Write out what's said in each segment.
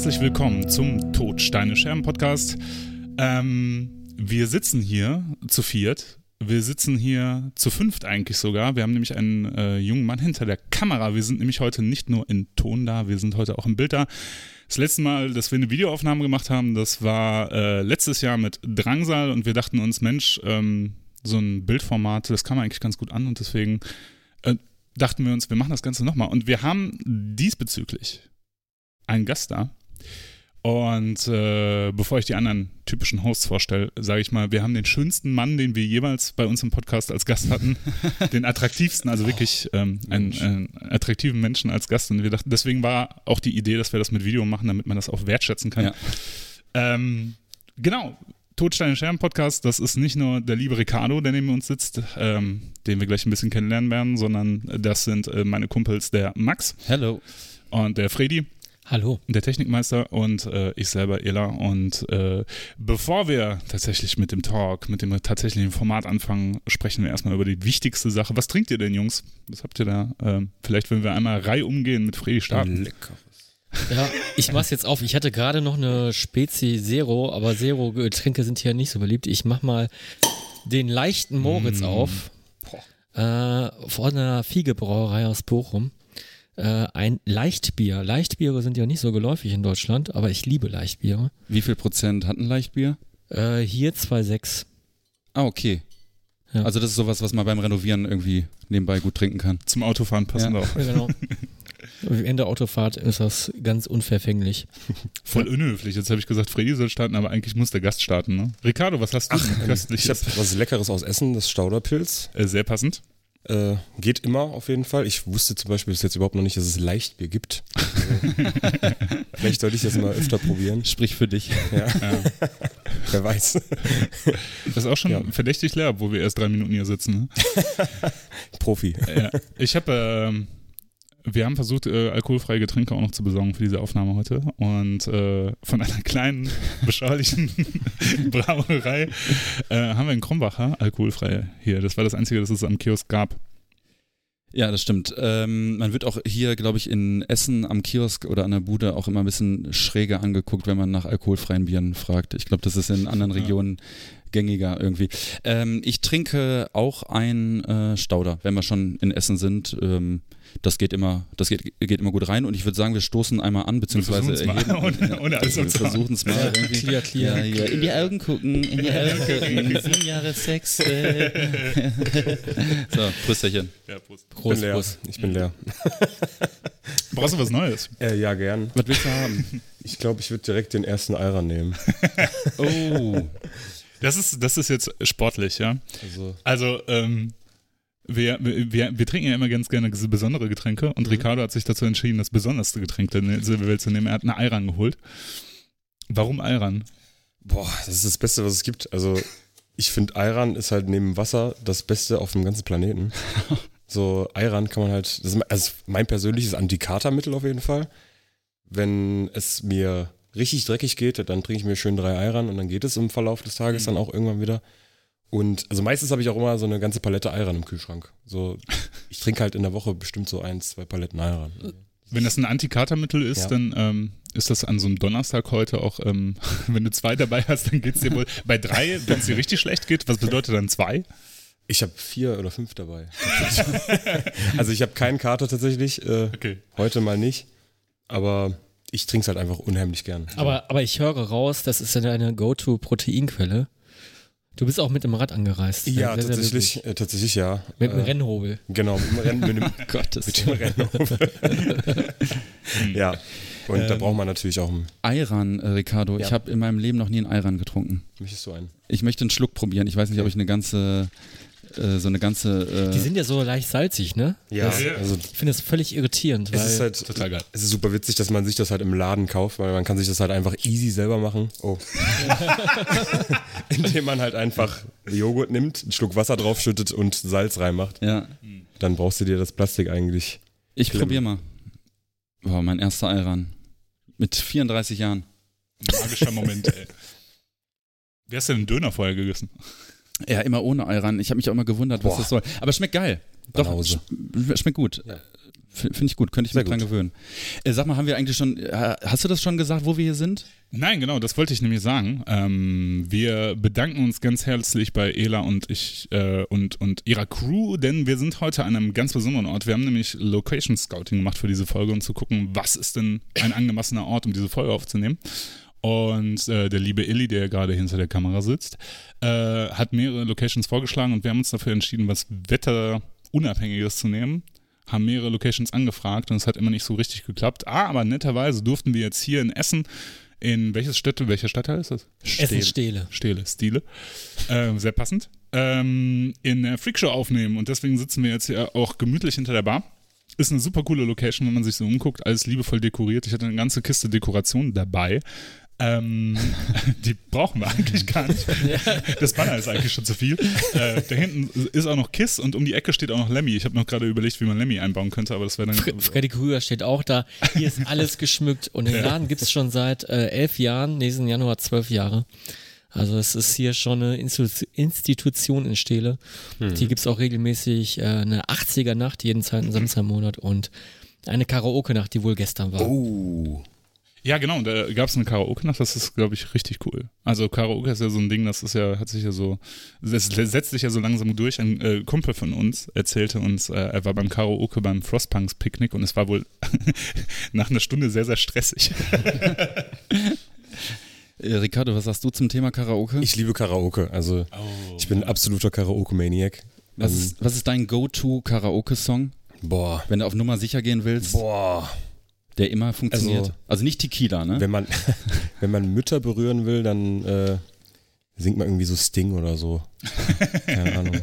Herzlich willkommen zum Todsteine Scherben Podcast. Ähm, wir sitzen hier zu viert. Wir sitzen hier zu fünft eigentlich sogar. Wir haben nämlich einen äh, jungen Mann hinter der Kamera. Wir sind nämlich heute nicht nur in Ton da, wir sind heute auch im Bild da. Das letzte Mal, dass wir eine Videoaufnahme gemacht haben, das war äh, letztes Jahr mit Drangsal und wir dachten uns, Mensch, ähm, so ein Bildformat, das kam eigentlich ganz gut an und deswegen äh, dachten wir uns, wir machen das Ganze nochmal. Und wir haben diesbezüglich einen Gast da. Und äh, bevor ich die anderen typischen Hosts vorstelle, sage ich mal, wir haben den schönsten Mann, den wir jeweils bei uns im Podcast als Gast hatten. den attraktivsten, also wirklich ähm, einen, einen attraktiven Menschen als Gast. Und wir dachten, deswegen war auch die Idee, dass wir das mit Video machen, damit man das auch wertschätzen kann. Ja. Ähm, genau. Todsteine Scherben Podcast, das ist nicht nur der liebe Ricardo, der neben uns sitzt, ähm, den wir gleich ein bisschen kennenlernen werden, sondern das sind äh, meine Kumpels, der Max Hello. und der Freddy Hallo. der Technikmeister und äh, ich selber Ela. Und äh, bevor wir tatsächlich mit dem Talk, mit dem tatsächlichen Format anfangen, sprechen wir erstmal über die wichtigste Sache. Was trinkt ihr denn, Jungs? Was habt ihr da? Ähm, vielleicht, wenn wir einmal Reihe umgehen mit Freddy starten. Lecker. Ja, ich mach's jetzt auf. Ich hatte gerade noch eine Spezi Zero, aber Zero-Getränke sind hier nicht so beliebt. Ich mach mal den leichten Moritz Mm. auf. Äh, von einer Fiegebrauerei aus Bochum. Äh, ein Leichtbier. Leichtbiere sind ja nicht so geläufig in Deutschland, aber ich liebe Leichtbiere. Wie viel Prozent hat ein Leichtbier? Äh, hier 2,6. Ah, okay. Ja. Also das ist sowas, was man beim Renovieren irgendwie nebenbei gut trinken kann. Zum Autofahren passend Ja. auch. Ja, genau. Ende Autofahrt ist das ganz unverfänglich. Voll unhöflich. Jetzt habe ich gesagt, Freddy soll starten, aber eigentlich muss der Gast starten. Ne? Ricardo, was hast du? denn Ich habe Köstliches? was Leckeres aus Essen, das Stauderpilz. Äh, sehr passend. Äh, geht immer auf jeden Fall. Ich wusste zum Beispiel bis jetzt überhaupt noch nicht, dass es Leichtbier gibt. Also, vielleicht sollte ich das mal öfter probieren. Sprich für dich. Ja, Ja. wer weiß. Das ist auch schon Ja. verdächtig leer, wo wir erst drei Minuten hier sitzen. Ne? Profi. ja. Ich habe, ähm, wir haben versucht, äh, alkoholfreie Getränke auch noch zu besorgen für diese Aufnahme heute. Und äh, von einer kleinen, beschaulichen Brauerei äh, haben wir einen Krombacher alkoholfrei hier. Das war das Einzige, das es am Kiosk gab. Ja, das stimmt. Ähm, man wird auch hier, glaube ich, in Essen am Kiosk oder an der Bude auch immer ein bisschen schräger angeguckt, wenn man nach alkoholfreien Bieren fragt. Ich glaube, das ist in anderen Ja. Regionen gängiger irgendwie. Ähm, ich trinke auch ein äh, Stauder, wenn wir schon in Essen sind. Ähm, das geht immer, das geht, geht immer gut rein und ich würde sagen, wir stoßen einmal an, beziehungsweise mal, erheben- ohne- ohne alles wir umzuhauen. versuchen es mal irgendwie. Clear, clear. Ja, ja, in die Augen gucken, in die Augen gucken, sieben Jahre Sex. So, Prösterchen. Ja, Prost. Ich Prost, bin leer. Prost. Ich bin leer. Brauchst du was Neues? Äh, ja, gern. Was willst du haben? Ich glaube, ich würde direkt den ersten Ayran nehmen. Oh, Das ist, das ist jetzt sportlich, ja. Also, Also, ähm, wir, wir, wir trinken ja immer ganz gerne diese besondere Getränke und Ricardo hat sich dazu entschieden, das besonderste Getränk der Welt zu nehmen. Er hat eine Ayran geholt. Warum Ayran? boah, das ist das Beste, was es gibt. Also, ich finde, Ayran ist halt neben Wasser das Beste auf dem ganzen Planeten. So, Ayran kann man halt, das ist also mein persönliches Antikatermittel auf jeden Fall. Wenn es mir richtig dreckig geht, dann trinke ich mir schön drei Ayran und dann geht es im Verlauf des Tages dann auch irgendwann wieder. Und also meistens habe ich auch immer so eine ganze Palette Ayran im Kühlschrank. So, ich trinke halt in der Woche bestimmt so eins, zwei Paletten Ayran. Wenn das ein Antikatermittel ist, Ja. dann ähm, ist das an so einem Donnerstag heute auch, ähm, wenn du zwei dabei hast, dann geht es dir wohl bei drei, wenn es dir richtig schlecht geht. Was bedeutet dann zwei? Ich habe vier oder fünf dabei. also ich habe keinen Kater tatsächlich, äh, Okay. heute mal nicht, aber ich trinke es halt einfach unheimlich gern. Aber, aber ich höre raus, das ist ja deine Go-To-Proteinquelle. Du bist auch mit dem Rad angereist. ja, Sehr, sehr tatsächlich, löblich. äh, tatsächlich ja. Mit dem äh, Rennhobel. Genau, mit dem Rennen, mit dem, Gottes mit dem Rennen. ja, und da braucht man natürlich auch einen. Ayran, äh, Ricardo. Ich Ja. habe in meinem Leben noch nie einen Ayran getrunken. Möchtest du einen? Ich möchte einen Schluck probieren. Ich weiß nicht, ob ich eine ganze, äh, so eine ganze. Äh, Die sind ja so leicht salzig, ne? Ja, Das, also ich finde das völlig irritierend, weil es ist halt Total geil. Es ist super witzig, dass man sich das halt im Laden kauft, weil man kann sich das halt einfach easy selber machen. Oh. Indem man halt einfach Joghurt nimmt, einen Schluck Wasser draufschüttet und Salz reinmacht. ja, Dann brauchst du dir das Plastik eigentlich. ich Schlimm. probiere mal. Wow, mein erster Ayran. Mit 34 Jahren. Magischer Moment, ey. Wie hast du denn Döner vorher gegessen? Ja, immer ohne Ayran. Ich habe mich auch immer gewundert, was Boah. das soll. Aber schmeckt geil. Doch, Banause. sch schmeckt gut. Ja. Finde ich gut, könnte ich Sehr mich dran gewöhnen. Äh, sag mal, haben wir eigentlich schon, äh, hast du das schon gesagt, wo wir hier sind? Nein, genau, das wollte ich nämlich sagen. Ähm, wir bedanken uns ganz herzlich bei Ela und ich äh, und, und ihrer Crew, denn wir sind heute an einem ganz besonderen Ort. Wir haben nämlich Location Scouting gemacht für diese Folge, um zu gucken, was ist denn ein angemessener Ort, um diese Folge aufzunehmen. Und äh, der liebe Illy, der gerade hinter der Kamera sitzt, äh, hat mehrere Locations vorgeschlagen und wir haben uns dafür entschieden, was Wetterunabhängiges zu nehmen. Haben mehrere Locations angefragt und es hat immer nicht so richtig geklappt. Ah, aber netterweise durften wir jetzt hier in Essen, in welches Städte, welcher Stadtteil ist das? Essen Stehle. Stele, Stile. Ähm, sehr passend. Ähm, in der Freakshow aufnehmen und deswegen sitzen wir jetzt hier auch gemütlich hinter der Bar. Ist eine super coole Location, wenn man sich so umguckt. Alles liebevoll dekoriert. Ich hatte eine ganze Kiste Dekoration dabei. Ähm, die brauchen wir eigentlich gar nicht. Das Banner ist eigentlich schon zu viel. Äh, da hinten ist auch noch Kiss und um die Ecke steht auch noch Lemmy. Ich habe noch gerade überlegt, wie man Lemmy einbauen könnte, aber das wäre dann. Fre Freddy Krüger steht auch da. Hier ist alles geschmückt und den Laden gibt es schon seit äh, elf Jahren, nächsten Januar zwölf Jahre. Also es ist hier schon eine Institu- Institution in Stele. Die gibt es auch regelmäßig äh, eine 80er-Nacht, jeden zweiten Samstag im Monat und eine Karaoke-Nacht, die wohl gestern war. Oh. Ja, genau, da gab es eine Karaoke-Nacht, das ist, glaube ich, richtig cool. Also Karaoke ist ja so ein Ding, das ist ja, hat sich ja so, das setzt sich ja so langsam durch. Ein äh, Kumpel von uns erzählte uns, äh, er war beim Karaoke beim Frostpunks Picknick und es war wohl nach einer Stunde sehr, sehr stressig. Äh, Ricardo, was sagst du zum Thema Karaoke? Ich liebe Karaoke. Also ich bin ein absoluter Karaoke-Maniac. was, Ähm, ist, was ist dein Go-To-Karaoke-Song, boah. wenn du auf Nummer sicher gehen willst, Boah. Der immer funktioniert? Also, Also- nicht Tequila, ne? Wenn man, wenn man Mütter berühren will, dann äh, singt man irgendwie so Sting oder so. Keine Ahnung.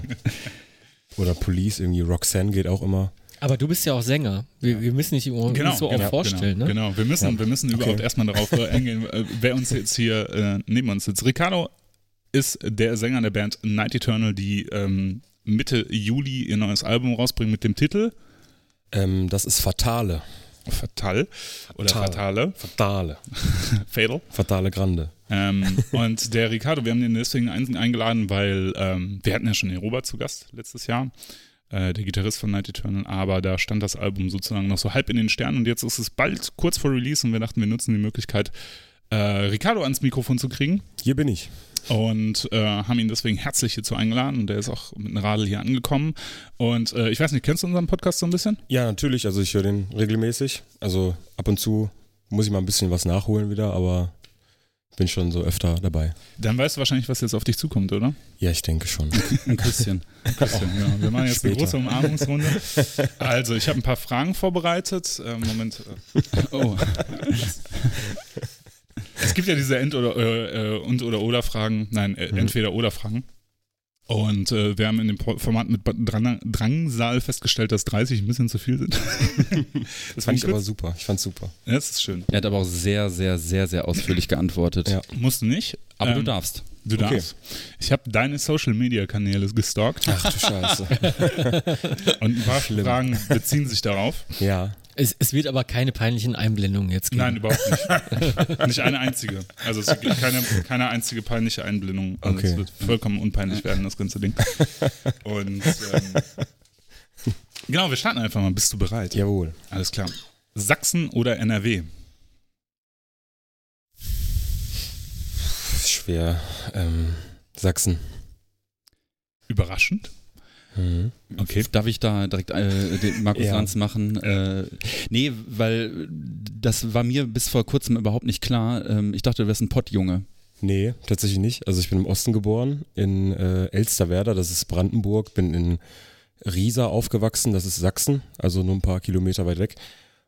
Oder Police, irgendwie Roxanne geht auch immer. Aber du bist ja auch Sänger. Wir, wir müssen dich uns so auch vorstellen, genau, ne? Genau, wir müssen, Ja. wir müssen Okay. überhaupt erstmal darauf äh, eingehen, äh, wer uns jetzt hier äh, neben uns sitzt. Ricardo ist der Sänger der Band Night Eternal, die ähm, Mitte Juli ihr neues Album rausbringen mit dem Titel Ähm, das ist Fatale. Fatal oder Fatal. Fatale, Fatale. Fatal. Fatale Grande. Ähm, und der Ricardo, wir haben den deswegen ein, eingeladen, weil ähm, wir hatten ja schon den Robert zu Gast letztes Jahr, äh, der Gitarrist von Night Eternal, aber da stand das Album sozusagen noch so halb in den Sternen und jetzt ist es bald kurz vor Release und wir dachten, wir nutzen die Möglichkeit, äh, Ricardo ans Mikrofon zu kriegen Hier bin ich. Und äh, haben ihn deswegen herzlich hierzu eingeladen und der ist auch mit einem Radl hier angekommen und äh, ich weiß nicht, kennst du unseren Podcast so ein bisschen? Ja, natürlich. Also ich höre den regelmäßig. Also ab und zu muss ich mal ein bisschen was nachholen wieder, aber bin schon so öfter dabei. Dann weißt du wahrscheinlich, was jetzt auf dich zukommt, oder? Ja, ich denke schon. Ein Küsschen. Christian, ja. Wir machen jetzt eine Später. große Umarmungsrunde. Also, ich habe ein paar Fragen vorbereitet. Äh, Moment. Oh, Es gibt ja diese End- oder äh, äh, und oder oder Fragen. Nein, äh, Mhm. entweder oder Fragen. Und äh, wir haben in dem Format mit Drang Drangsal festgestellt, dass 30 ein bisschen zu viel sind. das Fand ich aber super. Ich fand's super. Ja, das ist schön. er hat aber auch sehr, sehr, sehr, sehr ausführlich geantwortet. Ja. Musst du nicht. Aber du Ähm, darfst. Du Okay. darfst. Ich habe deine Social Media Kanäle gestalkt Ach du Scheiße. und ein paar Schlimm. Fragen beziehen sich darauf. ja. Es, es wird aber keine peinlichen Einblendungen jetzt geben. Nein, überhaupt nicht. nicht eine einzige. Also es gibt keine, keine einzige peinliche Einblendung. Also Okay. es wird vollkommen unpeinlich werden, das ganze Ding. Und ähm, genau, wir starten einfach mal. Bist du bereit? Jawohl. Alles klar. Sachsen oder NRW? Schwer. Ähm, Sachsen. Überraschend. Mhm. Okay. Darf ich da direkt äh, den Markus Ja. Lanz machen? Äh, nee, weil das war mir bis vor kurzem überhaupt nicht klar. Ähm, ich dachte, du wärst ein Pottjunge. Nee, tatsächlich nicht. Also ich bin im Osten geboren, in äh, Elsterwerda, das ist Brandenburg, bin in Riesa aufgewachsen, das ist Sachsen, also nur ein paar Kilometer weit weg.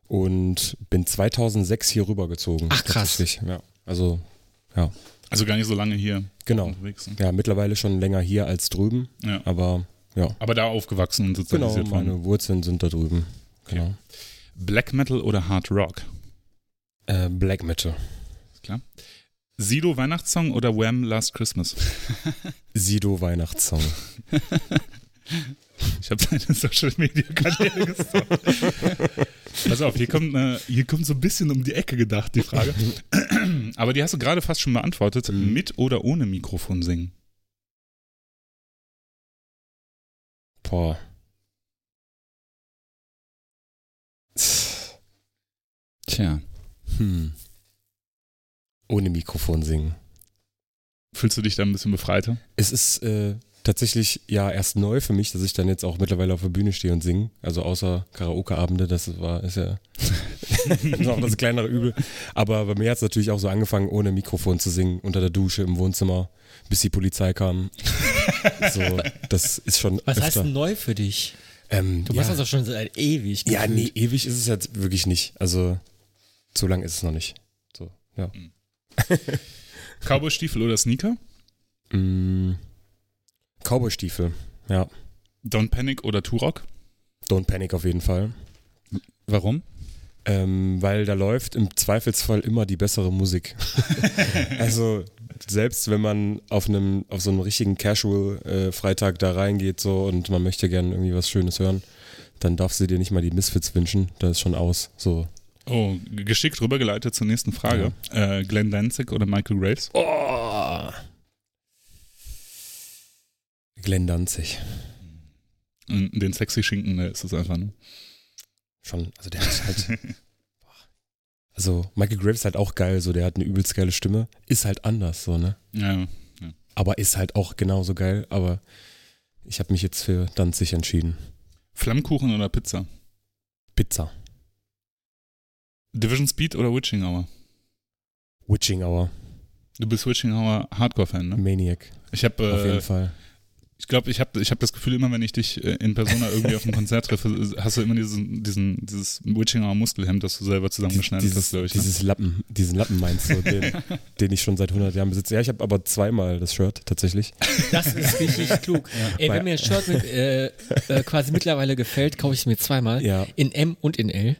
Und bin 2006 hier rübergezogen. Ach, krass. Ja, also, ja, Also gar nicht so lange hier genau. unterwegs. ne? Ja, mittlerweile schon länger hier als drüben, Ja. aber ja, Aber da aufgewachsen und genau, sozialisiert worden. meine Wurzeln sind da drüben. Genau. Black Metal oder Hard Rock? Äh, Black Metal. Klar. Sido Weihnachtssong oder Wham Last Christmas? Sido Weihnachtssong. Ich habe deine Social Media Kanäle gestalkt. Pass auf, hier kommt, eine, hier kommt so ein bisschen um die Ecke gedacht, die Frage. Aber die hast du gerade fast schon beantwortet. Mhm. Mit oder ohne Mikrofon singen? Boah. Tja. Hm. Ohne Mikrofon singen. Fühlst du dich da ein bisschen befreiter? Es ist äh, tatsächlich ja erst neu für mich, dass ich dann jetzt auch mittlerweile auf der Bühne stehe und singe. Also außer Karaoke-Abende, das war, ist ja noch das kleinere Übel. Aber bei mir hat es natürlich auch so angefangen, ohne Mikrofon zu singen, unter der Dusche im Wohnzimmer, bis die Polizei kam. so, das ist schon. Was öfter. heißt denn neu für dich? Ähm, Du ja. machst das doch schon seit ewig. Ja, gefühlt. nee, ewig ist es jetzt wirklich nicht. Also, so lang ist es noch nicht. So, ja. Cowboy-Stiefel oder Sneaker? Mm, Cowboy-Stiefel, ja. Don't Panic oder Turok? Don't Panic auf jeden Fall. Warum? Ähm, weil da läuft im Zweifelsfall immer die bessere Musik. also selbst wenn man auf einem auf so einem richtigen Casual-Freitag da reingeht so und man möchte gerne irgendwie was Schönes hören, dann darfst du dir nicht mal die Misfits wünschen. Da ist schon aus. So. Oh, geschickt rübergeleitet zur nächsten Frage. Äh, Glenn Danzig oder Michael Graves? Oh. Glenn Danzig. Den sexy Schinken, der ist es einfach, ne? Schon, also der ist halt. Also Michael Graves ist halt auch geil, so der hat eine übelst geile Stimme. Ist halt anders, so, ne? Ja. Aber ist halt auch genauso geil. Aber ich habe mich jetzt für Danzig entschieden. Flammkuchen oder Pizza? Pizza. Division Speed oder Witching Hour? Witching Hour. Du bist Witching Hour Hardcore-Fan, ne? Maniac. Ich habe Auf jeden äh, Fall. Ich glaube, ich habe ich hab das Gefühl, immer wenn ich dich äh, in Persona irgendwie auf einem Konzert treffe, hast du immer diesen, diesen, dieses Witchinger Muskelhemd, das du selber zusammengeschneidet hast, dieses, glaube ich. Ne? dieses Lappen, diesen Lappen meinst du, den, den ich schon seit 100 Jahren besitze. Ja, ich habe aber zweimal das Shirt tatsächlich. Das ist richtig klug. Ey, Bei- wenn mir ein Shirt mit, äh, äh, quasi mittlerweile gefällt, kaufe ich es mir zweimal. Ja. In M und in L.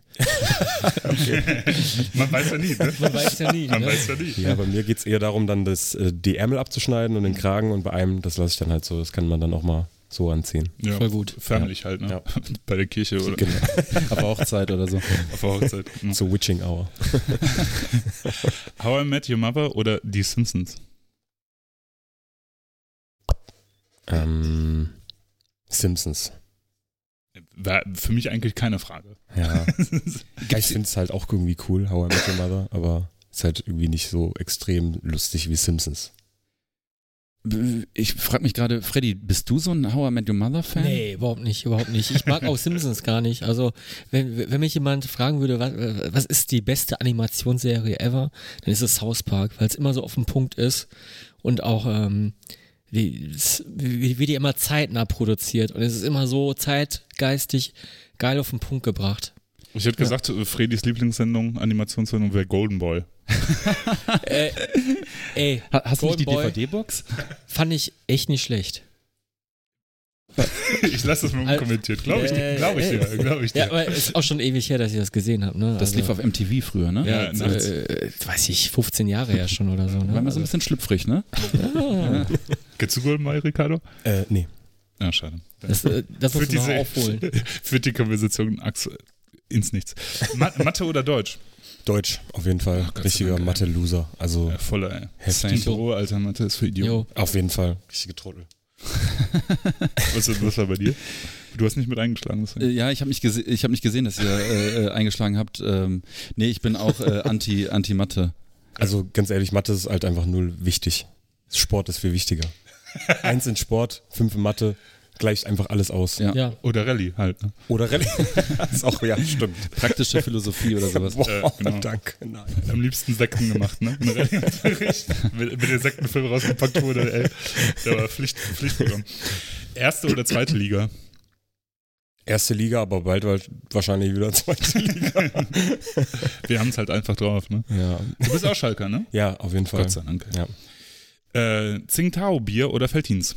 Man weiß ja nie, ne? Man weiß ja nie. Man ne? weiß ja nie. Ja, bei mir geht es eher darum, dann das, äh, die Ärmel abzuschneiden und den Kragen und bei einem, das lasse ich dann halt so, das kann man dann auch mal so anziehen. Ja, Voll gut. Förmlich halt, ne? Ja. Bei der Kirche oder Genau. Auf Hochzeit oder so. auf Hochzeit. So Witching Hour. How I Met Your Mother oder Die Simpsons? Ähm, Simpsons. War für mich eigentlich keine Frage. Ja. ich finde es halt auch irgendwie cool, How I Met Your Mother, aber ist halt irgendwie nicht so extrem lustig wie Simpsons. Ich frage mich gerade, Freddy, bist du so ein How I Met Your Mother Fan? Nee, überhaupt nicht, überhaupt nicht. Ich mag auch Simpsons gar nicht. Also, wenn, wenn mich jemand fragen würde, was, was ist die beste Animationsserie ever, dann ist es South Park, weil es immer so auf den Punkt ist und auch, ähm, wie, wie, wie die immer zeitnah produziert und es ist immer so zeitgeistig geil auf den Punkt gebracht. Ich hätte gesagt, äh, Fredis Lieblingssendung, Animationssendung wäre Golden Boy. Äh, ey, Ha- Hast du nicht die. DVD-Box? fand ich echt nicht schlecht. Ich lasse das mal Al- unkommentiert. Glaube ich, dir, Äh, glaub ich dir. Glaube ich dir. Ja, aber es ist auch schon ewig her, dass ich das gesehen habe. Ne? Das also, lief auf MTV früher, ne? ja, Ja, äh, weiß ich, 15 Jahre ja schon oder so. Ne? War immer so ein bisschen schlüpfrig, ne? ja, Geht's zu Golden Boy, Ricardo? Äh, nee. Ja, schade. das, äh, das muss man aufholen. Führt die Konversation ins Nichts. Ma Mathe oder Deutsch? Deutsch, auf jeden Fall. Ach, Richtiger. Mathe-Loser. Also Ja, voller, ey. heftig. Büro, Alter, Mathe ist für Idioten. Auf jeden Fall. Richtige Trottel. Was, was war bei dir? Du hast nicht mit eingeschlagen. Äh, Deswegen. Ja, ich habe nicht, gese ich hab nicht gesehen, dass ihr äh, äh, eingeschlagen habt. Ähm, nee, ich bin auch äh, anti, anti-Mathe. Also ganz ehrlich, Mathe ist halt einfach null wichtig. Sport ist viel wichtiger. Eins in Sport, fünf in Mathe, gleicht einfach alles aus. Ja. Ja. Oder Rallye halt. Ne? Oder Rallye. das ist auch, ja, stimmt. Praktische Philosophie oder sowas. Boah, Äh, genau. danke. Nein. Am liebsten Sekten gemacht, ne? Mit, mit der Sektenfilm rausgepackt wurde, ey. Der war Pflicht, Pflichtprogramm. Erste oder zweite Liga? Erste Liga, aber bald wa- wahrscheinlich wieder zweite Liga. Wir haben es halt einfach drauf, ne? ja. Du bist auch Schalker, ne? ja, auf jeden Fall. Gott sei Dank. Ja. Äh, Tsingtao-Bier oder Feltins?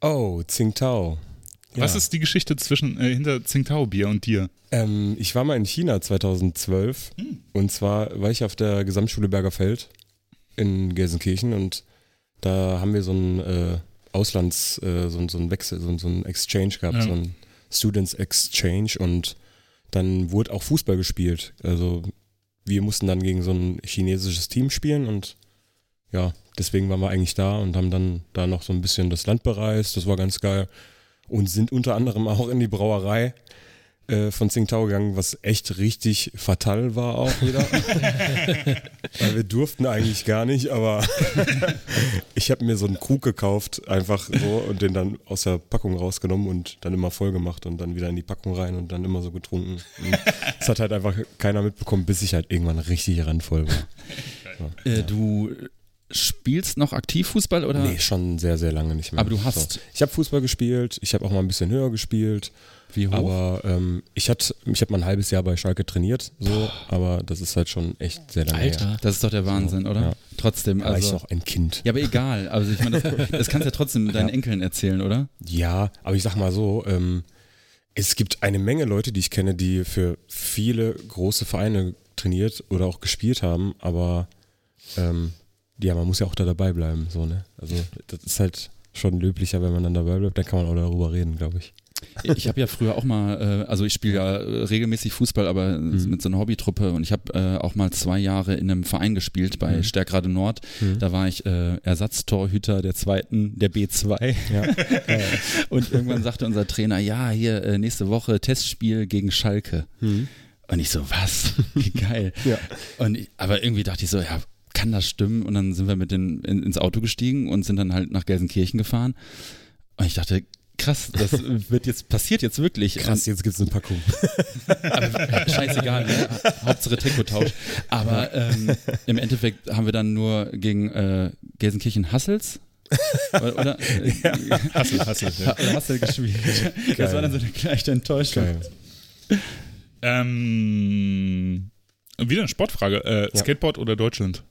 Oh, Tsingtao. Ja. Was ist die Geschichte zwischen äh, hinter Tsingtao-Bier und dir? Ähm, ich war mal in China 2012 Hm. und zwar war ich auf der Gesamtschule Bergerfeld in Gelsenkirchen und da haben wir so einen äh, Auslands, äh, so, ein- so einen Wechsel, so, ein- so einen Exchange gehabt, Ja. so einen Students Exchange und dann wurde auch Fußball gespielt. Also wir mussten dann gegen so ein chinesisches Team spielen und ja, deswegen waren wir eigentlich da und haben dann da noch so ein bisschen das Land bereist. Das war ganz geil und sind unter anderem auch in die Brauerei äh, von Tsingtao gegangen, was echt richtig fatal war auch wieder. Weil wir durften eigentlich gar nicht, aber ich habe mir so einen Krug gekauft, einfach so und den dann aus der Packung rausgenommen und dann immer voll gemacht und dann wieder in die Packung rein und dann immer so getrunken. Das hat halt einfach keiner mitbekommen, bis ich halt irgendwann richtig randvoll war. Äh, du spielst noch aktiv Fußball oder? Nee, schon sehr, sehr lange nicht mehr. Aber du hast- So. Ich habe Fußball gespielt, ich habe auch mal ein bisschen höher gespielt. Wie hoch? Aber ähm, ich hatte, ich habe mal ein halbes Jahr bei Schalke trainiert, so, aber das ist halt schon echt sehr lange her. Alter. das ist doch der Wahnsinn, oder? Ja. Trotzdem, Da war ich also. noch ein Kind. Ja, aber egal. Also ich meine, das, das kannst du ja trotzdem deinen Ja. Enkeln erzählen, oder? Ja, aber ich sag mal so, ähm, es gibt eine Menge Leute, die ich kenne, die für viele große Vereine trainiert oder auch gespielt haben, aber ähm, ja, man muss ja auch da dabei bleiben, so, ne? Also das ist halt schon löblicher, wenn man dann dabei bleibt, dann kann man auch darüber reden, glaube ich. Ich habe ja früher auch mal, äh, also ich spiele ja äh, regelmäßig Fußball, aber Mhm. mit so einer Hobbytruppe und ich habe äh, auch mal zwei Jahre in einem Verein gespielt bei Mhm. Stärkrade Nord. Mhm. Da war ich äh, Ersatztorhüter der zweiten, der B2. Ja, Und irgendwann sagte unser Trainer, ja, hier äh, nächste Woche Testspiel gegen Schalke. Mhm. Und ich so, was? Wie geil. Ja. Und ich, aber irgendwie dachte ich so, ja, kann das stimmen? Und dann sind wir mit den, in, ins Auto gestiegen und sind dann halt nach Gelsenkirchen gefahren. Und ich dachte, krass, das wird jetzt, passiert jetzt wirklich. Krass, jetzt gibt's eine Packung. Aber, scheißegal, ne? Hauptsache Trikottausch. Aber ähm, im Endeffekt haben wir dann nur gegen äh, Gelsenkirchen Hassels oder, oder Hassel, Hassel. Ja. Ha- Hassel gespielt. Das war dann so eine leichte Enttäuschung. Geil. Ähm, wieder eine Sportfrage. Äh, Ja. Skateboard oder Deutschland?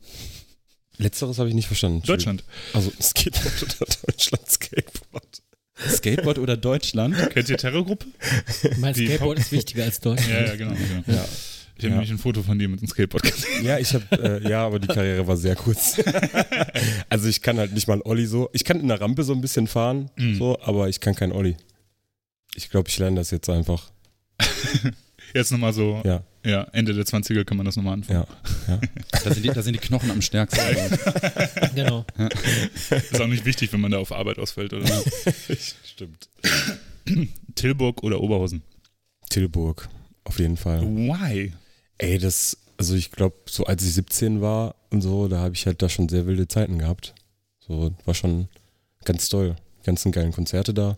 Letzteres habe ich nicht verstanden. Deutschland. Also Skateboard oder Deutschland Skateboard. Skateboard oder Deutschland? Kennt ihr Terrorgruppe? Mein Die Skateboard ist wichtiger als Deutsch. Ja, ja, genau. genau. Ja. Ich habe Ja. nämlich ein Foto von dir mit einem Skateboard gesehen. Ja, ich habe, äh, ja, aber die Karriere war sehr kurz. also ich kann halt nicht mal einen Olli so. Ich kann in der Rampe so ein bisschen fahren, Mhm. so, aber ich kann keinen Olli. Ich glaube, ich lerne das jetzt einfach. Jetzt nochmal so, ja. Ja, Ende der 20er kann man das nochmal anfangen. ja. Da sind die, da sind die Knochen am stärksten. Genau. Ist auch nicht wichtig, wenn man da auf Arbeit ausfällt, oder? Stimmt. Tilburg oder Oberhausen? Tilburg, auf jeden Fall. Why? Ey, das, also ich glaube, so als ich 17 war und so, da habe ich halt da schon sehr wilde Zeiten gehabt. So, war schon ganz toll. Die ganzen geilen Konzerte da.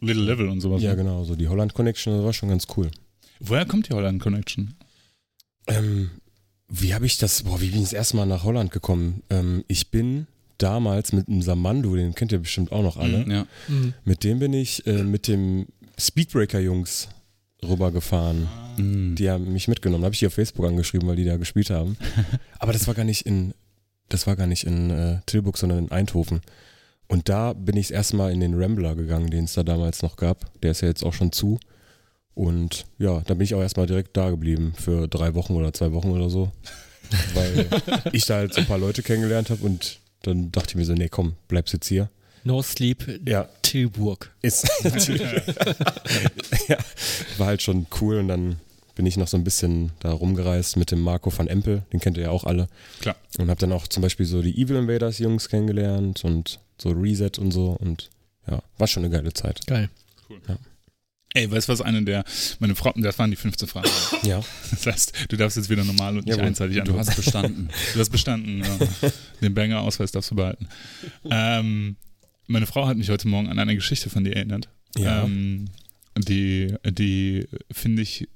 Little Level und sowas. Ja, ne? genau, so die Holland Connection, das war schon ganz cool. Woher kommt die Holland Connection? Ähm, wie habe ich das, boah, wie bin ich das erste Mal nach Holland gekommen? Ähm, ich bin damals mit einem Samandu, den kennt ihr bestimmt auch noch alle. Mhm. Ja. Mhm. Mit dem bin ich äh, mit dem Speedbreaker-Jungs rübergefahren. Mhm. Die haben mich mitgenommen. Habe ich die auf Facebook angeschrieben, weil die da gespielt haben. Aber das war gar nicht in, das war gar nicht in äh, Tilburg, sondern in Eindhoven. Und da bin ich erstmal in den Rambler gegangen, den es da damals noch gab. Der ist ja jetzt auch schon zu. Und ja, da bin ich auch erstmal direkt da geblieben für drei Wochen oder zwei Wochen oder so. Weil ich da halt so ein paar Leute kennengelernt habe und dann dachte ich mir so, nee, komm, bleibst jetzt hier. No Sleep Ja, Tilburg. ist ja, war halt schon cool und dann bin ich noch so ein bisschen da rumgereist mit dem Marco van Empel, den kennt ihr ja auch alle. Klar. Und habe dann auch zum Beispiel so die Evil Invaders Jungs kennengelernt und so Reset und so und ja, war schon eine geile Zeit. Geil. Ey, weißt du was? Eine der, meine Frau, das waren die 15 Fragen. Ja, Das heißt, du darfst jetzt wieder normal und nicht Jawohl. einseitig Du antworten. hast bestanden. Du hast bestanden. Ja. Den Banger-Ausweis darfst du behalten. Ähm, meine Frau hat mich heute Morgen an eine Geschichte von dir erinnert. ja. Ähm, die, die finde ich,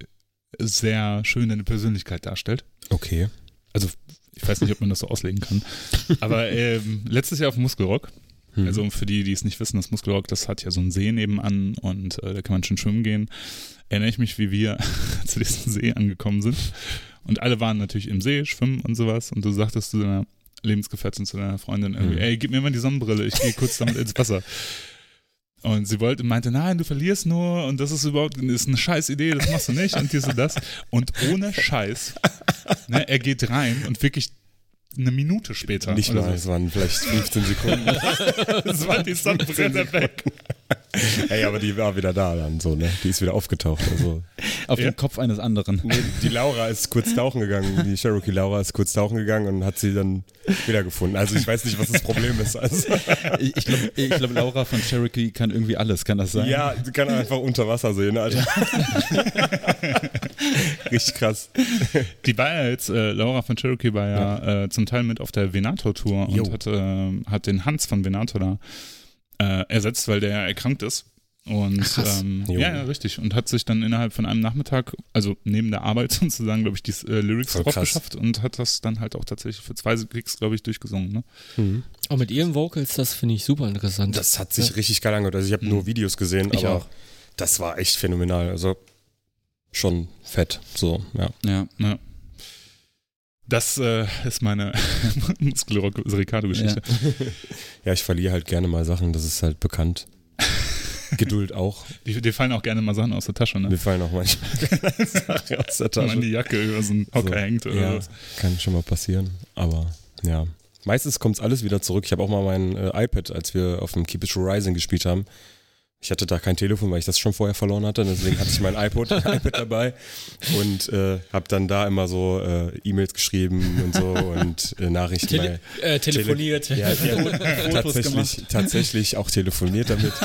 sehr schön deine Persönlichkeit darstellt. okay. Also, ich weiß nicht, ob man das so auslegen kann. Aber ähm, letztes Jahr auf dem Muskelrock, Hm. also für die, die es nicht wissen, das Muskelrock, das hat ja so einen See nebenan und äh, da kann man schön schwimmen gehen. Erinnere ich mich, wie wir zu diesem See angekommen sind. Und alle waren natürlich im See, schwimmen und sowas. Und du sagtest zu deiner Lebensgefährtin, zu deiner Freundin irgendwie, Mhm. ey, gib mir mal die Sonnenbrille, ich gehe kurz damit ins Wasser. Und sie wollte, meinte, nein, du verlierst nur und das ist überhaupt ist eine scheiß Idee, das machst du nicht und dies und das. Und ohne Scheiß, ne, er geht rein und wirklich eine Minute später. Nicht mal, so, es waren vielleicht 15 Sekunden. das war die Sonnenbrille weg. Ey, aber die war wieder da dann so, ne? Die ist wieder aufgetaucht. Also, Auf Ja. dem Kopf eines anderen. nee, die Laura ist kurz tauchen gegangen, die Cherokee Laura ist kurz tauchen gegangen und hat sie dann wiedergefunden. Also ich weiß nicht, was das Problem ist. Also, Ich, ich glaube, ich glaub, Laura von Cherokee kann irgendwie alles, kann das sein? ja, sie kann einfach unter Wasser sehen, Alter. Richtig krass. Die war ja jetzt, äh, Laura von Cherokee war ja, Äh, zum Teil mit auf der Venator-Tour und hat, äh, hat den Hans von Venator da äh, ersetzt, weil der ja erkrankt ist. Und Krass. ähm, ja, ja, richtig. Und hat sich dann innerhalb von einem Nachmittag, also neben der Arbeit sozusagen, glaube ich, die äh, Lyrics Voll drauf krass. geschafft und hat das dann halt auch tatsächlich für zwei Klicks, glaube ich, durchgesungen. Ne? Mhm. Auch mit ihren Vocals, das finde ich super interessant. Das hat sich richtig geil angehört. Also ich habe nur Videos gesehen, Ich aber auch. das war echt phänomenal. Also schon fett. So, ja. Ja. Ja. Das äh, ist meine Muskel-Ricardo-Geschichte. Ja, ich verliere halt gerne mal Sachen, das ist halt bekannt. Geduld auch. Die, dir fallen auch gerne mal Sachen aus der Tasche, ne? Mir fallen auch manchmal Sachen aus der Wenn man Tasche. die Jacke über so einen Hocker So, hängt oder ja, was. kann schon mal passieren. Aber ja. Meistens kommt es alles wieder zurück. Ich habe auch mal mein äh, iPad, als wir auf dem Keep It True Rising gespielt haben. Ich hatte da kein Telefon, weil ich das schon vorher verloren hatte. Deswegen hatte ich mein iPod, iPad dabei und äh, habe dann da immer so äh, E-Mails geschrieben und so und äh, Nachrichten. Tele äh, telefoniert. Ja, ja tatsächlich, tatsächlich auch telefoniert damit.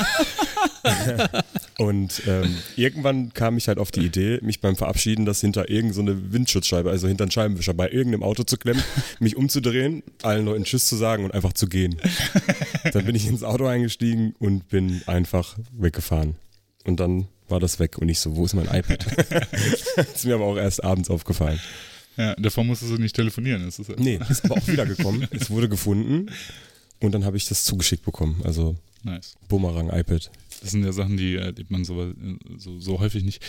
Und ähm, irgendwann kam ich halt auf die Idee, mich beim Verabschieden das hinter irgendeine so Windschutzscheibe, also hinter einen Scheibenwischer bei irgendeinem Auto zu klemmen, mich umzudrehen, allen Leuten Tschüss zu sagen und einfach zu gehen. Dann bin ich ins Auto eingestiegen und bin einfach weggefahren. Und dann war das weg und ich so, wo ist mein iPad? ist mir aber auch erst abends aufgefallen. Ja, davor musstest du nicht telefonieren. Das ist ja Nee, ist aber auch wiedergekommen. Es wurde gefunden und dann habe ich das zugeschickt bekommen. Also nice. Bumerang iPad. Das sind ja Sachen, die erlebt man so, so, so häufig nicht.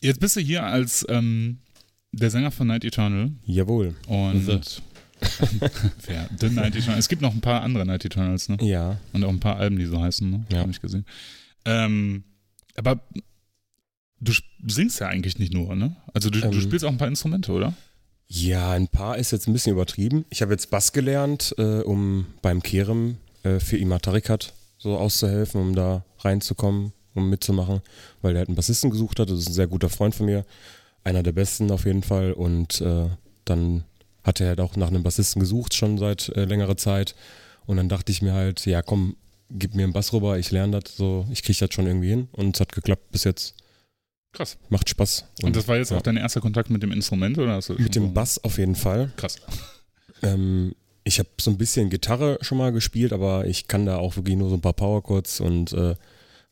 Jetzt bist du hier als ähm, der Sänger von Night Eternal Jawohl. und The. The Night Eternal. Es gibt noch ein paar andere Night Eternals, ne? Ja. Und auch ein paar Alben, die so heißen, ne? Ja. Habe ich gesehen. Ähm, aber du singst ja eigentlich nicht nur, ne? Also du, du Ähm. spielst auch ein paar Instrumente, oder? Ja, ein paar ist jetzt ein bisschen übertrieben. Ich habe jetzt Bass gelernt, äh, um beim Kerem äh, für Ima Tarikat so auszuhelfen, um da reinzukommen, um mitzumachen, weil der halt einen Bassisten gesucht hat. Das ist ein sehr guter Freund von mir, einer der besten auf jeden Fall. Und äh, dann hat er halt auch nach einem Bassisten gesucht, schon seit äh, längerer Zeit. Und dann dachte ich mir halt, ja komm, gib mir einen Bass rüber, ich lerne das so, ich kriege das schon irgendwie hin. Und es hat geklappt bis jetzt. Krass. Macht Spaß. Und, das war jetzt ja. auch dein erster Kontakt mit dem Instrument, oder? Hast du Mit dem so- Bass auf jeden Fall. Krass. Ähm, ich habe so ein bisschen Gitarre schon mal gespielt, aber ich kann da auch wirklich nur so ein paar Powerchords und äh,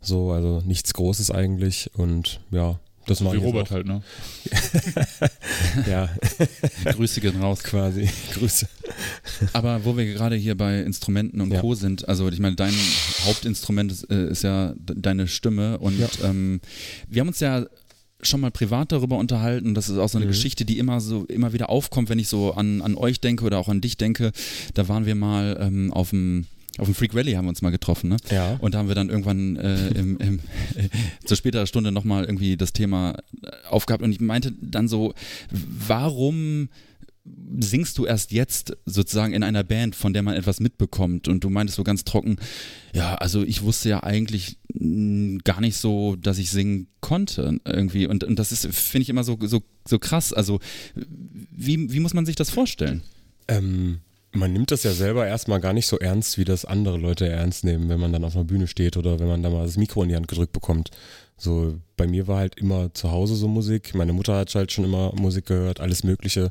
so, also nichts Großes eigentlich. Und ja, das mache Wie Robert auch. halt, ne? Ja, Grüße gehen raus. quasi. Grüße. Aber wo wir gerade hier bei Instrumenten und Ja. Co. sind, also ich meine, dein Hauptinstrument ist, äh, ist ja de- deine Stimme und Ja. ähm, wir haben uns ja schon mal privat darüber unterhalten. Das ist auch so eine Mhm. Geschichte, die immer so immer wieder aufkommt, wenn ich so an, an euch denke oder auch an dich denke. Da waren wir mal ähm, auf dem auf dem Freak Rally haben wir uns mal getroffen, ne? Ja. Und da haben wir dann irgendwann äh, im, im, äh, zu späterer Stunde nochmal irgendwie das Thema äh, aufgehabt. Und ich meinte dann so, warum singst du erst jetzt sozusagen in einer Band, von der man etwas mitbekommt? Und du meintest so ganz trocken, ja, also ich wusste ja eigentlich mh, gar nicht so, dass ich singen konnte irgendwie. Und, und das ist, finde ich immer so, so, so krass. Also wie, wie muss man sich das vorstellen? Ähm, man nimmt das ja selber erstmal gar nicht so ernst, wie das andere Leute ernst nehmen, wenn man dann auf einer Bühne steht oder wenn man da mal das Mikro in die Hand gedrückt bekommt. So, bei mir war halt immer zu Hause so Musik. Meine Mutter hat halt schon immer Musik gehört, alles Mögliche.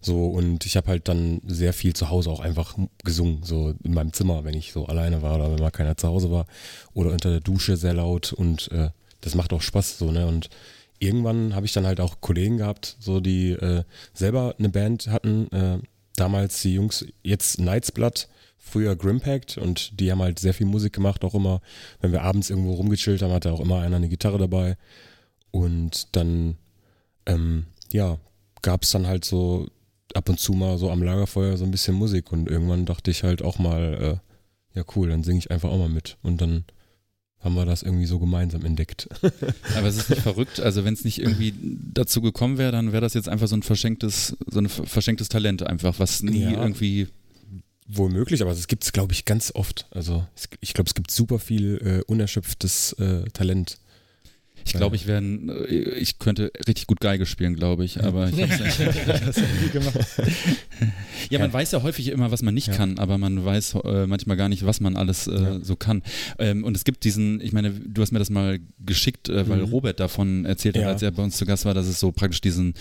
So, und ich habe halt dann sehr viel zu Hause auch einfach gesungen, so in meinem Zimmer, wenn ich so alleine war oder wenn mal keiner zu Hause war. Oder unter der Dusche sehr laut und äh, das macht auch Spaß, so, ne? Und irgendwann habe ich dann halt auch Kollegen gehabt, so die äh, selber eine Band hatten. Äh, damals die Jungs, jetzt Nightsblood, früher Grimpact und die haben halt sehr viel Musik gemacht, auch immer, wenn wir abends irgendwo rumgechillt haben, hatte auch immer einer eine Gitarre dabei. Und dann, ähm, ja, gab es dann halt so ab und zu mal so am Lagerfeuer so ein bisschen Musik und irgendwann dachte ich halt auch mal, äh, ja cool, dann singe ich einfach auch mal mit. Und dann haben wir das irgendwie so gemeinsam entdeckt. Aber es ist nicht verrückt. Also wenn es nicht irgendwie dazu gekommen wäre, dann wäre das jetzt einfach so ein verschenktes, so ein verschenktes Talent einfach, was nie Ja. irgendwie wohl möglich, aber es gibt es, glaube ich, ganz oft. Also ich glaube, es gibt super viel äh, unerschöpftes äh, Talent. Ich glaube, ich wäre, ich könnte richtig gut Geige spielen, glaube ich, aber ich habe es nie gemacht. Ja, man weiß ja häufig immer, was man nicht Ja. kann, aber man weiß äh, manchmal gar nicht, was man alles äh, Ja. so kann. Ähm, und es gibt diesen, ich meine, du hast mir das mal geschickt, äh, weil Mhm. Robert davon erzählt hat, Ja. als er bei uns zu Gast war, dass es so praktisch diesen,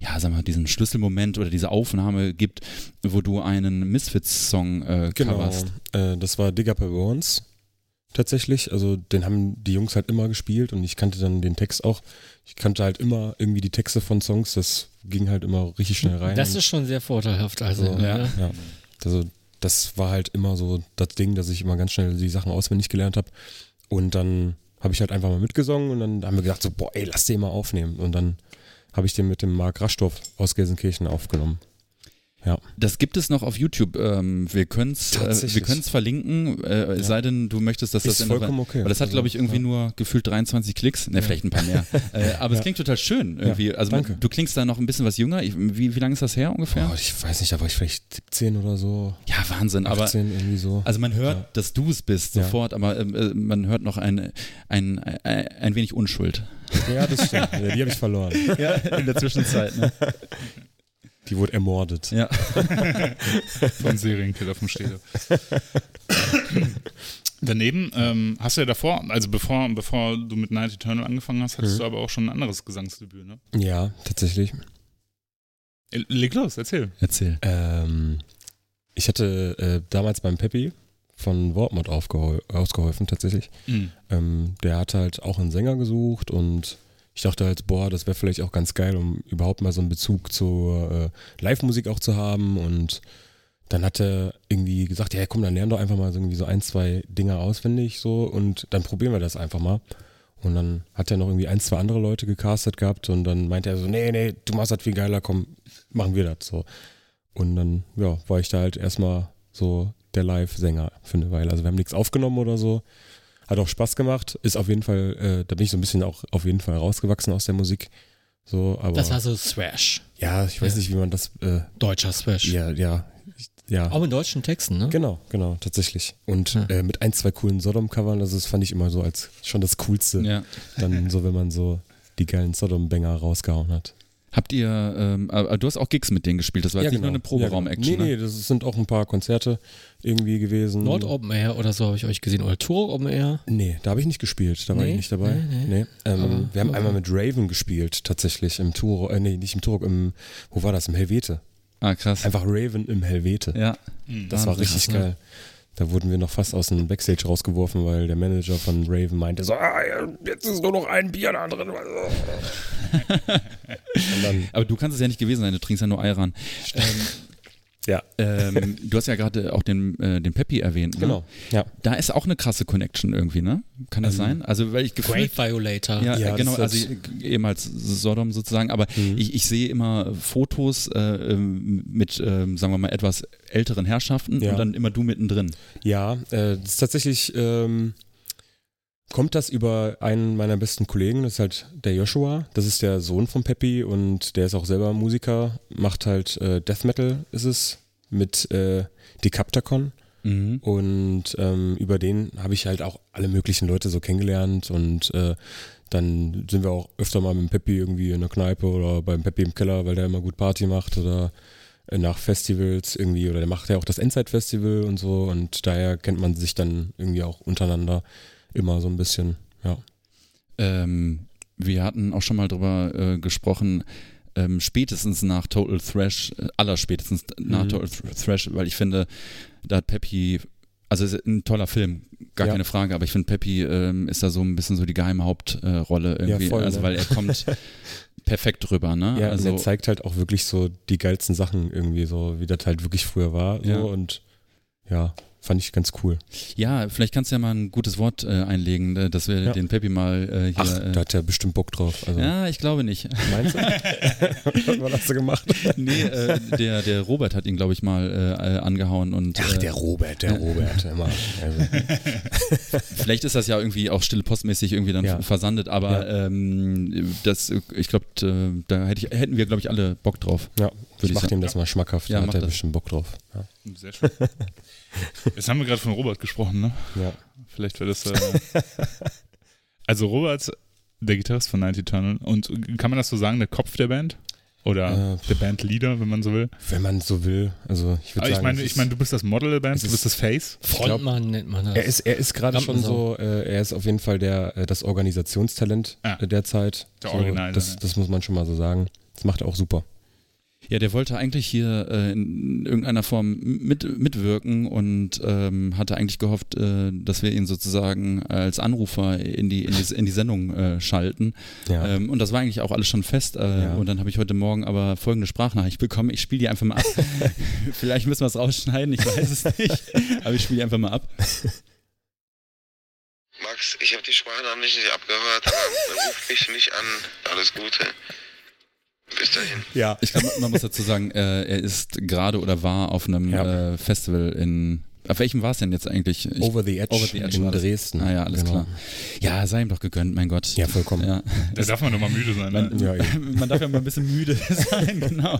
ja, sag mal, diesen Schlüsselmoment oder diese Aufnahme gibt, wo du einen Misfits-Song äh, Genau. coverst. Äh, das war Dig Up Bones tatsächlich. Also den haben die Jungs halt immer gespielt und ich kannte dann den Text auch. Ich kannte halt immer irgendwie die Texte von Songs. Das ging halt immer richtig schnell rein. Das ist schon sehr vorteilhaft. Also, So, ja. ja. Also das war halt immer so das Ding, dass ich immer ganz schnell die Sachen auswendig gelernt habe. Und dann habe ich halt einfach mal mitgesungen und dann haben wir gedacht so, boah, ey, lass den mal aufnehmen. Und dann habe ich den mit dem Marc Raschdorf aus Gelsenkirchen aufgenommen. Das gibt es noch auf YouTube. Ähm, wir können es äh, wir können's verlinken, äh, es Ja. sei denn, du möchtest, dass das ist der- vollkommen okay. Weil das hat, Also, glaube ich, irgendwie ja. nur gefühlt 23 Klicks. Ne, Ja. vielleicht ein paar mehr. äh, aber es Ja. klingt total schön irgendwie. also danke. du klingst da noch ein bisschen was jünger. Ich, wie, wie lange ist das her ungefähr? Boah, ich weiß nicht, da war ich vielleicht 17 oder so. ja, Wahnsinn. Aber 18 irgendwie so. also man hört, Ja. dass du es bist Ja. sofort, aber ähm, äh, man hört noch ein, ein, ein, ein wenig Unschuld. ja, das stimmt. Ja, die habe ich verloren. Ja, in der Zwischenzeit. Ne? Die wurde ermordet. Ja. Von Serienkiller vom Städte. Daneben ähm, hast du ja davor, also bevor, bevor du mit Night Eternal angefangen hast, hattest Mhm. du aber auch schon ein anderes Gesangsdebüt, ne? Ja, tatsächlich. Äh, Leg los, erzähl. Erzähl. Ähm, ich hatte äh, damals beim Peppi von Wortmod ausgeholfen, tatsächlich. Mhm. Ähm, der hat halt auch einen Sänger gesucht und ich dachte halt, boah, das wäre vielleicht auch ganz geil, um überhaupt mal so einen Bezug zur äh, Live-Musik auch zu haben. Und dann hat er irgendwie gesagt, ja komm, dann lern doch einfach mal so irgendwie so ein, zwei Dinger auswendig so und dann probieren wir das einfach mal. Und dann hat er noch irgendwie ein, zwei andere Leute gecastet gehabt und dann meinte er so, nee, nee, du machst das viel geiler, komm, machen wir das so. Und dann, ja, war ich da halt erstmal so der Live-Sänger für eine Weile. Also wir haben nichts aufgenommen oder so. Hat auch Spaß gemacht. Ist auf jeden Fall, äh, da bin ich so ein bisschen auch auf jeden Fall rausgewachsen aus der Musik. So, aber Das war so Thrash. ja, ich weiß Ja. nicht, wie man das, äh, Deutscher Thrash. ja, ja, ich- ja. Auch in deutschen Texten, ne? Genau, genau, tatsächlich. Und Ja. äh, mit ein, zwei coolen Sodom-Covern, das ist, fand ich immer so als schon das Coolste. Ja. Dann so, wenn man so die geilen Sodom-Banger rausgehauen hat. Habt ihr, ähm, aber du hast auch Gigs mit denen gespielt, das war jetzt nicht nur eine Proberaum-Action. Ja, genau. Nee, ne? nee, das sind auch ein paar Konzerte irgendwie gewesen. Nord Open Air oder so habe ich euch gesehen. Oder Tour Open Air. Nee, da habe ich nicht gespielt, da war Nee? ich nicht dabei. Nee, nee. Ähm, Aber- wir haben aber- einmal mit Raven gespielt, tatsächlich im Tour, äh, nee, nicht im Tour, im, wo war das? Im Helvete. Ah, krass. Einfach Raven im Helvete. Ja. Mhm. Das war richtig krass, ne? Da wurden wir noch fast aus dem Backstage rausgeworfen, weil der Manager von Raven meinte so, ah, jetzt ist nur noch ein Bier da drin. Aber du kannst es ja nicht gewesen sein, du trinkst ja nur Ayran. Ähm, ja, ähm, du hast ja gerade auch den, äh, den Peppi erwähnt. Ne? genau. Ja, Da ist auch eine krasse Connection irgendwie, ne? Kann das Ähm, sein? Also, weil ich gefühlt. Violator. Ja, Ja, äh, genau, also ist- ehemals Sodom sozusagen, aber Mhm. ich, ich sehe immer Fotos äh, ähm, mit, ähm, sagen wir mal, etwas älteren Herrschaften Ja. und dann immer du mittendrin. ja äh, das ist tatsächlich, ähm, kommt das über einen meiner besten Kollegen, das ist halt der Joshua, das ist der Sohn von Peppi und der ist auch selber Musiker, macht halt äh, Death Metal ist es, mit äh, Decaptacon. Mhm. Und ähm, über den habe ich halt auch alle möglichen Leute so kennengelernt und äh, dann sind wir auch öfter mal mit Peppi irgendwie in der Kneipe oder beim Peppi im Keller, weil der immer gut Party macht oder äh, nach Festivals irgendwie oder der macht ja auch das Endzeit Festival und so und daher kennt man sich dann irgendwie auch untereinander immer so ein bisschen, ja. Ähm, wir hatten auch schon mal drüber äh, gesprochen, ähm, spätestens nach Total Thrash, äh, allerspätestens nach Mhm. Total Th- Thrash, weil ich finde, da hat Peppy, also ist ein toller Film, gar Ja. keine Frage, aber ich finde, Peppy ähm, ist da so ein bisschen so die geheime Hauptrolle irgendwie, voll, also ne? weil er kommt perfekt drüber, ne? Ja, also, und er zeigt halt auch wirklich so die geilsten Sachen irgendwie so, wie das halt wirklich früher war so Ja. und ja, fand ich ganz cool. ja, vielleicht kannst du ja mal ein gutes Wort äh, einlegen, äh, dass wir Ja. den Peppy mal äh, hier. Ach, äh, da hat er bestimmt Bock drauf. Also, ja, ich glaube nicht. Meinst du? Was hast du gemacht? nee, äh, der, der Robert hat ihn, glaube ich, mal äh, angehauen und Ach, der Robert, der Robert. Immer. Also, Vielleicht ist das ja irgendwie auch stille postmäßig irgendwie dann Ja. versandet, aber ähm, das, ich glaube, da hätte ich, hätten wir, glaube ich, alle Bock drauf. ja, Ich mach dem das mal schmackhaft, Ja, da hat er bestimmt Bock drauf. Ja. Sehr schön. Jetzt haben wir gerade von Robert gesprochen, ne? ja. Vielleicht wäre das. Äh also Robert, der Gitarrist von Night Eternal. Und kann man das so sagen, der Kopf der Band? Oder Äh, der Bandleader, wenn man so will? Wenn man so will. Also ich würde Aber ich sagen, meine, ich meine, du bist das Model der Band, du ist- bist das Face. Frontmann nennt man das. er ist, er ist gerade schon so, äh, er ist auf jeden Fall der, äh, das Organisationstalent Ja. äh, der Zeit. Der so, Original, Das, ja. das muss man schon mal so sagen. Das macht er auch super. Ja, der wollte eigentlich hier äh, in irgendeiner Form mit, mitwirken und ähm, hatte eigentlich gehofft, äh, dass wir ihn sozusagen als Anrufer in die, in die, in die Sendung äh, schalten. Ja. Ähm, und das war eigentlich auch alles schon fest. Äh, Ja. Und dann habe ich heute Morgen aber folgende Sprachnachricht bekommen. Ich spiele die einfach mal ab. Vielleicht müssen wir es rausschneiden, ich weiß es nicht. Aber ich spiele die einfach mal ab. Max, ich habe die Sprachnachricht nicht abgehört, aber ruf mich nicht an. Alles Gute. Bis dahin. ja. Ich glaube, man muss dazu sagen, äh, er ist gerade oder war auf einem Ja. äh, Festival in. Auf welchem war es denn jetzt eigentlich? Ich, Over the Edge, Over the Edge in. Dresden. Ah ja, alles Genau. klar. Ja, sei ihm doch gegönnt, mein Gott. Ja, vollkommen. Ja. Da darf man doch mal müde sein. Man, Ne? Ja, man darf ja mal ein bisschen müde sein, genau.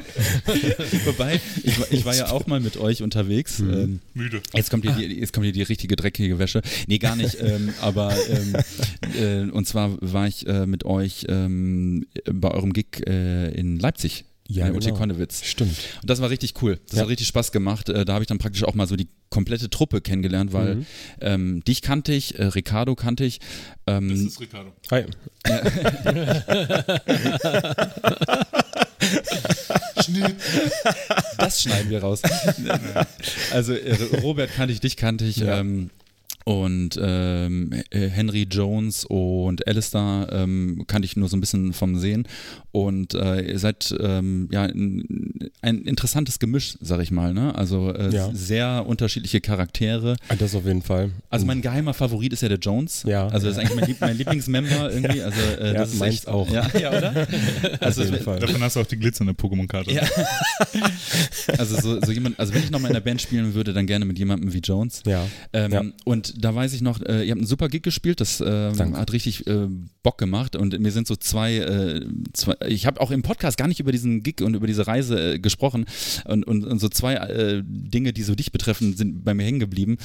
Wobei, ich, war- ich war ja auch mal mit euch unterwegs. Mhm. Ähm, Müde. Jetzt kommt, hier die, jetzt kommt hier die richtige dreckige Wäsche. Nee, gar nicht. ähm, aber ähm, äh, und zwar war ich äh, mit euch ähm, bei eurem Gig äh, in Leipzig. Ja, in Uti genau. Konnewitz. Stimmt. Und das war richtig cool. Das Ja. hat richtig Spaß gemacht. Äh, Da habe ich dann praktisch auch mal so die komplette Truppe kennengelernt, weil Mhm. ähm, dich kannte ich, äh, Ricardo kannte ich. Das Ähm, ist Ricardo. Hi. das schneiden wir raus. also äh, Robert kannte ich, dich kannte ich. Ja. Ähm, und ähm, äh, Henry Jones und Alistair ähm, kannte ich nur so ein bisschen vom Sehen. Und äh, ihr seid ähm, ja ein, ein interessantes Gemisch, sag ich mal. Ne? Also äh, Ja. sehr unterschiedliche Charaktere. Ah, Das auf jeden Fall. Also mein geheimer Favorit ist ja der Jones. Ja. Also das ist eigentlich mein, Lieb mein Lieblingsmember irgendwie. Also äh, Ja, das ist echt, auch. Ja, ja oder? Also auf jeden es- Fall. Davon hast du auch die glitzernde Pokémon-Karte. Ja. Also so, so jemand, also wenn ich nochmal in der Band spielen würde, dann gerne mit jemandem wie Jones. Ja. Ähm, Ja. Und da weiß ich noch, äh, ihr habt einen super Gig gespielt, das Danke. hat richtig äh, Bock gemacht und mir sind so zwei, äh, zwei ich habe auch im Podcast gar nicht über diesen Gig und über diese Reise äh, gesprochen und, und, und so zwei äh, Dinge, die so dich betreffen, sind bei mir hängen geblieben.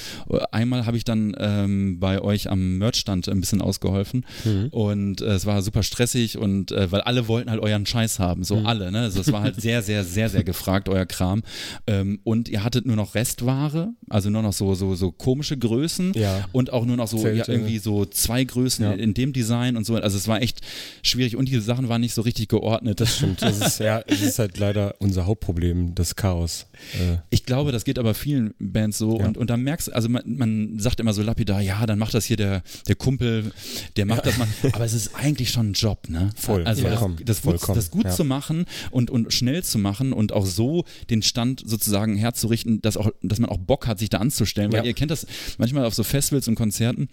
Einmal habe ich dann ähm, bei euch am Merchstand ein bisschen ausgeholfen Mhm. und äh, es war super stressig und äh, weil alle wollten halt euren Scheiß haben, Mhm. so alle, ne? Also es war halt sehr, sehr, sehr, sehr gefragt, euer Kram. Ähm, und ihr hattet nur noch Restware, also nur noch so, so, so komische Größen Ja. und auch nur noch so ja, Zelte. irgendwie so zwei Größen Ja. in dem Design und so. Also es war echt schwierig und die Sachen waren nicht so richtig geordnet. Das stimmt. Das ist, ja, es ist halt leider unser Hauptproblem, das Chaos. Äh, Ich glaube, das geht aber vielen Bands so Ja. und, und dann merkst du, also man, man sagt immer so lapidar, ja, dann macht das hier der, der Kumpel, der macht das mal, aber es ist eigentlich schon ein Job, ne? Voll, also das, das gut, vollkommen, das gut zu machen und, und schnell zu machen und auch so den Stand sozusagen herzurichten, dass, auch, dass man auch Bock hat, sich da anzustellen, weil ihr kennt das manchmal auf so Festivals und Konzerten,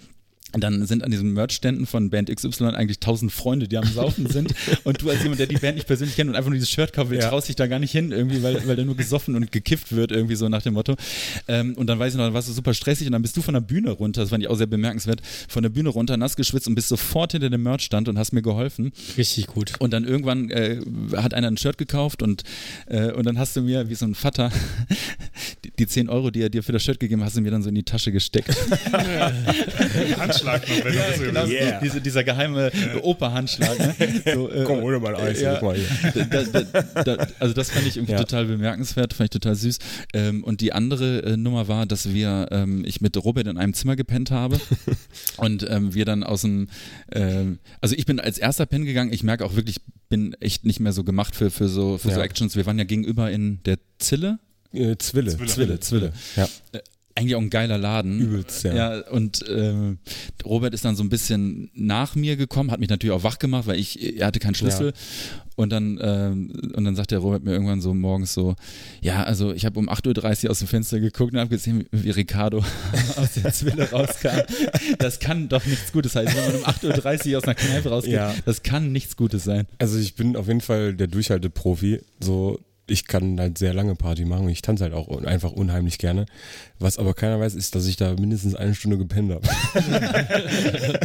dann sind an diesen Merch-Ständen von Band XY eigentlich tausend Freunde, die am Saufen sind. Und du als jemand, der die Band nicht persönlich kennt und einfach nur dieses Shirt kauft, Ja. traust dich da gar nicht hin, irgendwie, weil, weil da nur gesoffen und gekifft wird, irgendwie so nach dem Motto. Ähm, und dann weiß ich noch, dann warst du super stressig und dann bist du von der Bühne runter, das fand ich auch sehr bemerkenswert, von der Bühne runter, nass geschwitzt und bist sofort hinter dem Merch-Stand und hast mir geholfen. Richtig gut. Und dann irgendwann äh, hat einer ein Shirt gekauft und, äh, und dann hast du mir, wie so ein Vater, die, die 10 Euro, die er dir für das Shirt gegeben hat, hast du mir dann so in die Tasche gesteckt. Handschlag noch, wenn du das genau, Yeah. diese, dieser geheime Opa-Handschlag. Ne? So, äh, komm, hol dir mal ein Eis. ja. mal hier. da, da, da, also das fand ich irgendwie Ja. total bemerkenswert, fand ich total süß. Ähm, und die andere äh, Nummer war, dass wir, ähm, ich mit Robert in einem Zimmer gepennt habe und ähm, wir dann aus dem, ähm, also ich bin als erster pennen gegangen. Ich merke auch wirklich, bin echt nicht mehr so gemacht für, für so für so Ja. Actions. Wir waren ja gegenüber in der Zille. Äh, Zwille. Zwille. Zwille, Zwille. Ja. Eigentlich auch ein geiler Laden. Übelst, ja. Ja, und ähm, Robert ist dann so ein bisschen nach mir gekommen, hat mich natürlich auch wach gemacht, weil ich, er hatte keinen Schlüssel. Und dann, ähm, und dann sagt der Robert mir irgendwann so morgens so, ja, also ich habe um 8.30 Uhr aus dem Fenster geguckt und habe gesehen, wie Ricardo aus der Zwille rauskam. Das kann doch nichts Gutes sein. Wenn man um 8.30 Uhr aus einer Kneipe rausgeht, Ja. das kann nichts Gutes sein. Also ich bin auf jeden Fall der Durchhalteprofi. So, ich kann halt sehr lange Party machen und ich tanze halt auch einfach unheimlich gerne. Was aber keiner weiß, ist, dass ich da mindestens eine Stunde gepennt habe.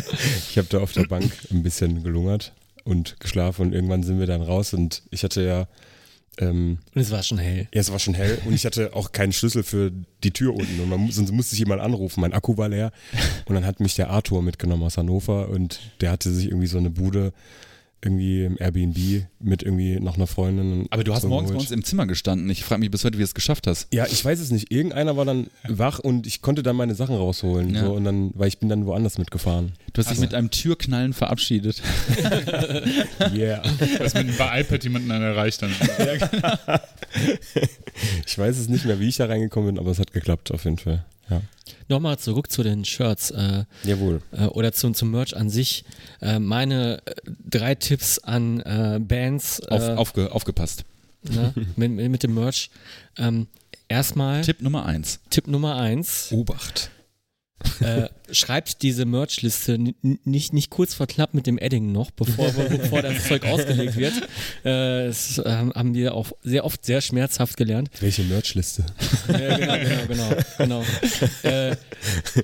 ich habe da auf der Bank ein bisschen gelungert und geschlafen und irgendwann sind wir dann raus und ich hatte ja Ähm, Und es war schon hell. ja, es war schon hell und ich hatte auch keinen Schlüssel für die Tür unten und man, sonst musste ich jemand anrufen. Mein Akku war leer und dann hat mich der Arthur mitgenommen aus Hannover und der hatte sich irgendwie so eine Bude irgendwie im Airbnb mit irgendwie noch einer Freundin. Aber du hast so morgens bei uns im Zimmer gestanden. Ich frage mich bis heute, wie du es geschafft hast. Ja, ich weiß es nicht. Irgendeiner war dann wach und ich konnte dann meine Sachen rausholen. Ja. So, und dann, weil ich bin dann woanders mitgefahren. Du hast dich mit einem Türknallen verabschiedet. Yeah. Dass man bei iPad jemanden dann erreicht dann. ich weiß es nicht mehr, wie ich da reingekommen bin, aber es hat geklappt auf jeden Fall. Ja. Nochmal zurück zu den Shirts äh, Jawohl. äh, oder zum, zum Merch an sich. Äh, meine äh, drei Tipps an äh, Bands äh, Auf, aufge, aufgepasst. ne, mit, mit dem Merch. Ähm, erstmal Tipp. Tipp Nummer eins. Nummer eins. Obacht. Äh, schreibt diese Merchliste nicht, nicht kurz vor knapp mit dem Edding noch, bevor, bevor das Zeug ausgelegt wird. Äh, das ähm, haben wir auch sehr oft sehr schmerzhaft gelernt. Welche Merchliste? Ja, genau, genau, genau. genau. Äh,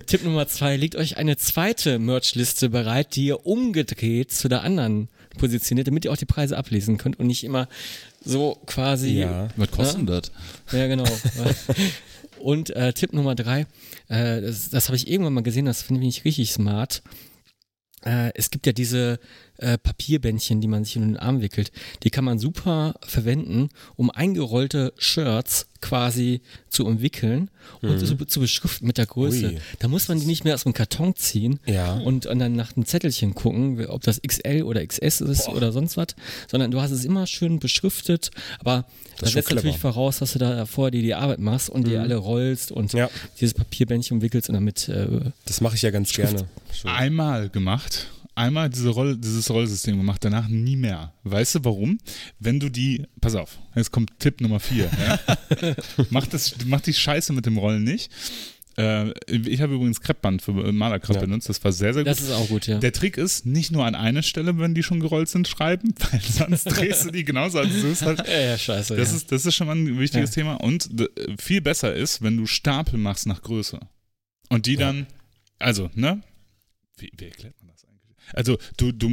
Tipp Nummer zwei, legt euch eine zweite Merchliste bereit, die ihr umgedreht zu der anderen positioniert, damit ihr auch die Preise ablesen könnt und nicht immer so quasi Ja. Was kostet denn das? ja, genau. Und äh, Tipp Nummer drei, äh, das, das habe ich irgendwann mal gesehen, das finde ich richtig smart. Äh, es gibt ja diese äh, Papierbändchen, die man sich in den Arm wickelt. Die kann man super verwenden, um eingerollte Shirts quasi zu umwickeln und zu, zu beschriften mit der Größe. Ui. Da muss man die nicht mehr aus dem Karton ziehen Ja. und, und dann nach einem Zettelchen gucken, ob das XL oder XS ist oder sonst was, sondern du hast es immer schön beschriftet, aber das, ist schon setzt natürlich voraus, dass du da vorher dir die Arbeit machst und die alle rollst und Ja. dieses Papierbändchen umwickelst und damit äh, Das mache ich ja ganz gerne. Schon. Einmal gemacht. Einmal diese Roll, dieses Rollsystem gemacht, danach nie mehr. Weißt du warum? Wenn du die, pass auf, jetzt kommt Tipp Nummer vier. Ja? mach, das, mach die Scheiße mit dem Rollen nicht. Äh, ich habe übrigens Kreppband für äh, Malerkrepp Ja. benutzt, das war sehr, sehr gut. das ist auch gut, ja. Der Trick ist, nicht nur an eine Stelle, wenn die schon gerollt sind, schreiben, weil sonst drehst du die genauso, als du es halt ja, ja, scheiße. das, ja. ist, das ist schon mal ein wichtiges Thema. Und viel besser ist, wenn du Stapel machst nach Größe. Und die dann, also, ne? Wie, wie erklärt? Also, du, du,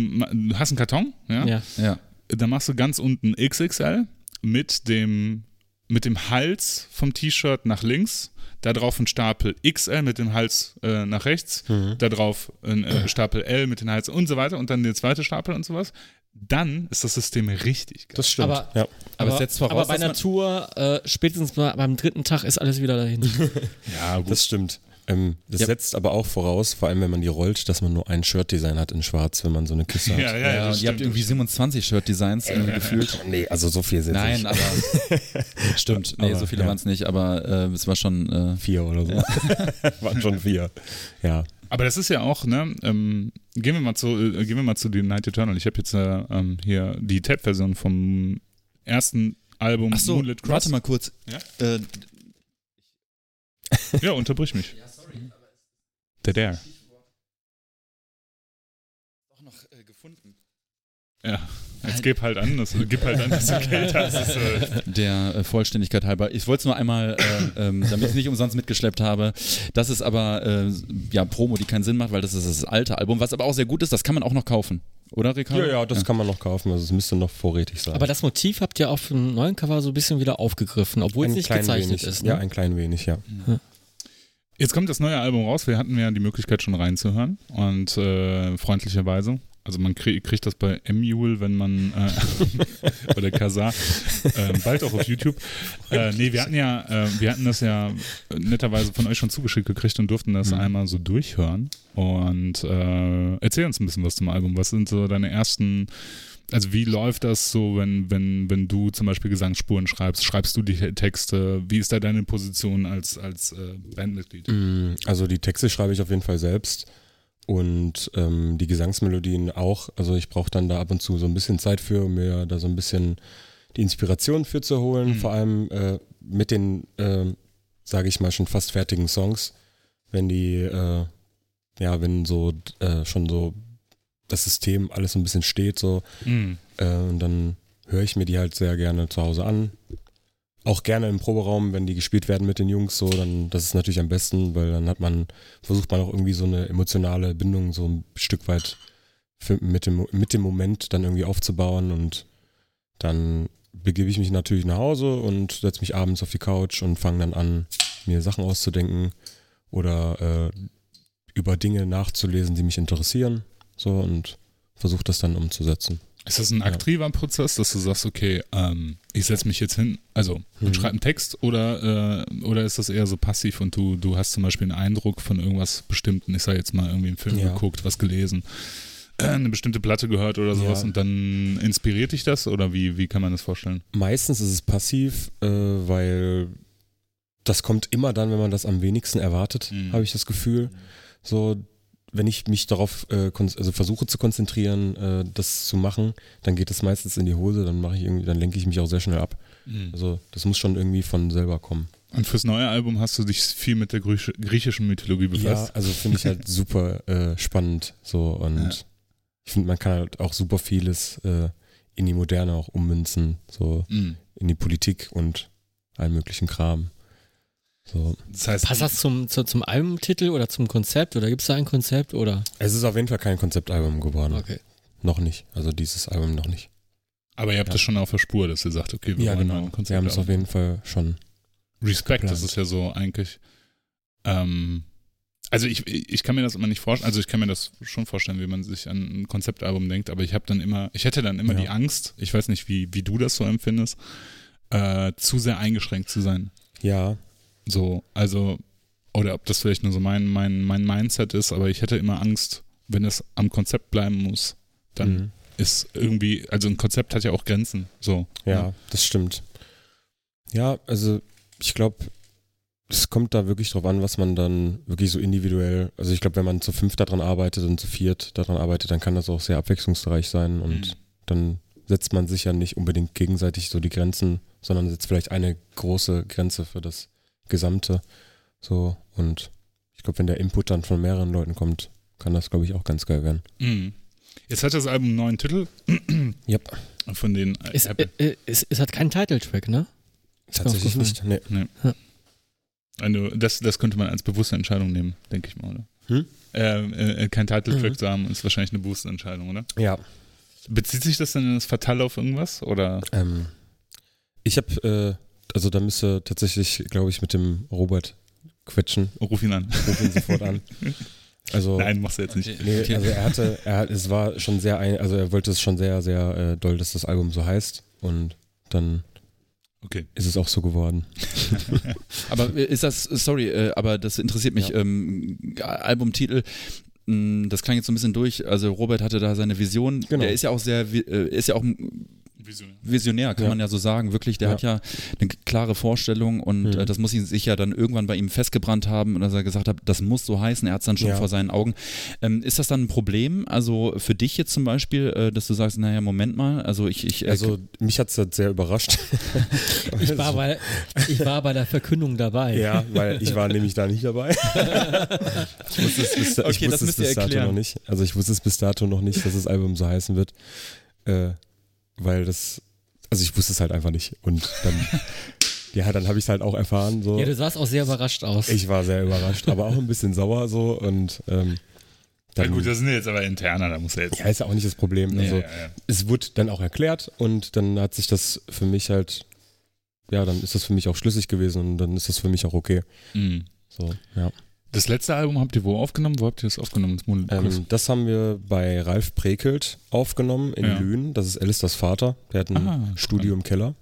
hast einen Karton, ja? ja. Ja. Dann machst du ganz unten XXL mit dem, mit dem Hals vom T-Shirt nach links. Da drauf ein Stapel XL mit dem Hals äh, nach rechts. Mhm. Da drauf ein äh, Stapel L mit dem Hals und so weiter. Und dann der zweite Stapel und sowas. Dann ist das System richtig geil. Das stimmt. Aber- ja. Aber es Aber, setzt voraus, aber bei man- Natur, äh, spätestens mal beim dritten Tag ist alles wieder dahin. Ja, gut. Das stimmt. Ähm, das Ja. setzt aber auch voraus, vor allem wenn man die rollt, dass man nur ein Shirt-Design hat in schwarz, wenn man so eine Kiste hat. ja, ja, Ja, ja, und ihr habt irgendwie 27 Shirt-Designs irgendwie gefühlt. Nee, also so viel sind Nein, nicht. aber stimmt. Nee, Aber, so viele ja. waren es nicht, aber äh, es war schon. Äh, Vier oder so. Waren schon vier. Ja. Aber das ist ja auch, ne, ähm, gehen wir mal zu, äh, gehen wir mal zu The Night Eternal. Ich habe jetzt äh, ähm, hier die Tape-Version vom ersten Album Ach so, Moonlit Cross. warte mal kurz. Ja? Äh, Ja, unterbrich mich. Der der. auch noch äh, gefunden. Ja. Jetzt gib halt an, das, gib halt an, dass du Geld hast. Äh, Der äh, Vollständigkeit halber. Ich wollte es nur einmal, äh, ähm, damit ich es nicht umsonst mitgeschleppt habe. Das ist aber äh, ja Promo, die keinen Sinn macht, weil das ist das alte Album, was aber auch sehr gut ist. Das kann man auch noch kaufen, oder Ricardo? Ja, ja, das kann man noch kaufen. Also es müsste noch vorrätig sein. Aber das Motiv habt ihr auf dem neuen Cover so ein bisschen wieder aufgegriffen, obwohl es ein nicht klein gezeichnet wenig. ist. Ne? Ja, ein klein wenig, ja. Jetzt kommt das neue Album raus. Wir hatten ja die Möglichkeit schon reinzuhören und äh, freundlicherweise. Also man krieg, kriegt das bei Emule, wenn man äh, oder Kazar, äh, bald auch auf YouTube. Äh, nee, wir hatten ja, äh, wir hatten das ja netterweise von euch schon zugeschickt gekriegt und durften das einmal so durchhören. Und äh, erzähl uns ein bisschen was zum Album. Was sind so deine ersten also wie läuft das so, wenn, wenn, wenn du zum Beispiel Gesangsspuren schreibst? Schreibst du die Texte? Wie ist da deine Position als, als äh, Bandmitglied? Mm, Also die Texte schreibe ich auf jeden Fall selbst und ähm, die Gesangsmelodien auch. Also ich brauche dann da ab und zu so ein bisschen Zeit für, um mir da so ein bisschen die Inspiration für zu holen. Mhm. Vor allem äh, mit den, äh, sage ich mal, schon fast fertigen Songs, wenn die, äh, ja, wenn so äh, schon so das System alles so ein bisschen steht, so Mhm. äh, und dann höre ich mir die halt sehr gerne zu Hause an. Auch gerne im Proberaum, wenn die gespielt werden mit den Jungs, so, dann, das ist natürlich am besten, weil dann hat man, versucht man auch irgendwie so eine emotionale Bindung so ein Stück weit für, mit, dem, mit dem Moment dann irgendwie aufzubauen und dann begebe ich mich natürlich nach Hause und setze mich abends auf die Couch und fange dann an, mir Sachen auszudenken oder äh, über Dinge nachzulesen, die mich interessieren. So und versuche das dann umzusetzen. Ist das ein aktiver Prozess, dass du sagst, okay, ähm, ich setze mich jetzt hin, also und Mhm. schreibe einen Text oder, äh, oder ist das eher so passiv und du, du hast zum Beispiel einen Eindruck von irgendwas Bestimmten, ich sage jetzt mal irgendwie einen Film Ja. geguckt, was gelesen, äh, eine bestimmte Platte gehört oder sowas Ja. und dann inspiriert dich das oder wie, wie kann man das vorstellen? Meistens ist es passiv, äh, weil das kommt immer dann, wenn man das am wenigsten erwartet, Mhm. habe ich das Gefühl. So, wenn ich mich darauf äh, also versuche zu konzentrieren, äh, das zu machen, dann geht es meistens in die Hose, dann mache ich irgendwie, dann lenke ich mich auch sehr schnell ab. Also das muss schon irgendwie von selber kommen. Und fürs neue Album hast du dich viel mit der griechischen Mythologie Ja, befasst? also finde ich halt super äh, spannend so und Ja. ich finde, man kann halt auch super vieles äh, in die Moderne auch ummünzen, so Mhm. in die Politik und allen möglichen Kram. So. Das heißt, Passt das zum, zu, zum Albumtitel oder zum Konzept oder gibt es da ein Konzept oder? Es ist auf jeden Fall kein Konzeptalbum geworden. Okay. Noch nicht. Also dieses Album noch nicht. aber ihr habt Ja. das schon auf der Spur, dass ihr sagt, okay, wir Ja, wollen genau. ein Wir Konzept haben es auf jeden Fall schon. Respekt, das ist ja so eigentlich. Ähm, also ich, ich kann mir das immer nicht vorstellen, also ich kann mir das schon vorstellen, wie man sich an ein Konzeptalbum denkt, aber ich habe dann immer, ich hätte dann immer Ja. die Angst, ich weiß nicht, wie, wie du das so empfindest, äh, zu sehr eingeschränkt zu sein. Ja, So, also, oder ob das vielleicht nur so mein, mein, mein Mindset ist, aber ich hätte immer Angst, wenn es am Konzept bleiben muss, dann mhm. ist irgendwie, also ein Konzept hat ja auch Grenzen. So. ja, das stimmt. Ja, also ich glaube, es kommt da wirklich drauf an, was man dann wirklich so individuell, also ich glaube, wenn man zu fünf daran arbeitet und zu viert daran arbeitet, dann kann das auch sehr abwechslungsreich sein und Mhm. dann setzt man sich ja nicht unbedingt gegenseitig so die Grenzen, sondern setzt vielleicht eine große Grenze für das Gesamte. So, und ich glaube, wenn der Input dann von mehreren Leuten kommt, kann das, glaube ich, auch ganz geil werden. Mhm. Jetzt hat das Album einen neuen Titel. Yep. Von den äh, Es, Apple. äh, es, es hat keinen Titeltrack, ne? Tatsächlich aufgefallen. nicht. Nee. Also das, das könnte man als bewusste Entscheidung nehmen, denke ich mal, oder? Hm? Äh, äh, kein Title-Track Mhm. zu haben, ist wahrscheinlich eine bewusste Entscheidung, oder? Ja. Bezieht sich das denn in das Fatal auf irgendwas? Oder? Ähm, ich habe, äh, also da müsste tatsächlich, glaube ich, mit dem Robert quetschen. Ruf ihn an. Ruf ihn sofort an. Also, Nein, machst du jetzt nicht. nee, Okay. also er hatte, er hat, es war schon sehr, ein, also er wollte es schon sehr, sehr äh, doll, dass das Album so heißt. Und dann Okay. ist es auch so geworden. Aber äh, ist das, sorry, äh, aber das interessiert mich, Ja. ähm, Albumtitel, mh, das klang jetzt so ein bisschen durch, also Robert hatte da seine Vision, Genau. der ist ja auch sehr, äh, ist ja auch Visionär. visionär, kann Ja. man ja so sagen, wirklich, der Ja. hat ja eine klare Vorstellung und Mhm. äh, das muss ihn sich ja dann irgendwann bei ihm festgebrannt haben und dass er gesagt hat, das muss so heißen, er hat es dann schon Ja. vor seinen Augen. Ähm, ist das dann ein Problem, also für dich jetzt zum Beispiel, äh, dass du sagst, naja, Moment mal, also ich, ich äh, Also mich hat es halt sehr überrascht. Ich war, bei, ich war bei der Verkündung dabei. Ja, weil ich war nämlich da nicht dabei. ich wusste es bis, ich Okay, das wusste es bis dato erklären. noch nicht. Also ich wusste es bis dato noch nicht, dass das Album so heißen wird. Äh, weil das, also ich wusste es halt einfach nicht. Und dann, ja, dann habe ich es halt auch erfahren. So. Ja, du sahst auch sehr überrascht aus. Ich war sehr überrascht, aber auch ein bisschen sauer so und ähm, Ja dann, gut, das sind jetzt aber interner, da muss er jetzt. ja, ist ja auch nicht das Problem. Also ja, ja. es wurde dann auch erklärt und dann hat sich das für mich halt, ja, dann ist das für mich auch schlüssig gewesen und dann ist das für mich auch okay. Mhm. So, ja. Das letzte Album habt ihr wo aufgenommen? Wo habt ihr das aufgenommen? Das Ähm, das haben wir bei Ralf Prekelt aufgenommen in Ja. Lünen. Das ist Alisters Vater. Der hat ein Ah, Studio im Keller.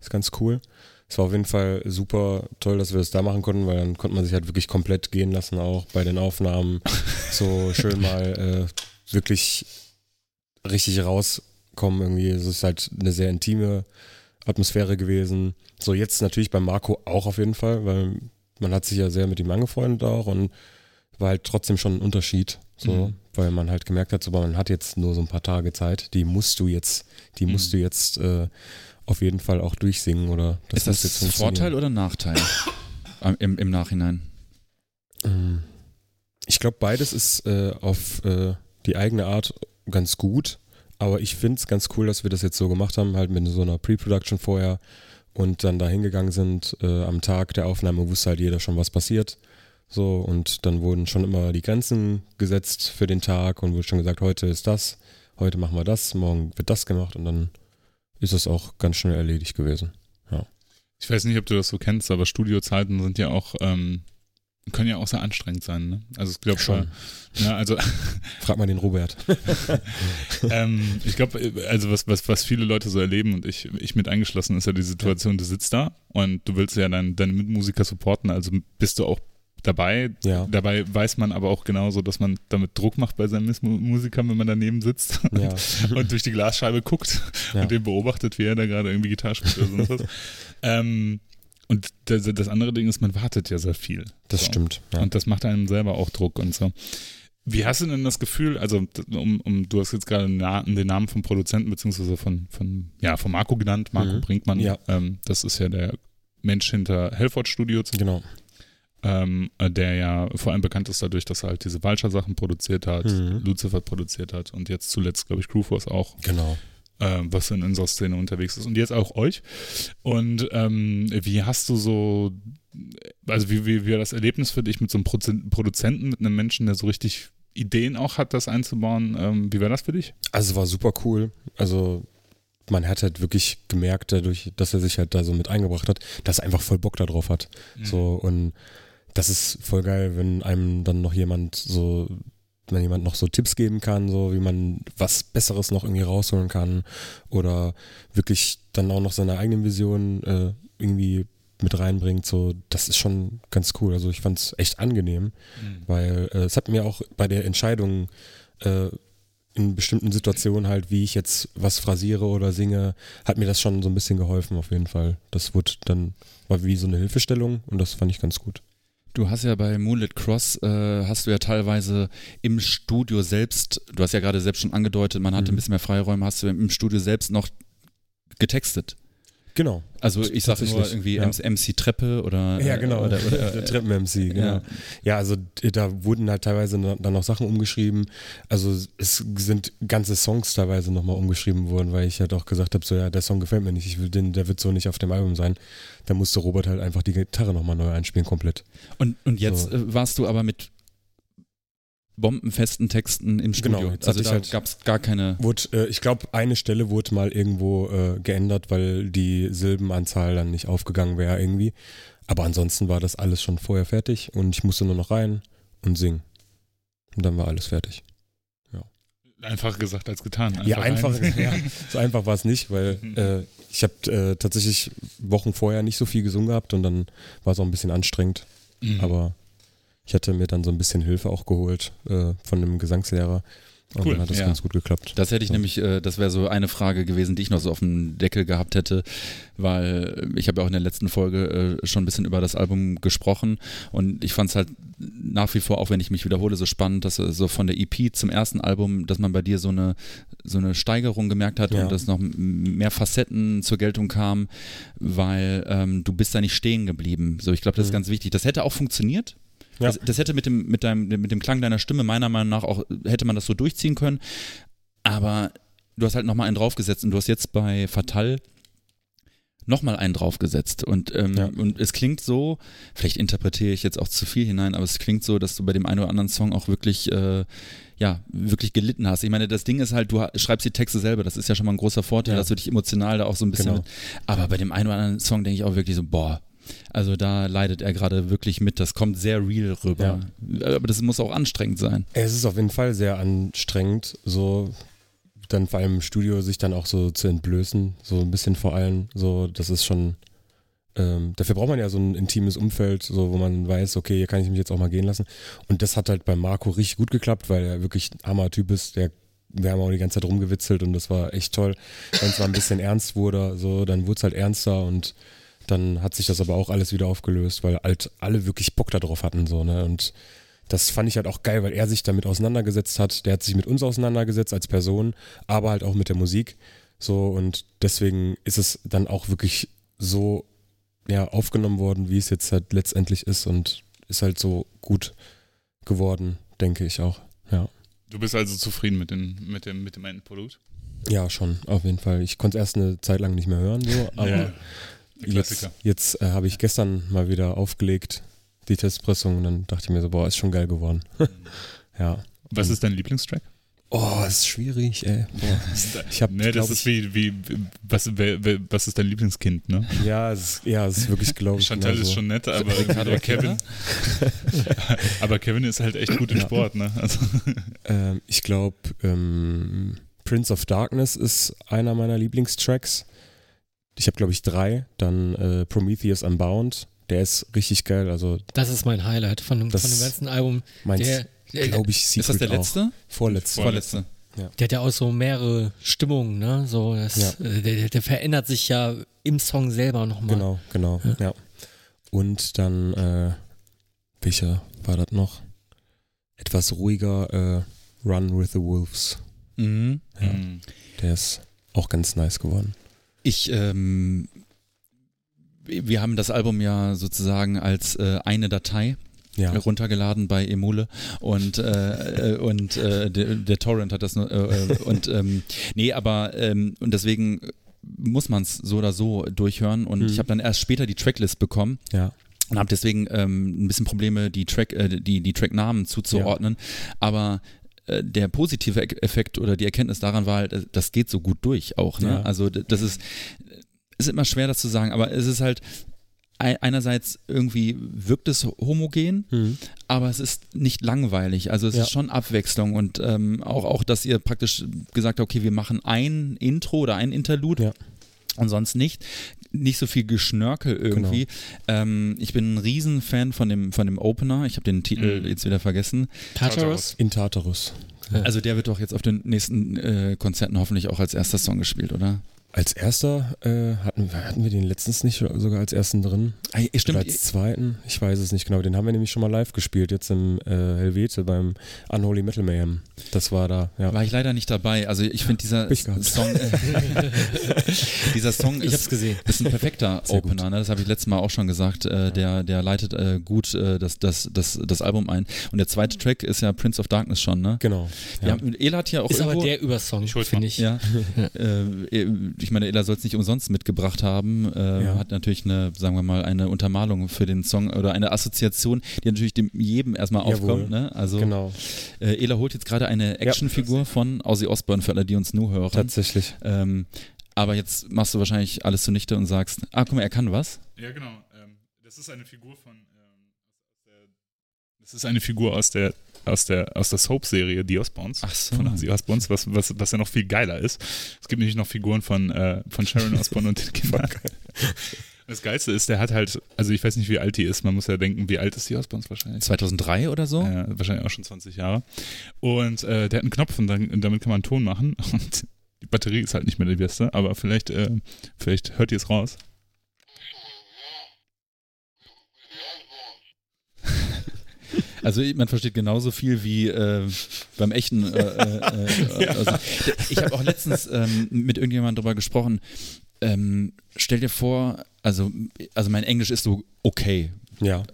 Ist ganz cool. Es war auf jeden Fall super toll, dass wir das da machen konnten, weil dann konnte man sich halt wirklich komplett gehen lassen, auch bei den Aufnahmen. so schön mal äh, wirklich richtig rauskommen irgendwie. Es ist halt eine sehr intime Atmosphäre gewesen. So jetzt natürlich bei Marco auch auf jeden Fall, weil man hat sich ja sehr mit ihm angefreundet auch und war halt trotzdem schon ein Unterschied, so, Mhm. weil man halt gemerkt hat, so, man hat jetzt nur so ein paar Tage Zeit, die musst du jetzt, die musst Mhm. du jetzt äh, auf jeden Fall auch durchsingen oder das ist das jetzt. Vorteil oder Nachteil im, im Nachhinein? Ähm, Ich glaube, beides ist äh, auf äh, die eigene Art ganz gut, aber ich finde es ganz cool, dass wir das jetzt so gemacht haben, halt mit so einer Pre-Production vorher und dann da hingegangen sind. Äh, am Tag der Aufnahme wusste halt jeder schon, was passiert. So, und dann wurden schon immer die Grenzen gesetzt für den Tag und wurde schon gesagt, heute ist das, heute machen wir das, morgen wird das gemacht und dann ist es auch ganz schnell erledigt gewesen. Ich weiß nicht, ob du das so kennst, aber Studiozeiten sind ja auch, ähm, können ja auch sehr anstrengend sein. Ne? Also ich glaube Schon. Ja, also Frag mal den Robert. ähm, ich glaube, also was, was, was viele Leute so erleben und ich, ich mit eingeschlossen, ist ja die Situation, du sitzt da und du willst ja dein, deine Mitmusiker supporten, also bist du auch dabei. Ja. Dabei weiß man aber auch genauso, dass man damit Druck macht bei seinen Musikern, wenn man daneben sitzt Ja. und durch die Glasscheibe guckt und den beobachtet, wie er da gerade irgendwie Gitarre spielt oder sonst was. ähm, und das, das andere Ding ist, man wartet ja sehr viel. Das So. stimmt. Ja. Und das macht einem selber auch Druck und so. Wie hast du denn das Gefühl, also um, um, du hast jetzt gerade den Na- den Namen vom Produzenten beziehungsweise von, von, ja, von Marco genannt, Marco Mhm. Brinkmann. Ja. Ähm, das ist ja der Mensch hinter Helford Studios, Genau. ähm, äh, der ja vor allem bekannt ist dadurch, dass er halt diese Vulture-Sachen produziert hat, Mhm. Lucifer produziert hat und jetzt zuletzt, glaube ich, Crewforce auch Genau. Ähm, was in unserer Szene unterwegs ist und jetzt auch euch. Und ähm, wie hast du so, also wie, wie, wie war das Erlebnis für dich mit so einem Prozen- Produzenten, mit einem Menschen, der so richtig Ideen auch hat, das einzubauen? Ähm, wie war das für dich? Also es war super cool. Also man hat halt wirklich gemerkt, dadurch, dass er sich halt da so mit eingebracht hat, dass er einfach voll Bock darauf hat. So und das ist voll geil, wenn einem dann noch jemand so, wenn jemand noch so Tipps geben kann, so wie man was Besseres noch irgendwie rausholen kann oder wirklich dann auch noch seine eigenen Visionen äh, irgendwie mit reinbringt, so das ist schon ganz cool. Also ich fand es echt angenehm, weil äh, es hat mir auch bei der Entscheidung äh, in bestimmten Situationen halt, wie ich jetzt was phrasiere oder singe, hat mir das schon so ein bisschen geholfen auf jeden Fall. Das wurde dann, war wie so eine Hilfestellung und das fand ich ganz gut. Du hast ja bei Moonlit Cross, äh, hast du ja teilweise im Studio selbst, du hast ja gerade selbst schon angedeutet, man hatte Mhm. ein bisschen mehr Freiräume, hast du im Studio selbst noch getextet. Genau. Also ich sag nur irgendwie ja. MC Treppe oder Ja, genau. oder, oder, der Treppen-MC, genau. ja. Ja. also da wurden halt teilweise dann noch Sachen umgeschrieben. Also es sind ganze Songs teilweise nochmal umgeschrieben worden, weil ich halt auch gesagt habe, so ja, der Song gefällt mir nicht, ich will den, der wird so nicht auf dem Album sein. Da musste Robert halt einfach die Gitarre nochmal neu einspielen, komplett. Und, und jetzt So. äh, warst du aber mit bombenfesten Texten im Studio. Genau, jetzt also da halt- gab es gar keine. Wurde, äh, ich glaube, eine Stelle wurde mal irgendwo äh, geändert, weil die Silbenanzahl dann nicht aufgegangen wäre irgendwie. Aber ansonsten war das alles schon vorher fertig und ich musste nur noch rein und singen. Und dann war alles fertig. Einfacher gesagt als getan. ja, einfach, ja, so einfach war es nicht, weil äh, ich habe äh, tatsächlich Wochen vorher nicht so viel gesungen gehabt und dann war es auch ein bisschen anstrengend. Mhm. Aber ich hatte mir dann so ein bisschen Hilfe auch geholt äh, von einem Gesangslehrer und Cool, dann hat das ja. ganz gut geklappt. Das hätte ich So. nämlich, äh, das wäre so eine Frage gewesen, die ich noch so auf dem Deckel gehabt hätte, weil ich habe ja auch in der letzten Folge äh, schon ein bisschen über das Album gesprochen und ich fand es halt nach wie vor, auch wenn ich mich wiederhole, so spannend, dass äh, so von der EP zum ersten Album, dass man bei dir so eine so eine Steigerung gemerkt hat Ja. und dass noch mehr Facetten zur Geltung kamen, weil ähm, du bist da nicht stehen geblieben. So, ich glaube, das ist Mhm. ganz wichtig. Das hätte auch funktioniert. Ja. Das, das hätte mit dem, mit, deinem, mit dem Klang deiner Stimme meiner Meinung nach auch, hätte man das so durchziehen können. Aber du hast halt nochmal einen draufgesetzt und du hast jetzt bei Fatal nochmal einen draufgesetzt. Und, ähm, Ja. und es klingt so, vielleicht interpretiere ich jetzt auch zu viel hinein, aber es klingt so, dass du bei dem einen oder anderen Song auch wirklich, äh, ja, wirklich gelitten hast. Ich meine, das Ding ist halt, du schreibst die Texte selber, das ist ja schon mal ein großer Vorteil, Ja. dass du dich emotional da auch so ein bisschen Genau. mit, aber bei dem einen oder anderen Song denke ich auch wirklich so, boah, also da leidet er gerade wirklich mit, das kommt sehr real rüber. Aber das muss auch anstrengend sein. Es ist auf jeden Fall sehr anstrengend, so dann vor allem im Studio sich dann auch so zu entblößen, so ein bisschen vor allem, so das ist schon, ähm, dafür braucht man ja so ein intimes Umfeld, so wo man weiß, okay, hier kann ich mich jetzt auch mal gehen lassen. Und das hat halt bei Marco richtig gut geklappt, weil er wirklich ein Hammer-Typ ist, der wir haben auch die ganze Zeit rumgewitzelt und das war echt toll. Wenn es mal ein bisschen ernst wurde, so, dann wurde es halt ernster und dann hat sich das aber auch alles wieder aufgelöst, weil halt alle wirklich Bock darauf hatten, so, ne? Und das fand ich halt auch geil, weil er sich damit auseinandergesetzt hat. Der hat sich mit uns auseinandergesetzt als Person, aber halt auch mit der Musik. So, und deswegen ist es dann auch wirklich so ja, aufgenommen worden, wie es jetzt halt letztendlich ist und ist halt so gut geworden, denke ich auch. Ja. Du bist also zufrieden mit, den, mit, dem, mit dem Endprodukt? Ja, schon, auf jeden Fall. Ich konnte es erst eine Zeit lang nicht mehr hören, so, aber Ja, der jetzt, Klassiker. jetzt äh, habe ich gestern mal wieder aufgelegt, die Testpressung, und dann dachte ich mir so, boah, ist schon geil geworden. ja. Was ist dein Lieblingstrack? Oh, ist schwierig, ey. Boah. Ich habe, Ne, das ist wie, wie, was, was ist dein Lieblingskind, ne? Ja, es ist, ja, es ist wirklich, glaube ich. Chantal ist so. schon nett, aber, aber Kevin. aber Kevin ist halt echt gut im Sport, ne? Also, Ähm, ich glaube, ähm, Prince of Darkness ist einer meiner Lieblingstracks. Ich habe, glaube ich, drei. Dann äh, Prometheus Unbound. Der ist richtig geil. Also, Das ist mein Highlight von, dem- Das von dem ganzen Album. meins, der, glaube ich, Secret Ist das der auch. letzte? Vorletzte. Vorletzte. der hat ja auch so mehrere Stimmungen, ne? So, das, Ja. äh, der, der- der verändert sich ja im Song selber nochmal. Genau, genau, ja. Und dann, äh, welcher war das noch? Etwas ruhiger, äh, Run with the Wolves. Mhm. Ja, hm. der ist auch ganz nice geworden. Ich, ähm, wir haben das Album ja sozusagen als äh, eine Datei Ja, runtergeladen bei Emule und äh, äh, und äh, der, der Torrent hat das nur äh, äh, und ähm, nee, aber ähm, und deswegen muss man es so oder so durchhören und Mhm. ich habe dann erst später die Tracklist bekommen ja, und habe deswegen ähm, ein bisschen Probleme, die Track, äh, die die Tracknamen zuzuordnen, aber äh, der positive Effekt oder die Erkenntnis daran war halt, äh, das geht so gut durch auch. Ne? Ja. Also das ist, ist immer schwer, das zu sagen, aber es ist halt ei- einerseits irgendwie wirkt es homogen, Mhm. aber es ist nicht langweilig. Also es Ja. ist schon Abwechslung und ähm, auch, auch, dass ihr praktisch gesagt habt, okay, wir machen ein Intro oder ein Interlude Ja. und sonst nicht. Nicht so viel Geschnörkel irgendwie. Genau. Ähm, ich bin ein Riesenfan von dem, von dem Opener. Ich habe den Titel Mhm. jetzt wieder vergessen. Tartarus? In Tartarus. Also der wird doch jetzt auf den nächsten äh, Konzerten hoffentlich auch als erster Song gespielt, oder? Als erster äh, hatten, wir- hatten wir den letztens nicht sogar als ersten drin? Ah, ja, stimmt. Oder als zweiten? Ich weiß es nicht genau. Den haben wir nämlich schon mal live gespielt, jetzt im äh, Helvete beim Unholy Metal Mayhem. Das war da, ja. War ich leider nicht dabei. Also ich finde dieser. Song, äh, dieser Song Ich ist, hab's gesehen. ist ein perfekter Sehr. Opener. Ne? Das habe ich letztes Mal auch schon gesagt. Äh, der, der leitet äh, gut äh, das, das, das, das Album ein. Und der zweite Track ist ja Prince of Darkness schon. Ne? Genau. Wir haben, Ela hat ja auch Ist aber irgendwo, der Übersong, Schuld finde ich. Ja, äh, ich meine, Ela soll es nicht umsonst mitgebracht haben. Äh, Ja. Hat natürlich eine, sagen wir mal, eine Untermalung für den Song oder eine Assoziation, die natürlich dem jedem erstmal Jawohl. aufkommt. Ne? Also Genau, äh, Ela holt jetzt gerade eine Actionfigur von Ozzy Osbourne für alle, die uns nur hören. tatsächlich. Ähm, aber jetzt machst du wahrscheinlich alles zunichte und sagst, ah, guck mal, er kann was. Ja, genau. Ähm, das ist eine Figur von. Ähm, das ist eine Figur aus der aus der aus der Soap-Serie The Osbournes. Ach so. Von Ozzy Osbournes, was, was, was ja noch viel geiler ist. Es gibt nämlich noch Figuren von, äh, von Sharon Osbourne und den Kindern. Das Geilste ist, der hat halt, also ich weiß nicht, wie alt die ist. Man muss ja denken, wie alt ist die Osbournes wahrscheinlich? 2003 oder so? Äh, wahrscheinlich auch schon 20 Jahre. Und äh, der hat einen Knopf und dann, damit kann man einen Ton machen. Und die Batterie ist halt nicht mehr die beste, aber vielleicht, äh, vielleicht hört ihr es raus. Also man versteht genauso viel wie äh, beim echten. Äh, äh, äh, also, ich habe auch letztens ähm, mit irgendjemandem darüber gesprochen. Ähm, stell dir vor, also, also mein Englisch ist so okay. Ja.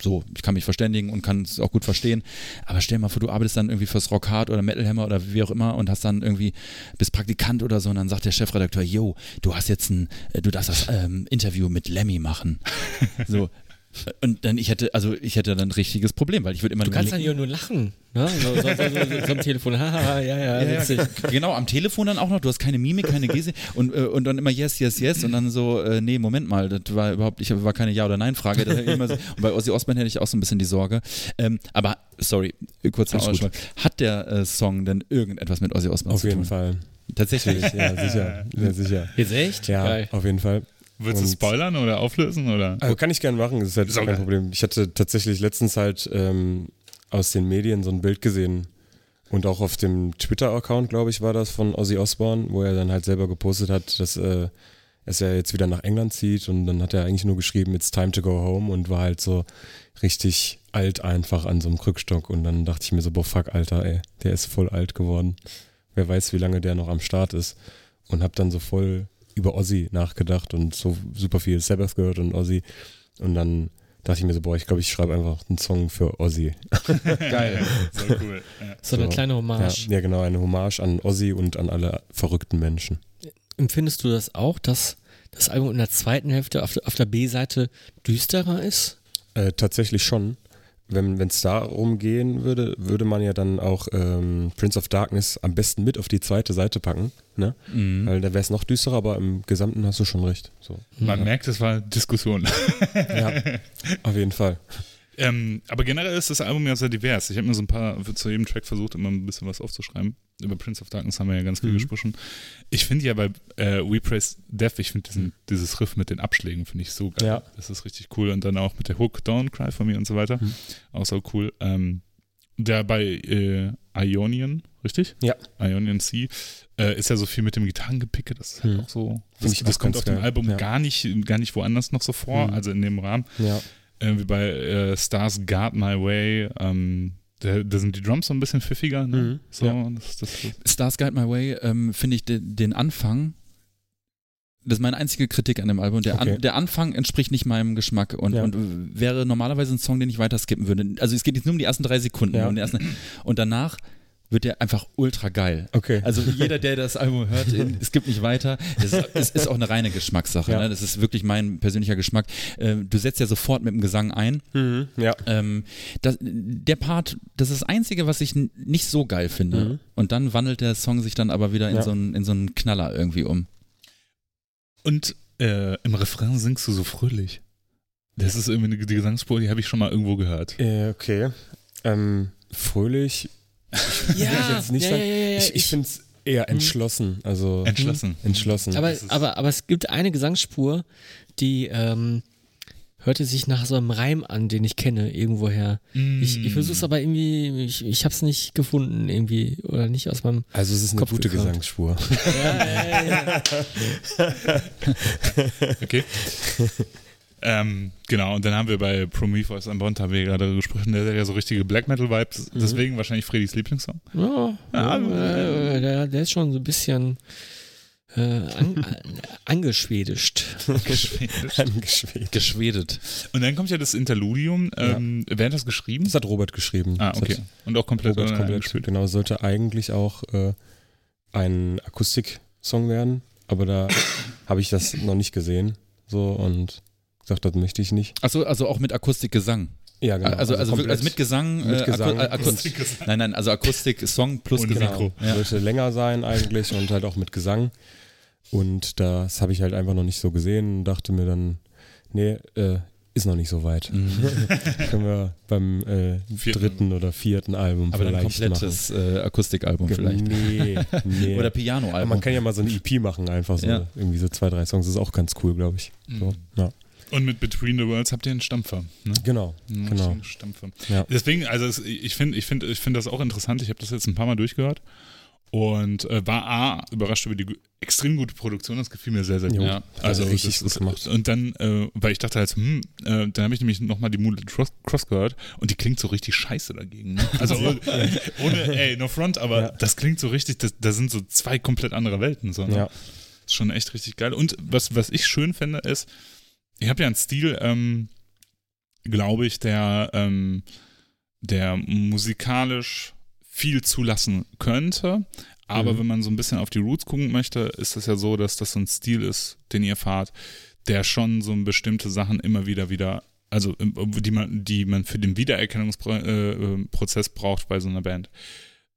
So, ich kann mich verständigen und kann es auch gut verstehen. Aber stell dir mal vor, du arbeitest dann irgendwie fürs Rock Hard oder Metal Hammer oder wie auch immer und hast dann irgendwie, bist Praktikant oder so und dann sagt der Chefredakteur, yo, du hast jetzt ein, äh, du darfst das ähm, Interview mit Lemmy machen. So. Und dann, ich hätte, also ich hätte dann ein richtiges Problem, weil ich würde immer Du kannst dann ja nur lachen. Ne? So, so, so, so, am Telefon. Haha, ja, ja, ja, witzig. genau, am Telefon dann auch noch, du hast keine Mimik, keine Gese und, äh, und dann immer yes, yes, yes und dann so, äh, nee, Moment mal, das war überhaupt, ich war keine Ja- oder Nein-Frage. Und bei Ozzy Osbourne hätte ich auch so ein bisschen die Sorge. Ähm, aber, sorry, gut. Ausschlag. Hat der äh, Song denn irgendetwas mit Ozzy Osbourne Auf zu jeden tun? Fall. Tatsächlich. Ja, sicher. Ja, sicher. Jetzt echt? Ja, Geil. auf jeden Fall. Willst du spoilern oder auflösen? Oder? Also kann ich gerne machen, das ist halt Ist kein geil. Problem. Ich hatte tatsächlich letztens halt ähm, aus den Medien so ein Bild gesehen und auch auf dem Twitter-Account, glaube ich, war das von Ozzy Osbourne, wo er dann halt selber gepostet hat, dass äh, dass er jetzt wieder nach England zieht und dann hat er eigentlich nur geschrieben, it's time to go home und war halt so richtig alt einfach an so einem Krückstock und dann dachte ich mir so, boah, fuck, Alter, ey, der ist voll alt geworden. Wer weiß, wie lange der noch am Start ist und hab dann so voll über Ozzy nachgedacht und so super viel Sabbath gehört und Ozzy und dann dachte ich mir so, boah, ich glaube, ich schreibe einfach einen Song für Ozzy. Geil. So cool. Ja. So eine So. kleine Ja, Hommage. ja, genau, eine Hommage an Ozzy und an alle verrückten Menschen. Empfindest du das auch, dass das Album in der zweiten Hälfte auf, der- auf der B-Seite düsterer ist? Äh, tatsächlich schon. Wenn es darum gehen würde, würde man ja dann auch ähm, Prince of Darkness am besten mit auf die zweite Seite packen, ne? Mhm. Weil da wäre es noch düsterer, aber im Gesamten hast du schon recht. So. Man merkt, es war Diskussion. Ja, auf jeden Fall. Ähm, aber generell ist das Album ja sehr divers. Ich habe mir so ein paar, zu jedem Track versucht, immer ein bisschen was aufzuschreiben. Über Prince of Darkness haben wir ja ganz viel Mhm. gesprochen. Ich finde ja bei äh, We Praise Death, ich finde diesen- dieses Riff mit den Abschlägen, finde ich so geil. Ja. Das ist richtig cool. Und dann auch mit der Hook, Don't Cry for Me und so weiter. Mhm. Auch so cool. Ähm, der bei äh, Ionian, richtig? Ja. Ionian C, äh, ist ja so viel mit dem Gitarrengepicke. Das ist halt Mhm. auch so. Das, ich das kommt auf dem. Album Ja. gar, nicht, gar nicht woanders noch so vor, Mhm. also in dem Rahmen Ja. Äh, wie bei äh, Stars Guard My Way. Ähm, da, da sind die Drums so ein bisschen pfiffiger. Ne? Mhm, So, ja. das, das, Stars Guide My Way ähm, finde ich de, den Anfang. Das ist meine einzige Kritik an dem Album. Der, Okay. an, der Anfang entspricht nicht meinem Geschmack und, Ja. und wäre normalerweise ein Song, den ich weiter skippen würde. Also es geht jetzt nur um die ersten drei Sekunden. Ja. Und, ersten, und danach wird der einfach ultra geil. Okay. Also jeder, der das Album hört, in- es gibt nicht weiter. Es ist, es ist auch eine reine Geschmackssache. Ja. Ne? Das ist wirklich mein persönlicher Geschmack. Ähm, du setzt ja sofort mit dem Gesang ein. Mhm. Ja. Ähm, das, der Part, das ist das Einzige, was ich nicht so geil finde. Mhm. Und dann wandelt der Song sich dann aber wieder in, Ja. so, einen, in so einen Knaller irgendwie um. Und äh, im Refrain singst du so fröhlich. Das ist irgendwie eine, die Gesangsspur, die habe ich schon mal irgendwo gehört. Äh, okay. Ähm, fröhlich. Ja, ich jetzt nicht ja, sagen. ja, ja, ja, ich ich finde es eher entschlossen. Also Entschlossen. entschlossen. Aber, aber, aber es gibt eine Gesangsspur, die ähm, hörte sich nach so einem Reim an, den ich kenne, irgendwoher. Ich, ich versuche es aber irgendwie, ich, ich habe es nicht gefunden, irgendwie, oder nicht aus meinem. also es ist eine Kopf gute gekraut. Gesangsspur. Ja, ja, ja, ja. Okay. Ähm, genau, und dann haben wir bei Prometheus Unbound, haben wir gerade gesprochen, der hat ja so richtige Black Metal Vibes, deswegen wahrscheinlich Fredys Lieblingssong. ja, Ja, ja, äh, der, der ist schon so ein bisschen äh, an, an, angeschwedischt. Angeschwegt. Geschwedet. Und dann kommt ja das Interludium. Ähm, Wer hat das geschrieben? Das hat Robert geschrieben. Ah, okay. Und auch komplett, Robert komplett eingespielt. Genau, sollte eigentlich auch äh, ein Akustik-Song werden, aber da habe ich das noch nicht gesehen. So und gesagt, das möchte ich nicht. Achso, also auch mit Akustikgesang. Ja, genau. also, also, komplett also mit Gesang. mit äh, Gesang Aku- Aku- nein, nein, also Akustik, Song plus Ohne Gesang. Mikro. Ja. Sollte länger sein eigentlich und halt auch mit Gesang. Und das habe ich halt einfach noch nicht so gesehen und dachte mir dann, nee, äh, ist noch nicht so weit. Mhm. Können wir beim äh, dritten oder vierten Album Aber vielleicht komplettes äh, Akustikalbum machen. vielleicht. Nee, nee. Oder Pianoalbum. man kann ja mal so eine EP machen, einfach so Ja. irgendwie so zwei, drei Songs. Das ist auch ganz cool, glaube ich. So, Mhm. ja. Und mit Between the Worlds habt ihr einen Stampfer. Ne? Genau, Einen genau. Stampfer. Ja. Deswegen, also es, ich finde ich find, ich find das auch interessant. Ich habe das jetzt ein paar Mal durchgehört und äh, war A, überrascht über die extrem gute Produktion. Das gefiel mir sehr, sehr gut. Jo, Ja, er richtig das gut gemacht. Und dann, äh, weil ich dachte halt, hm, äh, dann habe ich nämlich nochmal die Moonlit Cross, gehört und die klingt so richtig scheiße dagegen. Ne? Also ohne, ey, no front, aber Ja. das klingt so richtig, das, da sind so zwei komplett andere Welten. So, ne? Ja. Ist schon echt richtig geil. Und was, was ich schön finde, ist, ich habe ja einen Stil, ähm, glaube ich, der, ähm, der musikalisch viel zulassen könnte. Aber Mhm. wenn man so ein bisschen auf die Roots gucken möchte, ist es ja so, dass das so ein Stil ist, den ihr fahrt, der schon so bestimmte Sachen immer wieder wieder, also ähm, die man, die man für den Wiedererkennungsprozess äh, äh, braucht bei so einer Band,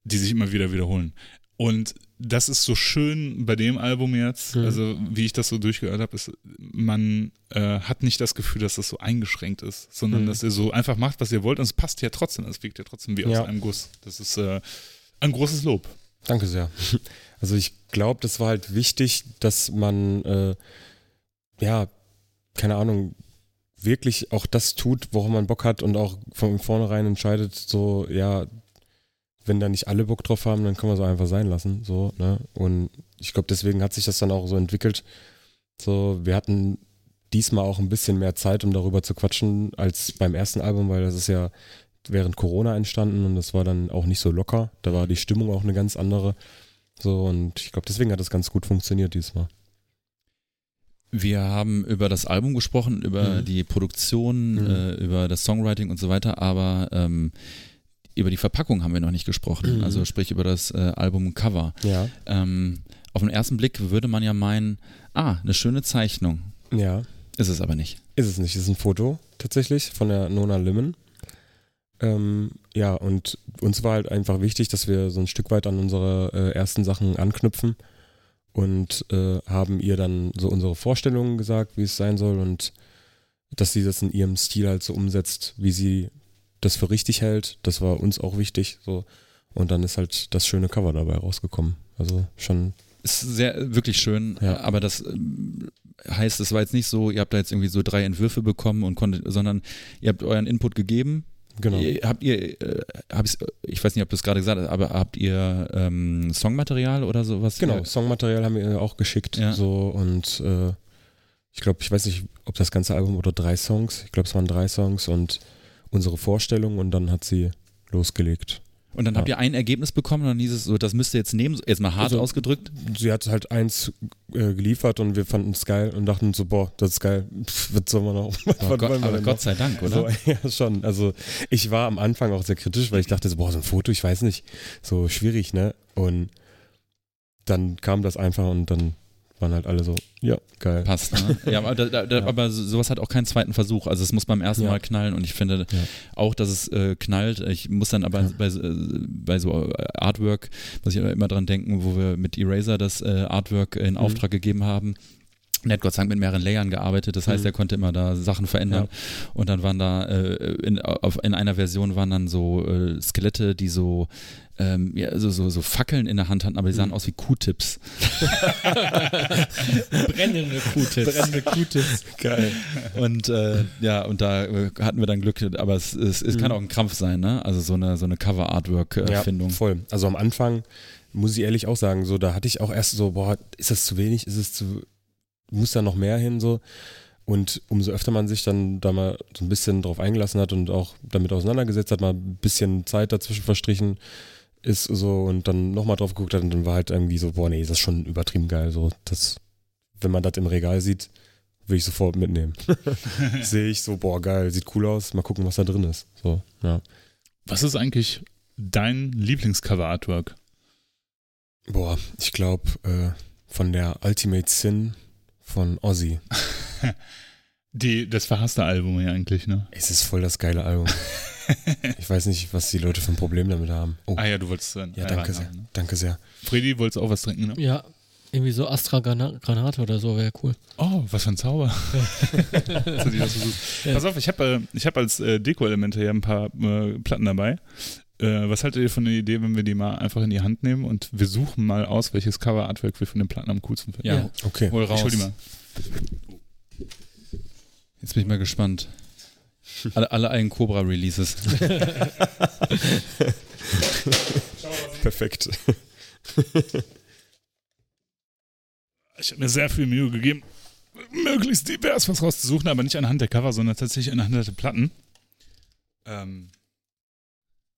die sich immer wieder wiederholen. Und das ist so schön bei dem Album jetzt, Mhm. also wie ich das so durchgehört habe, ist, man äh, hat nicht das Gefühl, dass das so eingeschränkt ist, sondern Mhm. dass ihr so einfach macht, was ihr wollt und es passt ja trotzdem, es wirkt ja trotzdem wie aus Ja. einem Guss. Das ist äh, ein großes Lob. Danke sehr. Also ich glaube, das war halt wichtig, dass man, äh, ja, keine Ahnung, wirklich auch das tut, worauf man Bock hat und auch von vornherein entscheidet, so, ja, wenn da nicht alle Bock drauf haben, dann kann man es auch einfach sein lassen, so, ne? Und ich glaube, deswegen hat sich das dann auch so entwickelt. So, wir hatten diesmal auch ein bisschen mehr Zeit, um darüber zu quatschen, als beim ersten Album, weil das ist ja während Corona entstanden und das war dann auch nicht so locker. Da war die Stimmung auch eine ganz andere. So, und ich glaube, deswegen hat das ganz gut funktioniert diesmal. Wir haben über das Album gesprochen, über Mhm. die Produktion, Mhm. äh, über das Songwriting und so weiter, aber ähm, über die Verpackung haben wir noch nicht gesprochen. Mhm. Also sprich über das äh, Albumcover. Ja. Ähm, auf den ersten Blick würde man ja meinen, ah, eine schöne Zeichnung. Ja. Ist es aber nicht. Ist es nicht. Ist ein Foto tatsächlich von der Nona Limon. Ähm, ja, und uns war halt einfach wichtig, dass wir so ein Stück weit an unsere äh, ersten Sachen anknüpfen und äh, haben ihr dann so unsere Vorstellungen gesagt, wie es sein soll und dass sie das in ihrem Stil halt so umsetzt, wie sie das für richtig hält. Das war uns auch wichtig. So. Und dann ist halt das schöne Cover dabei rausgekommen. Also schon. Ist sehr, wirklich schön, Ja. aber das ähm, heißt, es war jetzt nicht so, ihr habt da jetzt irgendwie so drei Entwürfe bekommen und konntet, sondern ihr habt euren Input gegeben. Genau. Habt ihr, äh, hab ich weiß nicht, ob du es gerade gesagt hast, aber habt ihr ähm, Songmaterial oder sowas? Genau. Songmaterial haben wir auch geschickt. Ja. So und äh, ich glaube, ich weiß nicht, ob das ganze Album oder drei Songs. Ich glaube, es waren drei Songs und unsere Vorstellung und dann hat sie losgelegt. Und dann habt ihr ein Ergebnis bekommen und dann hieß es so, das müsst ihr jetzt nehmen, jetzt mal hart Also- ausgedrückt. Sie hat halt eins äh, geliefert und wir fanden es geil und dachten so, boah, das ist geil. Pff, was soll man noch? Aber, Gott, aber Gott noch? sei Dank, oder? So, ja, schon. Also ich war am Anfang auch sehr kritisch, weil ich dachte so, boah, so ein Foto, ich weiß nicht, so schwierig, ne? Und dann kam das einfach und dann waren halt alle so, ja, geil. Passt, ne? Ja, aber, da, da, Ja. aber so- sowas hat auch keinen zweiten Versuch. Also es muss beim ersten Ja. Mal knallen und ich finde Ja. auch, dass es äh, knallt. Ich muss dann aber bei, äh, bei so äh, Artwork, muss ich immer dran denken, wo wir mit Eraser das äh, Artwork in Mhm. Auftrag gegeben haben. Und er hat Gott sei Dank mit mehreren Layern gearbeitet, das heißt, Mhm. er konnte immer da Sachen verändern. Und dann waren da, äh, in, auf, in einer Version waren dann so äh, Skelette, die so, ähm, ja, so, so, so Fackeln in der Hand hatten, aber die sahen Mhm. aus wie Q-Tips. Brennende Q-Tips. Brennende Q-Tips. Geil. Und äh, ja, und da äh, hatten wir dann Glück, aber es, es, es kann Mhm. auch ein Krampf sein, ne? Also so eine, so eine Cover-Artwork-Erfindung. Ja, voll. Also am Anfang muss ich ehrlich auch sagen, so da hatte ich auch erst so, boah, ist das zu wenig? Ist es zu, muss da noch mehr hin so? Und umso öfter man sich dann da mal so ein bisschen drauf eingelassen hat und auch damit auseinandergesetzt hat, mal ein bisschen Zeit dazwischen verstrichen ist so und dann nochmal drauf geguckt hat und dann war halt irgendwie so, boah, nee, das ist schon übertrieben geil. So, das, wenn man das im Regal sieht, will ich sofort mitnehmen. Sehe ich so, boah, geil, sieht cool aus, mal gucken, was da drin ist. So, ja. Was ist eigentlich dein Lieblingscover-Artwork? Boah, ich glaube äh, von der Ultimate Sin von Ozzy. Die, das verhasste Album ja eigentlich, ne? Es ist voll das geile Album. ich weiß nicht, was die Leute für ein Problem damit haben. Oh, Ah ja, du wolltest dann. ja, danke sehr. Ne? Danke sehr. Freddy, wolltest auch was trinken, ne? Ja, irgendwie so Astra Grana- Granate oder so wäre cool. Oh, was für ein Zauber. Ja. Pass auf, ich habe äh, ich hab als äh, Deko-Elemente hier ein paar äh, Platten dabei. Äh, was haltet ihr von der Idee, wenn wir die mal einfach in die Hand nehmen und wir suchen mal aus, welches Cover-Artwork wir von den Platten am coolsten finden? Ja, Ja. Okay. hol Ich raus. hol die mal. Jetzt bin ich mal gespannt. Alle, alle einen Cobra-Releases. Perfekt. Ich habe mir sehr viel Mühe gegeben, möglichst divers was rauszusuchen, aber nicht anhand der Cover, sondern tatsächlich anhand der Platten. Ähm,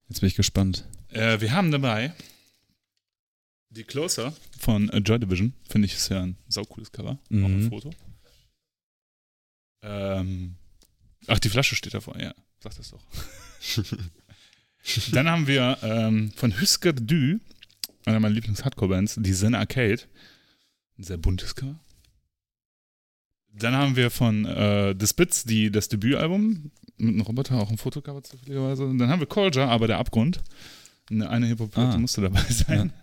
Jetzt bin ich gespannt. äh, wir haben dabei die Closer von äh, Joy Division. Finde ich ist ja ein saucooles Cover. Auch ein Mhm. Foto. Ähm, ach, die Flasche steht davor, ja. Sag das doch. Dann haben wir ähm, von Husker Du, einer meiner Lieblings-Hardcore-Bands, die Zen Arcade. Ein sehr buntes Cover. Dann haben wir von äh, The Spits die, das Debütalbum mit einem Roboter, auch ein Fotocover zufälligerweise. Und dann haben wir Colger, aber der Abgrund. Eine, eine Hip-Hop-Platte Ah. musste dabei sein.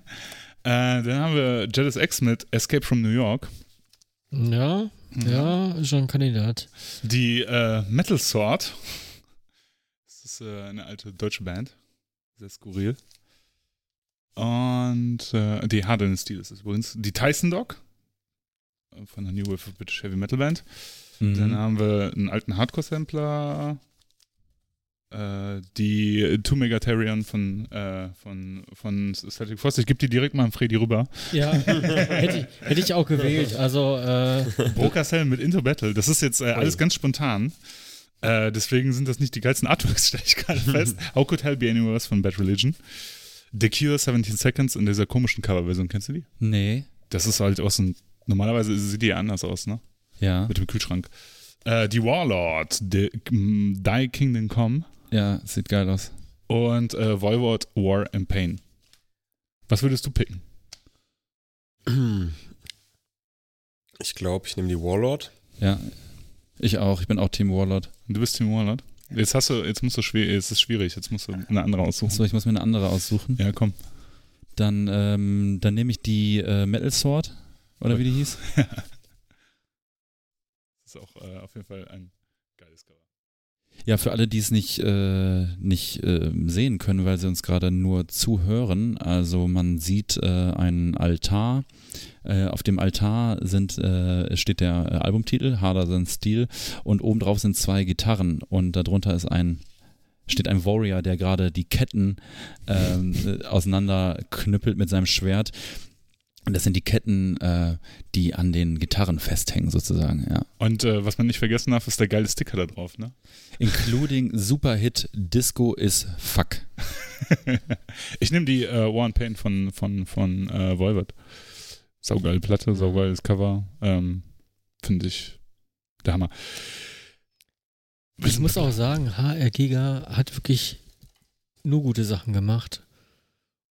Äh, dann haben wir Jealous X mit Escape from New York. Ja, Mhm. ja, ist schon ein Kandidat. Die äh, Metal Sword. Das ist äh, eine alte deutsche Band. Sehr skurril. Und äh, die Hard Dynasty, das ist übrigens die Tyson Dog von der New Wave of British Heavy Metal Band. Mhm. Dann haben wir einen alten Hardcore-Sampler. Äh, die Two Megatarian von, äh, von, von Static Frost. Ich gebe die direkt mal an Freddy rüber. Ja, hätte, ich, hätte ich auch gewählt. Also, äh, Broker Cell mit Into Battle. Das ist jetzt äh, alles ganz spontan. Äh, deswegen sind das nicht die geilsten Artworks, stelle ich gerade fest. How Could Hell Be Anywhere von Bad Religion. The Cure 17 Seconds in dieser komischen Coverversion. Kennst du die? Nee. Das ist halt aus ein. Normalerweise sieht die ja anders aus, ne? Ja. Mit dem Kühlschrank. Äh, die Warlord, mm, Die Kingdom Come Ja, sieht geil aus. und äh, Voivod War and Pain. Was würdest du picken? Ich glaube, ich nehme die Warlord. Ja. Ich auch. Ich bin auch Team Warlord. Du bist Team Warlord. Jetzt hast du, jetzt musst du schwer, jetzt ist schwierig, jetzt musst du eine andere aussuchen. So, ich muss mir eine andere aussuchen. Ja, komm. Dann, ähm, dann nehme ich die äh, Metal Sword, oder wie die hieß. Das ist auch äh, auf jeden Fall ein geiles Cover. Ja, für alle, die es nicht, äh, nicht äh, sehen können, weil sie uns gerade nur zuhören. Also man sieht äh, einen Altar. Äh, auf dem Altar sind, äh, steht der Albumtitel, Harder Than Steel, und obendrauf sind zwei Gitarren und darunter ist ein steht ein Warrior, der gerade die Ketten ähm, äh, auseinanderknüppelt mit seinem Schwert. Und das sind die Ketten, äh, die an den Gitarren festhängen, sozusagen, ja. Und äh, was man nicht vergessen darf, ist der geile Sticker da drauf, ne? Including Superhit Disco is Fuck. ich nehme die äh, War and Pain von, von, von äh, Volvert. Saugeile Platte, saugeiles Cover. Ähm, Finde ich der Hammer. Ich muss auch sagen, HR Giga hat wirklich nur gute Sachen gemacht.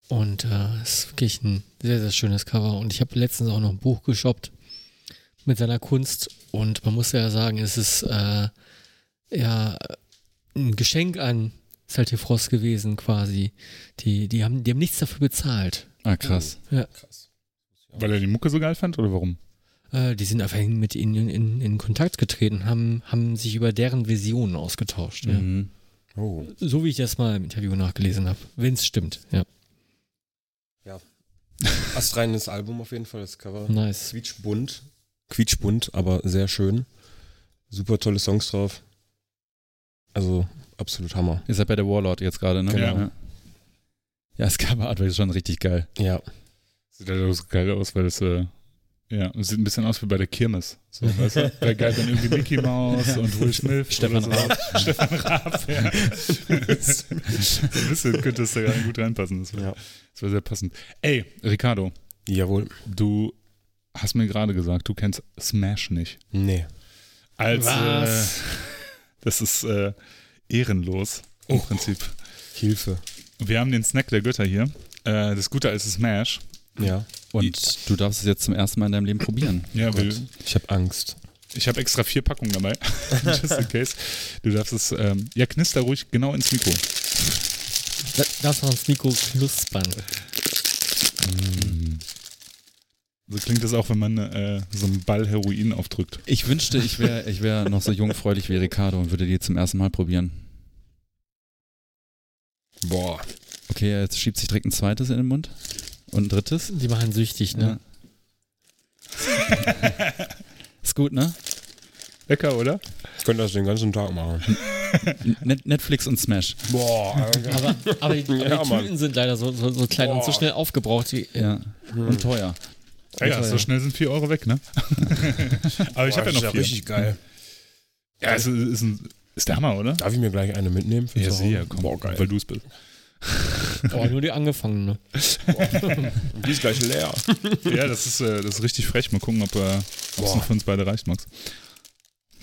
Und äh, ist wirklich ein sehr, sehr schönes Cover. Und ich habe letztens auch noch ein Buch geshoppt mit seiner Kunst. Und man muss ja sagen, es ist äh, ja ein Geschenk an Salte Frost gewesen, quasi. Die, die, haben, die haben nichts dafür bezahlt. Ah, krass. Ja. Weil er die Mucke so geil fand oder warum? Äh, die sind einfach mit ihnen in, in, in Kontakt getreten, haben, haben sich über deren Visionen ausgetauscht. Ja. Mhm. Oh. So wie ich das mal im Interview nachgelesen habe. Wenn es stimmt, ja. Astreines Album auf jeden Fall, das Cover. Nice. Quietschbunt. Quietschbunt, aber sehr schön. Super tolle Songs drauf. Also absolut Hammer. Ihr seid bei der Warlord jetzt gerade, ne? Genau. Ja, ja das Cover-Art ist schon richtig geil. Ja. Sieht halt auch so geil aus, weil es, äh, ja, es sieht ein bisschen aus wie bei der Kirmes. So, weißt du? Wäre geil, wenn irgendwie Mickey Mouse und Will Smith. Stefan so. Stefan Raab, ja. so ein bisschen könnte es da gerade gut reinpassen. Das wäre Ja. wär sehr passend. Ey, Ricardo, Jawohl. du hast mir gerade gesagt, du kennst Smash nicht. Nee. Als, Was? Äh, das ist äh, ehrenlos im Prinzip. Hilfe. Wir haben den Snack der Götter hier. Äh, das Gute als Smash. Ja. Und du darfst es jetzt zum ersten Mal in deinem Leben probieren. Ja, Gott. Ich habe Angst. ich habe extra vier Packungen dabei. Just in case. Du darfst es, ähm, ja, knister ruhig genau ins Mikro. Da, darfst du ans Mikro knuspern. So klingt das auch, wenn man äh, so einen Ball Heroin aufdrückt. Ich wünschte, ich wäre ich wär noch so jungfräulich wie Ricardo und würde die zum ersten Mal probieren. Boah. Okay, jetzt schiebt sich direkt ein zweites in den Mund. Und ein drittes. Die machen süchtig, ne? Ist gut, ne? Lecker, oder? Ich könnte das den ganzen Tag machen. Net Netflix und Smash. Boah. Aber, aber, die, aber Ja, die. Tüten sind leider so, so, so klein und so Boah. schnell aufgebraucht. Die, Ja. Und teuer. Ja, ja, so schnell sind vier Euro weg, ne? Aber ich habe ja noch vier. richtig geil. Ja, es ist, ist, ein, ist der Hammer, oder? Darf ich mir gleich eine mitnehmen? für Ja, zu Hause? sicher, komm, Boah, geil. weil du es bist. Oh, nur die angefangene. Die ist gleich leer. Ja, das ist, äh, das ist richtig frech. Mal gucken, ob äh, es Boah. noch für uns beide reicht, Max.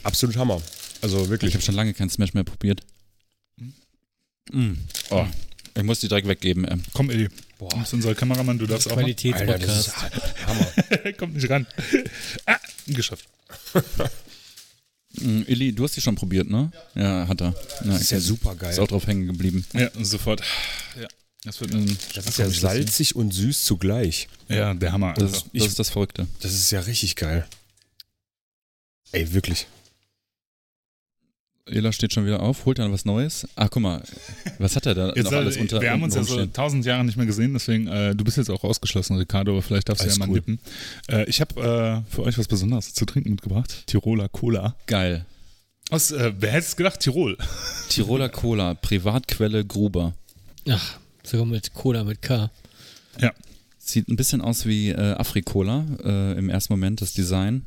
Absolut Hammer. Also Ich wirklich. habe schon lange kein Smash mehr probiert. Mm. Oh. Ich muss die direkt weggeben. ey. Komm, Eddie. Du bist unser Kameramann, du darfst auch Qualitätspodcast. Hammer. Kommt nicht ran. Ah, geschafft. Mm, Illy, du hast die schon probiert, ne? Ja, hat er. Ja, Das ist ja super geil. Ist auch drauf hängen geblieben. Ja, sofort. Ja, das wird ein. Das ist ja salzig und süß zugleich. Ja, der Hammer. Das, Also. ist- das ist das Verrückte. Das ist ja richtig geil. Ey, wirklich. Ela steht schon wieder auf, holt dann was Neues. Ach, guck mal, was hat er da Jetzt, noch alles unter wir haben uns ja so tausend Jahre nicht mehr gesehen, deswegen, äh, du bist jetzt auch ausgeschlossen, Ricardo, aber vielleicht darfst du Alles ja mal cool. nippen. Äh, ich habe äh, für euch was Besonderes zu trinken mitgebracht. Tiroler Cola. Geil. Aus, äh, wer hätte es gedacht, Tirol? Tiroler Cola, Privatquelle Gruber. Ach, sogar mit Cola mit K. Sieht ein bisschen aus wie äh, Afrikola äh, im ersten Moment, das Design.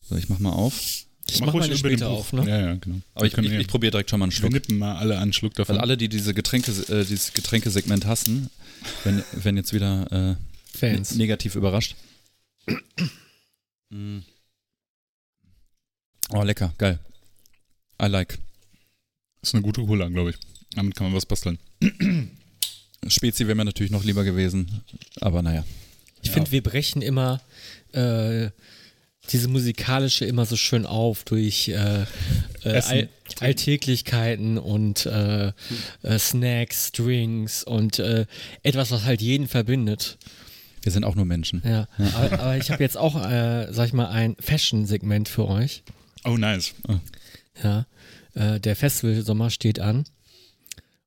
So, ich mach mal auf. Ich mach, über den später Buch. auf, ne? Ja, ja, genau. Aber ich, Wir ich, ich probiere direkt schon mal einen wir Schluck. nippen mal alle einen Schluck davon. Weil alle, die diese Getränke, äh, dieses Getränkesegment hassen, werden, werden jetzt wieder äh, Fans. ne- negativ überrascht. Mm. Oh, lecker, geil. I like. ist eine gute Cola, glaube ich. Damit kann man was basteln. Spezi wäre mir natürlich noch lieber gewesen, aber naja. Ich finde, wir brechen immer äh, diese musikalische immer so schön auf durch äh, äh. All Alltäglichkeiten und äh, äh, Snacks, Drinks und äh, etwas, was halt jeden verbindet. Wir sind auch nur Menschen. Ja, aber, aber ich habe jetzt auch, äh, sag ich mal, ein Fashion-Segment für euch. Oh, nice. Ja, äh, der Festival-Sommer steht an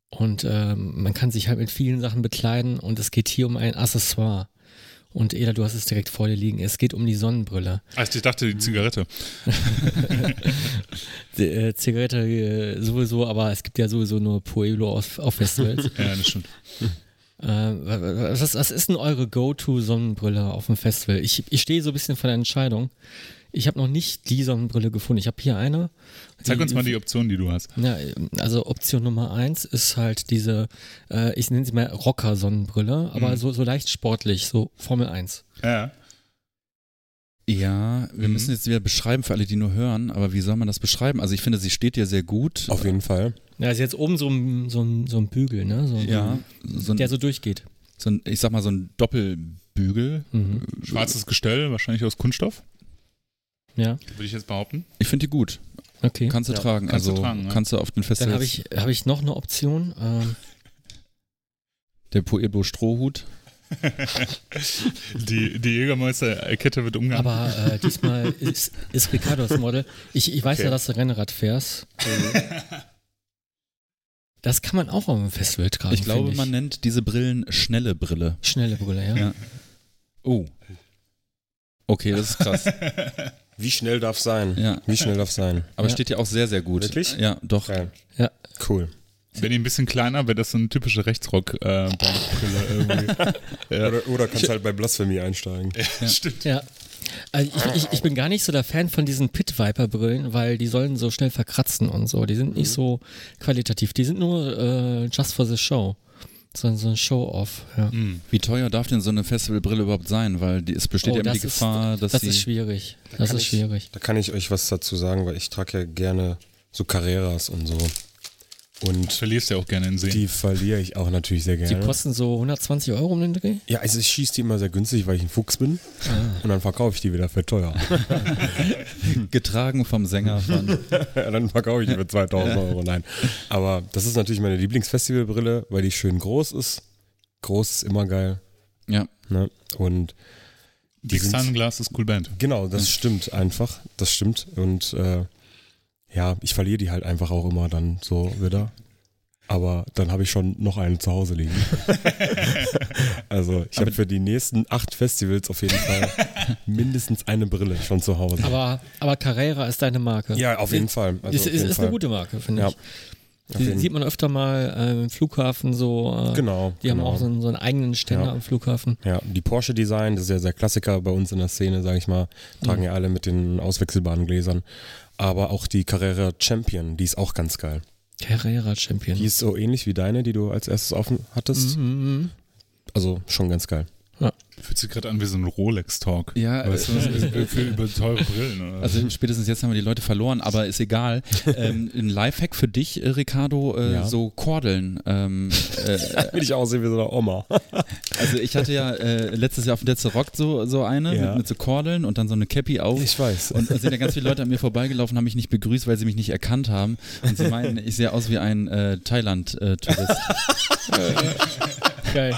und ähm, man kann sich halt mit vielen Sachen bekleiden und es geht hier um ein Accessoire. Und Eda, du hast es direkt vor dir liegen. Es geht um die Sonnenbrille. Also ich dachte, die Zigarette. Die, äh, Zigarette äh, sowieso, aber es gibt ja sowieso nur Pueblo auf, auf Festivals. Ja, das stimmt. äh, was, was ist denn eure Go-To-Sonnenbrille auf dem Festival? Ich, ich stehe so ein bisschen vor der Entscheidung. Ich habe noch nicht die Sonnenbrille gefunden. Ich habe hier eine. Zeig uns mal die Optionen, die du hast. Ja, also Option Nummer eins ist halt diese, äh, ich nenne sie mal Rocker-Sonnenbrille, aber Mhm. so, so leicht sportlich, so Formel 1. Ja. Ja, wir Mhm. müssen jetzt wieder beschreiben für alle, die nur hören, aber wie soll man das beschreiben? Also ich finde, sie steht dir sehr gut. Auf jeden Fall. Ja, ist jetzt oben so ein, so ein, so ein Bügel, ne? So, Ja, so ein, Der so durchgeht. so ein, ich sag mal so ein Doppelbügel. Mhm. Schwarzes Gestell, wahrscheinlich aus Kunststoff, Ja, würde ich jetzt behaupten. Ich finde die gut. okay. Kannst du ja. tragen. Kannst du also tragen, ja. kannst du auf den Dann Festivals. habe ich, hab ich noch eine Option. Ähm, Der Pueblo Strohhut. Die, die Jägermeister-Kette wird umgehangen. aber äh, diesmal ist, ist Ricardo das Model. Ich, ich weiß Okay. ja, dass du Rennrad fährst. Das kann man auch auf dem Festival tragen. Ich glaube, ich. man nennt diese Brillen schnelle Brille. Schnelle Brille, ja. Ja. Oh. Okay, das ist krass. Wie schnell darf sein? Ja. Wie schnell darf sein? Aber Ja. steht ja auch sehr, sehr gut. Wirklich? Ja, doch. Geil. Ja. Cool. Wäre die ein bisschen kleiner, wäre das so eine typische Rechtsrock-Brille irgendwie. ja. Oder, oder kannst halt bei Blasphemy einsteigen. Stimmt. Ja. Also ich, ich, ich bin gar nicht so der Fan von diesen Pit Viper Brillen, weil die sollen so schnell verkratzen und so. Die sind nicht so qualitativ. Die sind nur äh, just for the show. So, so ein Show-off. Ja. Hm. Wie teuer darf denn so eine Festivalbrille überhaupt sein? Weil die, es besteht Oh, ja immer die das ist- Gefahr, dass Das sie. ist schwierig. Das kann ist ich- schwierig. Da kann ich euch was dazu sagen, weil ich trage ja gerne so Carreras und so. Und Verlierst ja auch gerne in Seen. die verliere ich auch natürlich sehr Die gerne. kosten so 120 Euro um den Dreh. Ja, also ich schieße die immer sehr günstig, weil ich ein Fuchs bin. Und dann verkaufe ich die wieder für teuer. getragen vom Sänger von. ja, dann verkaufe ich die für 2000 Euro. Nein. Aber das ist natürlich meine Lieblingsfestivalbrille, weil die schön groß ist. Groß ist immer geil. ja. Ne? Und die sind- Sunglass ist cool Band. Genau, das stimmt einfach. Das stimmt. Und äh, ja, ich verliere die halt einfach auch immer dann so wieder. Aber dann habe ich schon noch eine zu Hause liegen. also ich habe für die nächsten acht Festivals auf jeden Fall mindestens eine Brille schon zu Hause. Aber, aber Carrera ist deine Marke. ja, auf jeden Fall. Also ist auf ist, jeden ist Fall. eine gute Marke, finde Ja, ich. Die sieht man öfter mal äh, im Flughafen so. Äh, Genau. Die haben genau. auch so einen, so einen eigenen Ständer Ja. am Flughafen. Ja, die Porsche Design, das ist ja sehr Klassiker bei uns in der Szene, sage ich mal, tragen ja alle mit den auswechselbaren Gläsern. Aber auch die Carrera Champion, die ist auch ganz geil. Carrera Champion. Die ist so ähnlich wie deine, die du als erstes offen hattest. Mhm. Also schon ganz geil. Fühlt sich gerade an wie so ein Rolex-Talk. Ja, Weißt du, äh, für über teure Brillen. Oder? Also spätestens jetzt haben wir die Leute verloren, aber ist egal. ähm, ein Lifehack für dich, äh, Ricardo, äh, Ja. so Kordeln. Ähm, äh, Will ich aussehen wie so eine Oma. also ich hatte ja äh, letztes Jahr auf dem Letze Rock so, so eine Ja. mit, mit so Kordeln und dann so eine Cappy auf. Ich weiß. Und es sind ja ganz viele Leute an mir vorbeigelaufen, haben mich nicht begrüßt, weil sie mich nicht erkannt haben. Und sie meinen, ich sehe aus wie ein äh, Thailand-Tourist. Geil.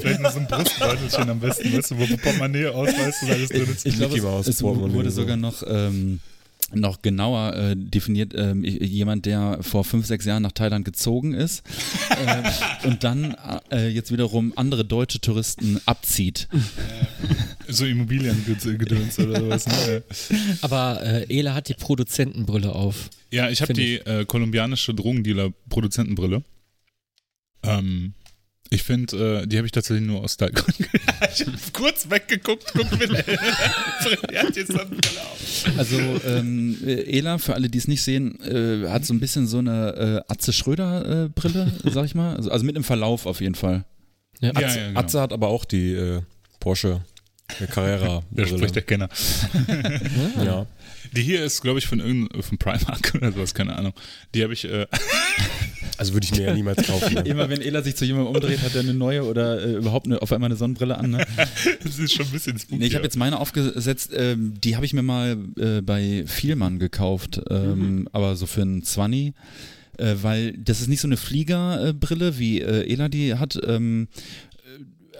Vielleicht noch so ein Brustbeutelchen am besten, weißt du, wo Portemonnaie ausweist und alles drin ist. ich glaube, Mickey Mouse es, es wurde so. sogar noch ähm, noch genauer äh, definiert, ähm, jemand, der vor fünf, sechs Jahren nach Thailand gezogen ist ähm, und dann äh, jetzt wiederum andere deutsche Touristen abzieht. So Immobiliengedöns oder sowas. Ne? Aber äh, Ela hat die Produzentenbrille auf. Ja, ich habe die äh, kolumbianische Drogendealer-Produzentenbrille. Ähm, ich finde, äh, die habe ich tatsächlich nur aus Style-Gründen. ich habe kurz weggeguckt, guck mir Er hat jetzt dann Brille auf. Also ähm, äh, Ela, für alle, die es nicht sehen, äh, hat so ein bisschen so eine äh, Atze Schröder äh, Brille, sag ich mal. Also, also mit einem Verlauf auf jeden Fall. Ja. Ja, ja, genau. Atze hat aber auch die äh, Porsche äh, Carrera. Da spricht der Kenner. ja. Die hier ist, glaube ich, von irgendeinem von Primark oder sowas, keine Ahnung. Die habe ich, äh, Also würde ich mir ja niemals kaufen. ne? Immer wenn Ela sich zu jemandem umdreht, hat er eine neue oder äh, überhaupt eine, auf einmal eine Sonnenbrille an. Ne? Das ist schon ein bisschen spooky. Nee, ich habe jetzt meine aufgesetzt, ähm, die habe ich mir mal äh, bei Vielmann gekauft, ähm, aber so für einen 20. Äh, weil das ist nicht so eine Fliegerbrille, wie äh, Ela die hat. Ähm, äh,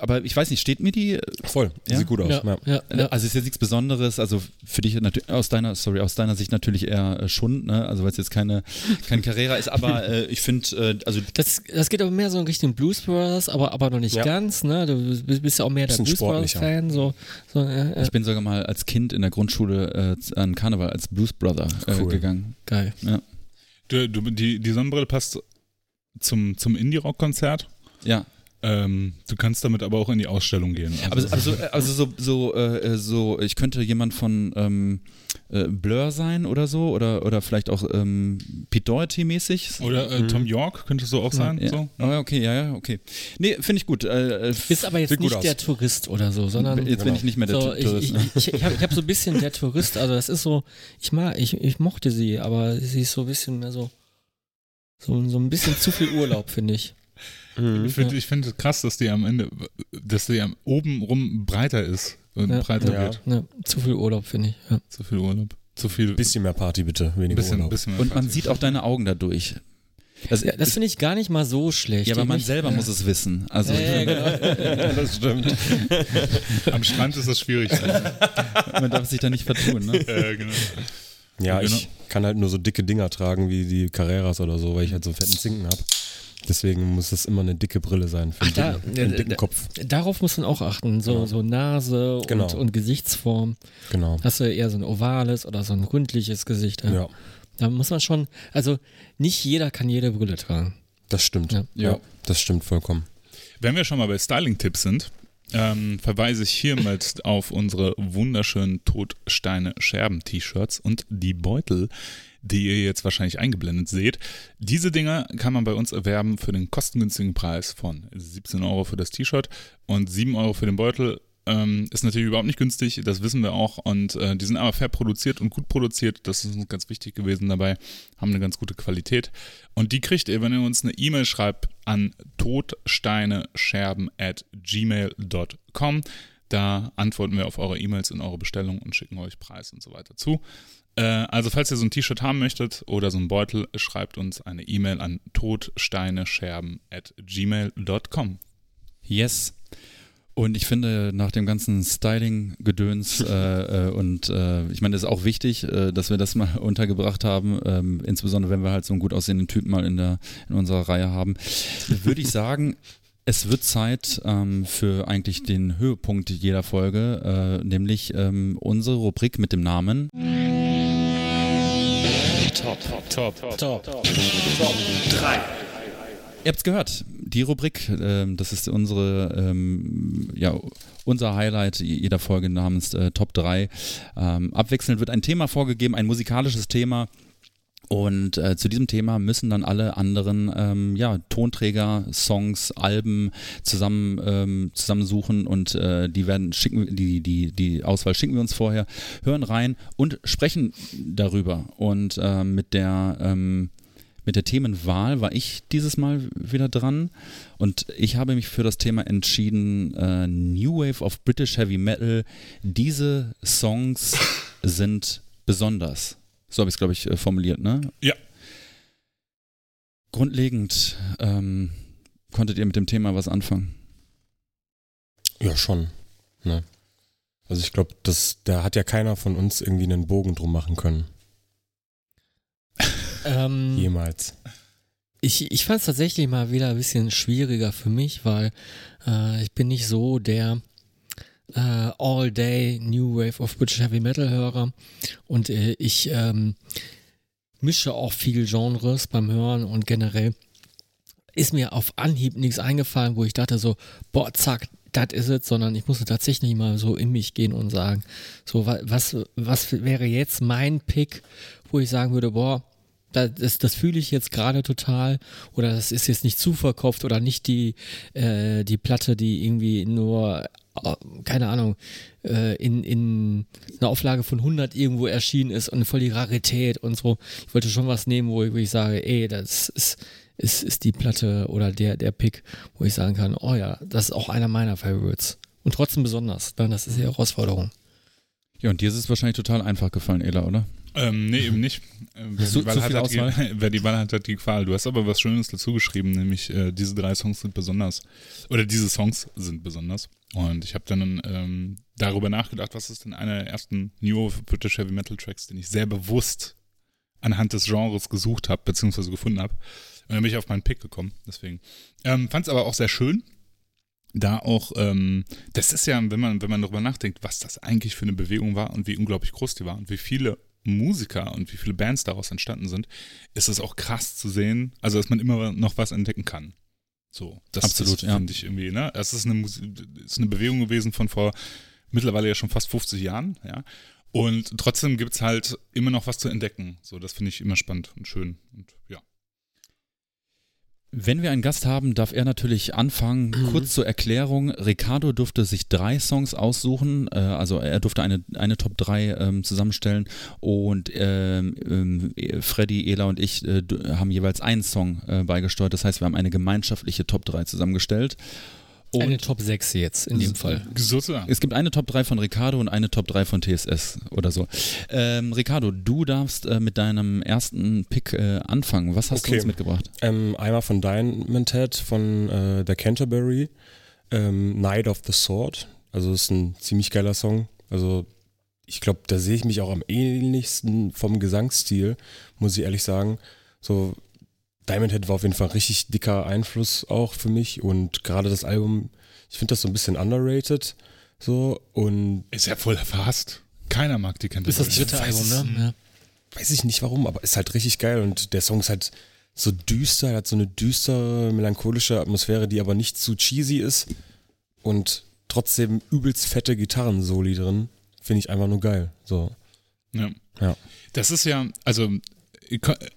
aber ich weiß nicht, steht mir die? Voll, Ja? sieht gut aus. Ja, Ja. ja, ja. Also ist jetzt nichts Besonderes, also für dich natürlich aus deiner, sorry, aus deiner Sicht natürlich eher äh, Schund, ne? Also weil es jetzt keine kein Carrera ist, aber äh, ich finde, äh, also Das, das geht aber mehr so in Richtung Blues Brothers, aber, aber noch nicht Ja. ganz, ne? Du bist ja auch mehr der Blues Brothers. Fan, so, so äh, äh, ich bin sogar mal als Kind in der Grundschule äh, an Karneval als Blues Brother äh, Cool. gegangen. geil. Du, du, die, die Sonnenbrille passt zum, zum Indie-Rock-Konzert. Ja, Ähm, du kannst damit aber auch in die Ausstellung gehen. aber also so, also so, so, äh, so, ich könnte jemand von ähm, äh, Blur sein oder so oder oder vielleicht auch ähm, Pete Doherty mäßig. Oder äh, Tom York könnte so auch sein. Ja. So. Oh, ja, okay, ja, ja, okay. Nee, finde ich gut. Äh, äh, Bist aber jetzt nicht aus. der Tourist oder so, sondern jetzt bin ich nicht mehr der so, Tourist. ich, ne? ich, ich habe ich hab so ein bisschen der Tourist, also das ist so, ich mag, ich, ich mochte sie, aber sie ist so ein bisschen mehr so, so, so ein bisschen zu viel Urlaub, finde ich. Mhm. Ich finde ich find es krass, dass die am Ende, dass die am oben rum breiter ist und Ja. breiter Ja. wird. Ja, zu viel Urlaub, finde ich. Ja. Zu viel Urlaub. Zu viel. Bisschen mehr Party bitte, weniger bisschen, Urlaub. bisschen mehr Und man Party. sieht auch deine Augen dadurch. Das, Ja, das finde ich gar nicht mal so schlecht. ja, aber man selber ja. muss es wissen. Also Ja, ja, genau. das stimmt. Am Strand ist das schwierig. man darf sich da nicht vertun. Ne? äh, genau. Ja, Genau. ich kann halt nur so dicke Dinger tragen wie die Carreras oder so, weil ich halt so einen fetten Zinken habe. Deswegen muss das immer eine dicke Brille sein für einen, Ach, da- dicken, ja, einen dicken da- Kopf. Darauf muss man auch achten. So, Genau. so Nase und, Genau. und Gesichtsform. Genau. Hast du eher so ein ovales oder so ein rundliches Gesicht. Ja. Ja, Da muss man schon, also nicht jeder kann jede Brille tragen. das stimmt. Ja. Ja, das stimmt vollkommen. Wenn wir schon mal bei Styling-Tipps sind, ähm, verweise ich hiermit auf unsere wunderschönen Totsteine-Scherben-T-Shirts und die Beutel, die ihr jetzt wahrscheinlich eingeblendet seht. Diese Dinger kann man bei uns erwerben für den kostengünstigen Preis von 17 Euro für das T-Shirt und 7 Euro für den Beutel. Ähm, ist natürlich überhaupt nicht günstig, das wissen wir auch. Und äh, die sind aber fair produziert und gut produziert. Das ist uns ganz wichtig gewesen dabei. Haben eine ganz gute Qualität. Und die kriegt ihr, wenn ihr uns eine E-Mail schreibt an totsteinescherben at gmail.com. Da antworten wir auf eure E-Mails und eure Bestellungen und schicken euch Preis und so weiter zu. Äh, also falls ihr so ein T-Shirt haben möchtet oder so ein Beutel, schreibt uns eine E-Mail an totsteinescherben at gmail.com. Yes. Und ich finde, nach dem ganzen Styling-Gedöns äh, äh, und äh, ich meine, das ist auch wichtig, äh, dass wir das mal untergebracht haben, ähm, insbesondere wenn wir halt so einen gut aussehenden Typen mal in, der, in unserer Reihe haben, würde ich sagen, es wird Zeit ähm, für eigentlich den Höhepunkt jeder Folge, nämlich ähm, unsere Rubrik mit dem Namen Ihr habt's gehört, die Rubrik, ähm, das ist unsere, ähm, ja, unser Highlight jeder Folge namens äh, Top 3. Ähm, abwechselnd wird ein Thema vorgegeben, ein musikalisches Thema. Und äh, zu diesem Thema müssen dann alle anderen ähm, ja, Tonträger, Songs, Alben zusammen ähm, zusammensuchen und äh, die werden schicken, die, die, die Auswahl schicken wir uns vorher, hören rein und sprechen darüber. Und äh, mit der ähm, mit der Themenwahl war ich dieses Mal wieder dran und ich habe mich für das Thema entschieden, äh, New Wave of British Heavy Metal. Diese Songs sind besonders. So habe ich es, glaube ich, äh, formuliert, ne? Ja. Grundlegend ähm, konntet ihr mit dem Thema was anfangen? Ja, schon. Ne? Also ich glaube, da hat ja keiner von uns irgendwie einen Bogen drum machen können. Ähm, Jemals. Ich, ich fand es tatsächlich mal wieder ein bisschen schwieriger für mich, weil äh, ich bin nicht so der äh, All-Day New Wave of British Heavy Metal Hörer und äh, ich ähm, mische auch viel Genres beim Hören und generell ist mir auf Anhieb nichts eingefallen, wo ich dachte so, boah, zack, das ist es, sondern ich musste tatsächlich mal so in mich gehen und sagen, so, wa- was, was wäre jetzt mein Pick, wo ich sagen würde, boah, da- das, das fühle ich jetzt gerade total oder das ist jetzt nicht zu verkauft oder nicht die, äh, die Platte, die irgendwie nur, keine Ahnung, äh, in, in einer Auflage von 100 irgendwo erschienen ist und voll die Rarität und so. Ich wollte schon was nehmen, wo ich, wo ich sage, ey, das ist ist, ist die Platte oder der, der Pick, wo ich sagen kann, oh ja, das ist auch einer meiner Favorites. Und trotzdem besonders. Dann, das ist die Herausforderung. Ja, und dir ist es wahrscheinlich total einfach gefallen, Ela, oder? Ähm, nee, eben nicht. Äh, wer, Zu- die Wahl hat, hat Auswahl? die, wer die Wahl hat, hat die Qual. Du hast aber was Schönes dazu geschrieben, nämlich äh, diese drei Songs sind besonders. Oder diese Songs sind besonders. Und ich habe dann ähm, darüber nachgedacht, was ist denn einer der ersten New British Heavy Metal Tracks, den ich sehr bewusst anhand des Genres gesucht habe, beziehungsweise gefunden habe. Und dann bin ich auf meinen Pick gekommen. Deswegen. Ähm, Fand es aber auch sehr schön. Da auch, ähm, das ist ja, wenn man, wenn man darüber nachdenkt, was das eigentlich für eine Bewegung war und wie unglaublich groß die war und wie viele Musiker und wie viele Bands daraus entstanden sind, ist es auch krass zu sehen, also dass man immer noch was entdecken kann. So, das, Absolut, das ja. finde ich irgendwie, ne? Es ist eine, ist eine Bewegung gewesen von vor mittlerweile ja schon fast 50 Jahren, ja. Und trotzdem gibt es halt immer noch was zu entdecken. So, das finde ich immer spannend und schön. Und ja. Wenn wir einen Gast haben, darf er natürlich anfangen. Kurz zur Erklärung. Ricardo durfte sich drei Songs aussuchen. Äh, also er durfte eine, eine Top 3 ähm, zusammenstellen. Und ähm, ähm, Freddy, Ela und ich äh, haben jeweils einen Song äh, beigesteuert. Das heißt, wir haben eine gemeinschaftliche Top 3 zusammengestellt. Und Eine Top 6 jetzt in dem Fall. Sozusagen. es gibt eine Top 3 von Ricardo und eine Top 3 von TSS oder so. Ähm, Ricardo, du darfst äh, mit deinem ersten Pick äh, anfangen. Was hast du Okay. uns mitgebracht? Ähm, einmal von Diamond Head von äh, der Canterbury, ähm, Night of the Sword. Also ist ein ziemlich geiler Song. Also ich glaube, da sehe ich mich auch am ähnlichsten vom Gesangsstil, muss ich ehrlich sagen. So Diamond Head war auf jeden Fall ein richtig dicker Einfluss auch für mich und gerade das Album, ich finde das so ein bisschen underrated. So und Ist ja voll verhasst. Keiner mag die kennt Ist das dritte weiß Album, ne? Ja. weiß ich nicht warum, aber ist halt richtig geil und der Song ist halt so düster, er hat so eine düstere, melancholische Atmosphäre, die aber nicht zu cheesy ist und trotzdem übelst fette Gitarrensoli drin. Finde ich einfach nur geil. So. Ja. Ja. Das ist ja, also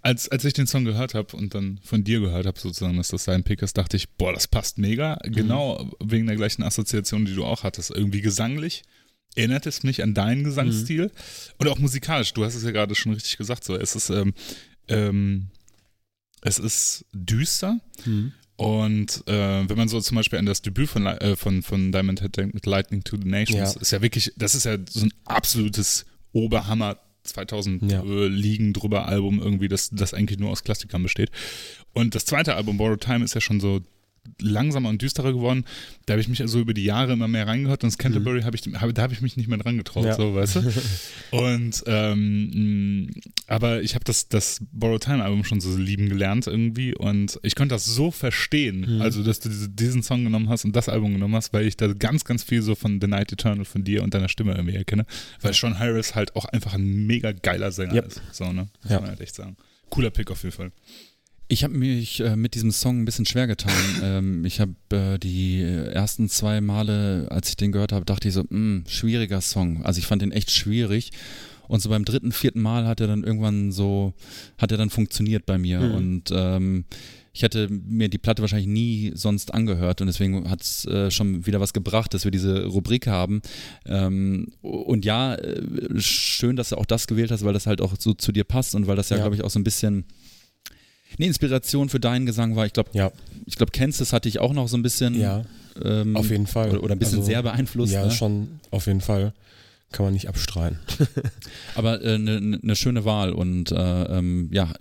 als, als ich den Song gehört habe und dann von dir gehört habe, sozusagen, dass das sein Pick ist, dachte ich, boah, das passt mega. Genau wegen der gleichen Assoziation, die du auch hattest. Irgendwie gesanglich. Erinnert es mich an deinen Gesangsstil und auch musikalisch. Du hast es ja gerade schon richtig gesagt. So, es ist, ähm, ähm, es ist düster. Und äh, wenn man so zum Beispiel an das Debüt von, äh, von, von Diamond Head denkt mit Lightning to the Nations, Ja. ist ja wirklich, das ist ja so ein absolutes Oberhammer 2000 Ja. äh, liegen drüber Album irgendwie, das, das eigentlich nur aus Klassikern besteht. Und das zweite Album, Borrowed Time, ist ja schon so langsamer und düsterer geworden. Da habe ich mich also über die Jahre immer mehr reingehört und das Canterbury habe ich, hab, da habe ich mich nicht mehr dran getraut, Ja. so, weißt du? Und ähm, aber ich habe das, das Borrowed Time Album schon so lieben gelernt irgendwie und ich konnte das so verstehen, also dass du diese, diesen Song genommen hast und das Album genommen hast, weil ich da ganz, ganz viel so von The Night Eternal von dir und deiner Stimme irgendwie erkenne, weil Sean Harris halt auch einfach ein mega geiler Sänger Yep. ist. So, ne? Muss Ja. man halt echt sagen. Cooler Pick auf jeden Fall. Ich habe mich äh, mit diesem Song ein bisschen schwer getan. ähm, ich habe äh, die ersten zwei Male, als ich den gehört habe, dachte ich so, mh, schwieriger Song. Also ich fand den echt schwierig. Und so beim dritten, vierten Mal hat er dann irgendwann so, hat er dann funktioniert bei mir. Mhm. Und ähm, ich hätte mir die Platte wahrscheinlich nie sonst angehört und deswegen hat es äh, schon wieder was gebracht, dass wir diese Rubrik haben. Ähm, und ja, äh, schön, dass du auch das gewählt hast, weil das halt auch so zu dir passt und weil das ja, Ja. glaube ich, auch so ein bisschen eine Inspiration für deinen Gesang war. Ich glaube, Ja, ich glaube, Kansas hatte ich auch noch so ein bisschen, ja, ähm, auf jeden Fall. oder, oder ein bisschen Also, sehr beeinflusst. Ja, ne? schon, auf jeden Fall. Kann man nicht abstreiten. Aber eine äh, ne, ne schöne Wahl und äh, ähm, ja,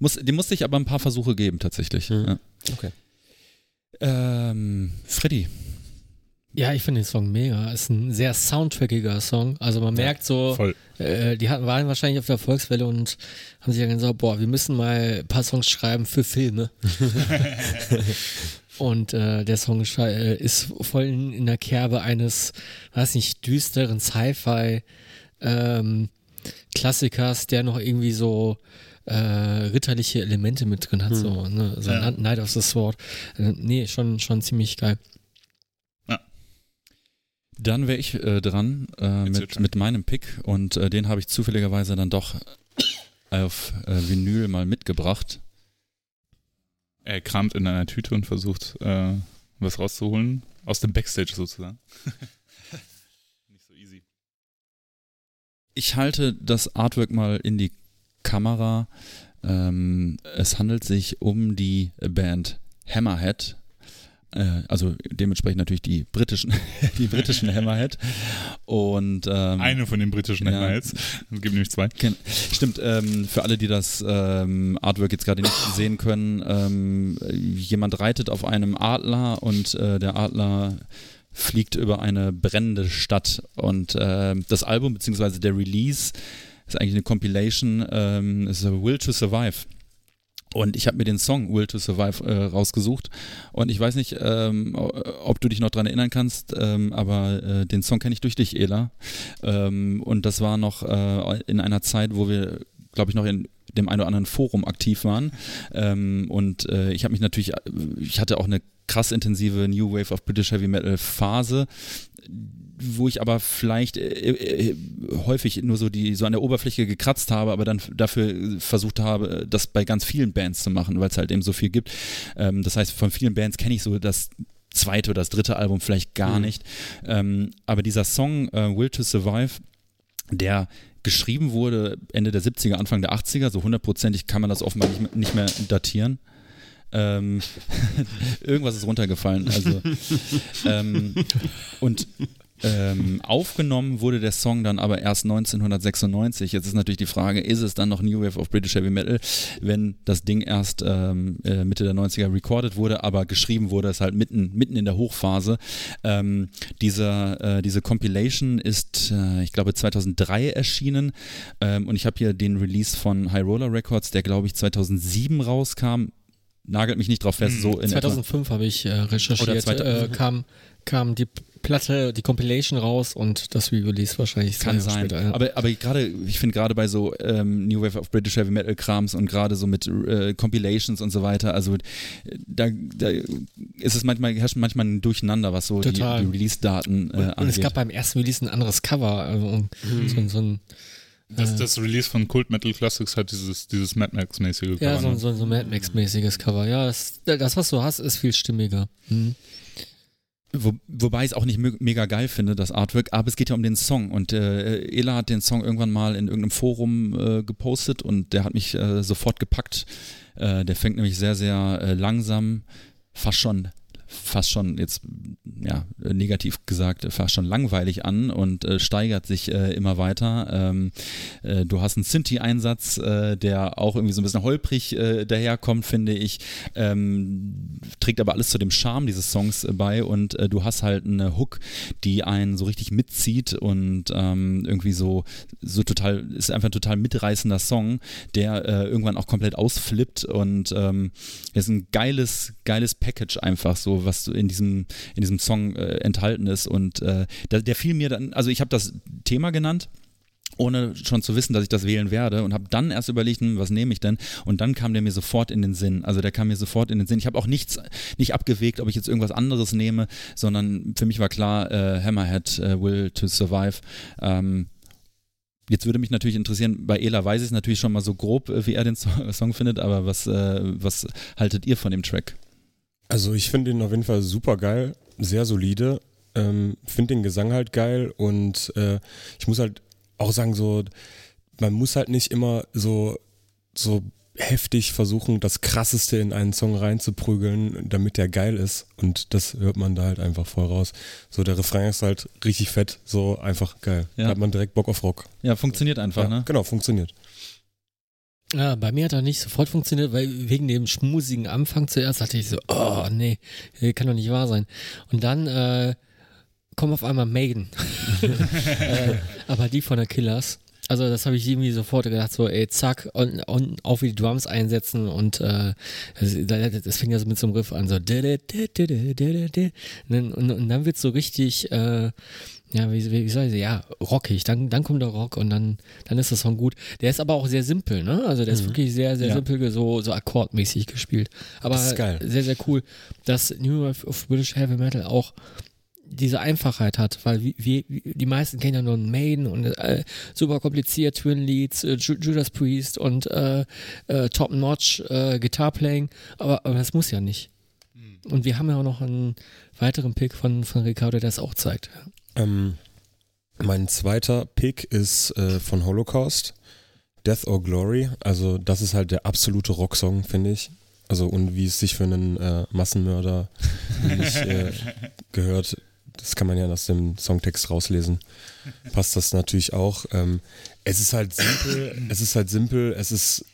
muss, dem musste ich aber ein paar Versuche geben tatsächlich. Mhm. Ja. Okay. Ähm, Freddy, Ja, ich finde den Song mega. Ist ein sehr soundtrackiger Song. Also man merkt so, äh, die hatten, waren wahrscheinlich auf der Volkswelle und haben sich ja gesagt, boah, wir müssen mal ein paar Songs schreiben für Filme. und äh, der Song äh, ist voll in, in der Kerbe eines, weiß nicht, düsteren Sci-Fi ähm, Klassikers, der noch irgendwie so äh, ritterliche Elemente mit drin hat, so, ne? so Ja. Night of the Sword. Äh, nee, schon, schon ziemlich geil. Dann wäre ich äh, dran äh, mit, mit meinem Pick und äh, den habe ich zufälligerweise dann doch auf äh, Vinyl mal mitgebracht. Er kramt in einer Tüte und versucht, äh, was rauszuholen. Aus dem Backstage sozusagen. Nicht so easy. Ich halte das Artwork mal in die Kamera. Ähm, es handelt sich um die Band Hammerhead. Äh, also dementsprechend natürlich die britischen, die britischen Hammerhead. Und ähm, Eine von den britischen Ja. Hammerheads. Es gibt nämlich zwei. Stimmt, ähm, für alle, die das ähm, Artwork jetzt gerade nicht sehen können, ähm, jemand reitet auf einem Adler und äh, der Adler fliegt über eine brennende Stadt und äh, das Album beziehungsweise der Release ist eigentlich eine Compilation, ähm, ist a Will to Survive. Und ich habe mir den Song Will to Survive äh, rausgesucht. Und ich weiß nicht, ähm, ob du dich noch dran erinnern kannst, ähm, aber äh, den Song kenne ich durch dich, Ela. Ähm, und das war noch äh, in einer Zeit, wo wir, glaube ich, noch in dem einen oder anderen Forum aktiv waren. Ähm, und äh, ich habe mich natürlich, ich hatte auch eine krass intensive New Wave of British Heavy Metal Phase wo ich aber vielleicht äh, äh, häufig nur so die so an der Oberfläche gekratzt habe, aber dann dafür versucht habe, das bei ganz vielen Bands zu machen, weil es halt eben so viel gibt. Ähm, das heißt, von vielen Bands kenne ich so das zweite oder das dritte Album vielleicht gar nicht. Ähm, aber dieser Song äh, Will to Survive, der geschrieben wurde Ende der 70er, Anfang der 80er, so hundertprozentig kann man das offenbar nicht, mehr- nicht mehr datieren. Ähm, irgendwas ist runtergefallen. Also, ähm, und ähm, aufgenommen wurde der Song dann aber erst 1996. Jetzt ist natürlich die Frage, ist es dann noch New Wave of British Heavy Metal, wenn das Ding erst ähm, äh, Mitte der 90er recorded wurde, aber geschrieben wurde es halt mitten, mitten in der Hochphase. Ähm, dieser, äh, diese Compilation ist, äh, ich glaube, 2003 erschienen ähm, und ich habe hier den Release von High Roller Records, der glaube ich 2007 rauskam. Nagelt mich nicht drauf fest, so in etwa. 2005 habe ich äh, recherchiert, äh, kam, kam die Platte, die Compilation raus und das Re-Release wahrscheinlich zwei Kann Jahre sein. Später, ja. Aber, aber gerade, ich finde gerade bei so ähm, New Wave of British Heavy Metal Krams und gerade so mit äh, Compilations und so weiter, also äh, da, da ist es manchmal, herrscht manchmal ein Durcheinander, was so die, die. Release-Daten äh, und, und angeht. es gab beim ersten Release ein anderes Cover. Also und so, so ein, Das, äh, das Release von Cult Metal Classics hat dieses, dieses Mad Max-mäßige ja, Cover, so, ne? so, so ein Mad Max-mäßiges Cover. Ja, das, das, was du hast, ist viel stimmiger. Hm. Wo, wobei ich es auch nicht mega geil finde, das Artwork, aber es geht ja um den Song und äh, Ela hat den Song irgendwann mal in irgendeinem Forum äh, gepostet und der hat mich äh, sofort gepackt. Äh, der fängt nämlich sehr, sehr äh, langsam, fast schon fast schon jetzt ja negativ gesagt fast schon langweilig an und äh, steigert sich äh, immer weiter. Ähm, äh, du hast einen Synthi-Einsatz, äh, der auch irgendwie so ein bisschen holprig äh, daherkommt, finde ich, ähm, trägt aber alles zu dem Charme dieses Songs äh, bei und du hast halt eine Hook, die einen so richtig mitzieht und ähm, irgendwie so so total ist einfach ein total mitreißender Song, der irgendwann auch komplett ausflippt und ähm, ist ein geiles geiles Package einfach so, was so in diesem in diesem Song äh, enthalten ist und äh, der, der fiel mir dann, also ich habe das Thema genannt ohne schon zu wissen, dass ich das wählen werde und habe dann erst überlegt, hm, was nehme ich denn? Und dann kam der mir sofort in den Sinn. Also der kam mir sofort in den Sinn. Ich habe auch nichts, nicht abgewegt, ob ich jetzt irgendwas anderes nehme, sondern für mich war klar, äh, Hammerhead äh, Will to Survive. Ähm, Jetzt würde mich natürlich interessieren, bei Ela weiß ich es natürlich schon mal so grob, äh, wie er den So- Song findet, aber was, äh, was haltet ihr von dem Track? Also ich finde ihn auf jeden Fall super geil, sehr solide. Ähm, finde den Gesang halt geil und äh, ich muss halt auch sagen, so, man muss halt nicht immer so, so heftig versuchen, das Krasseste in einen Song reinzuprügeln, damit der geil ist. Und das hört man da halt einfach voll raus. So, der Refrain ist halt richtig fett, so einfach geil. Ja. Da hat man direkt Bock auf Rock. Ja, funktioniert einfach, Ja, ne? Genau, funktioniert. Ja, bei mir hat er nicht sofort funktioniert, weil wegen dem schmusigen Anfang zuerst dachte ich so, oh nee, kann doch nicht wahr sein. Und dann äh, kommt auf einmal Megan. äh, aber die von der Killers. Also das habe ich irgendwie sofort gedacht, so ey, zack, und, und auch wie die Drums einsetzen und äh, das, das fängt ja so mit so einem Riff an, so und und, und dann wird so richtig, äh, ja, wie, wie soll ich sagen, ja, rockig, dann, dann kommt der Rock und dann, dann ist der Song gut. Der ist aber auch sehr simpel, ne? Also der ist wirklich sehr, sehr Ja. simpel, so, so akkordmäßig gespielt. Aber Das ist geil. sehr, sehr cool, dass New Wave of British Heavy Metal auch diese Einfachheit hat, weil wie, wie, die meisten kennen ja nur Maiden und äh, super kompliziert, Twin Leads, äh, Ju- Judas Priest und äh, äh, Top-Notch äh, Guitar Playing, aber, aber das muss ja nicht. Und wir haben ja auch noch einen weiteren Pick von, von Ricardo, der es auch zeigt. Ähm, mein zweiter Pick ist äh, von Holocaust. Death or Glory, also das ist halt der absolute Rocksong, finde ich. Also und wie es sich für einen äh, Massenmörder nicht äh, gehört, das kann man ja aus dem Songtext rauslesen. Passt das natürlich auch. Ähm, es ist halt simpel, es ist halt simpel, es ist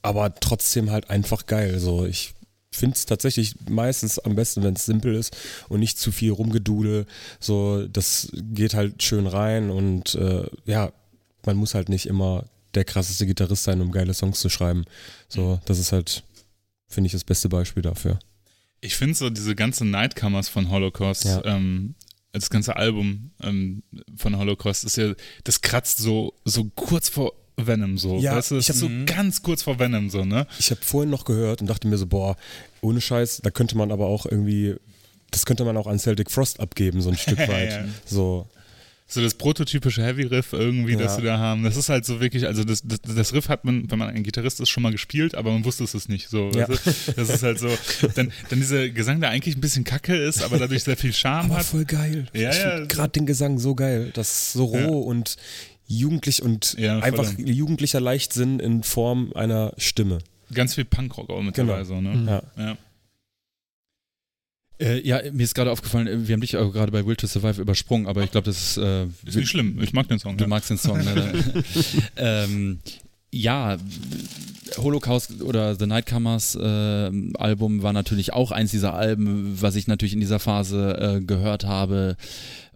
aber trotzdem halt einfach geil. So, ich finde es tatsächlich meistens am besten, wenn es simpel ist und nicht zu viel rumgedudel. So, das geht halt schön rein und äh, ja, man muss halt nicht immer der krasseste Gitarrist sein, um geile Songs zu schreiben. So, das ist halt, finde ich, das beste Beispiel dafür. Ich finde so diese ganzen Nightcomers von Holocaust, Ja. ähm, das ganze Album ähm, von Holocaust ist ja, das kratzt so, so kurz vor Venom so. Ja, weißt du, das ich ist so hab- ganz kurz vor Venom so, ne? Ich habe vorhin noch gehört und dachte mir so, boah, ohne Scheiß, da könnte man aber auch irgendwie, das könnte man auch an Celtic Frost abgeben, so ein Stück weit. Ja. So, So das prototypische Heavy Riff irgendwie, das Ja. sie da haben. Das ist halt so wirklich, also das, das, das Riff hat man, wenn man ein Gitarrist ist, schon mal gespielt, aber man wusste es nicht. So, Ja. weißt du? Das ist halt so. Dann, dann dieser Gesang, der eigentlich ein bisschen kacke ist, aber dadurch sehr viel Charme aber hat. voll geil. Ja, ich ja. gerade den Gesang so geil. Das ist so roh und jugendlich und Ja, einfach jugendlicher Leichtsinn in Form einer Stimme. Ganz viel Punkrock auch mit Genau. dabei, so, ne? Mhm. Ja. Ja. Äh, ja, mir ist gerade aufgefallen, äh, wir haben dich auch gerade bei Will to Survive übersprungen, aber ich glaube, das ist. Äh, Ist nicht schlimm, ich mag den Song. Du ja. magst den Song, ne? ähm, ja, Holocaust oder The Nightcomers äh, Album war natürlich auch eins dieser Alben, was ich natürlich in dieser Phase äh, gehört habe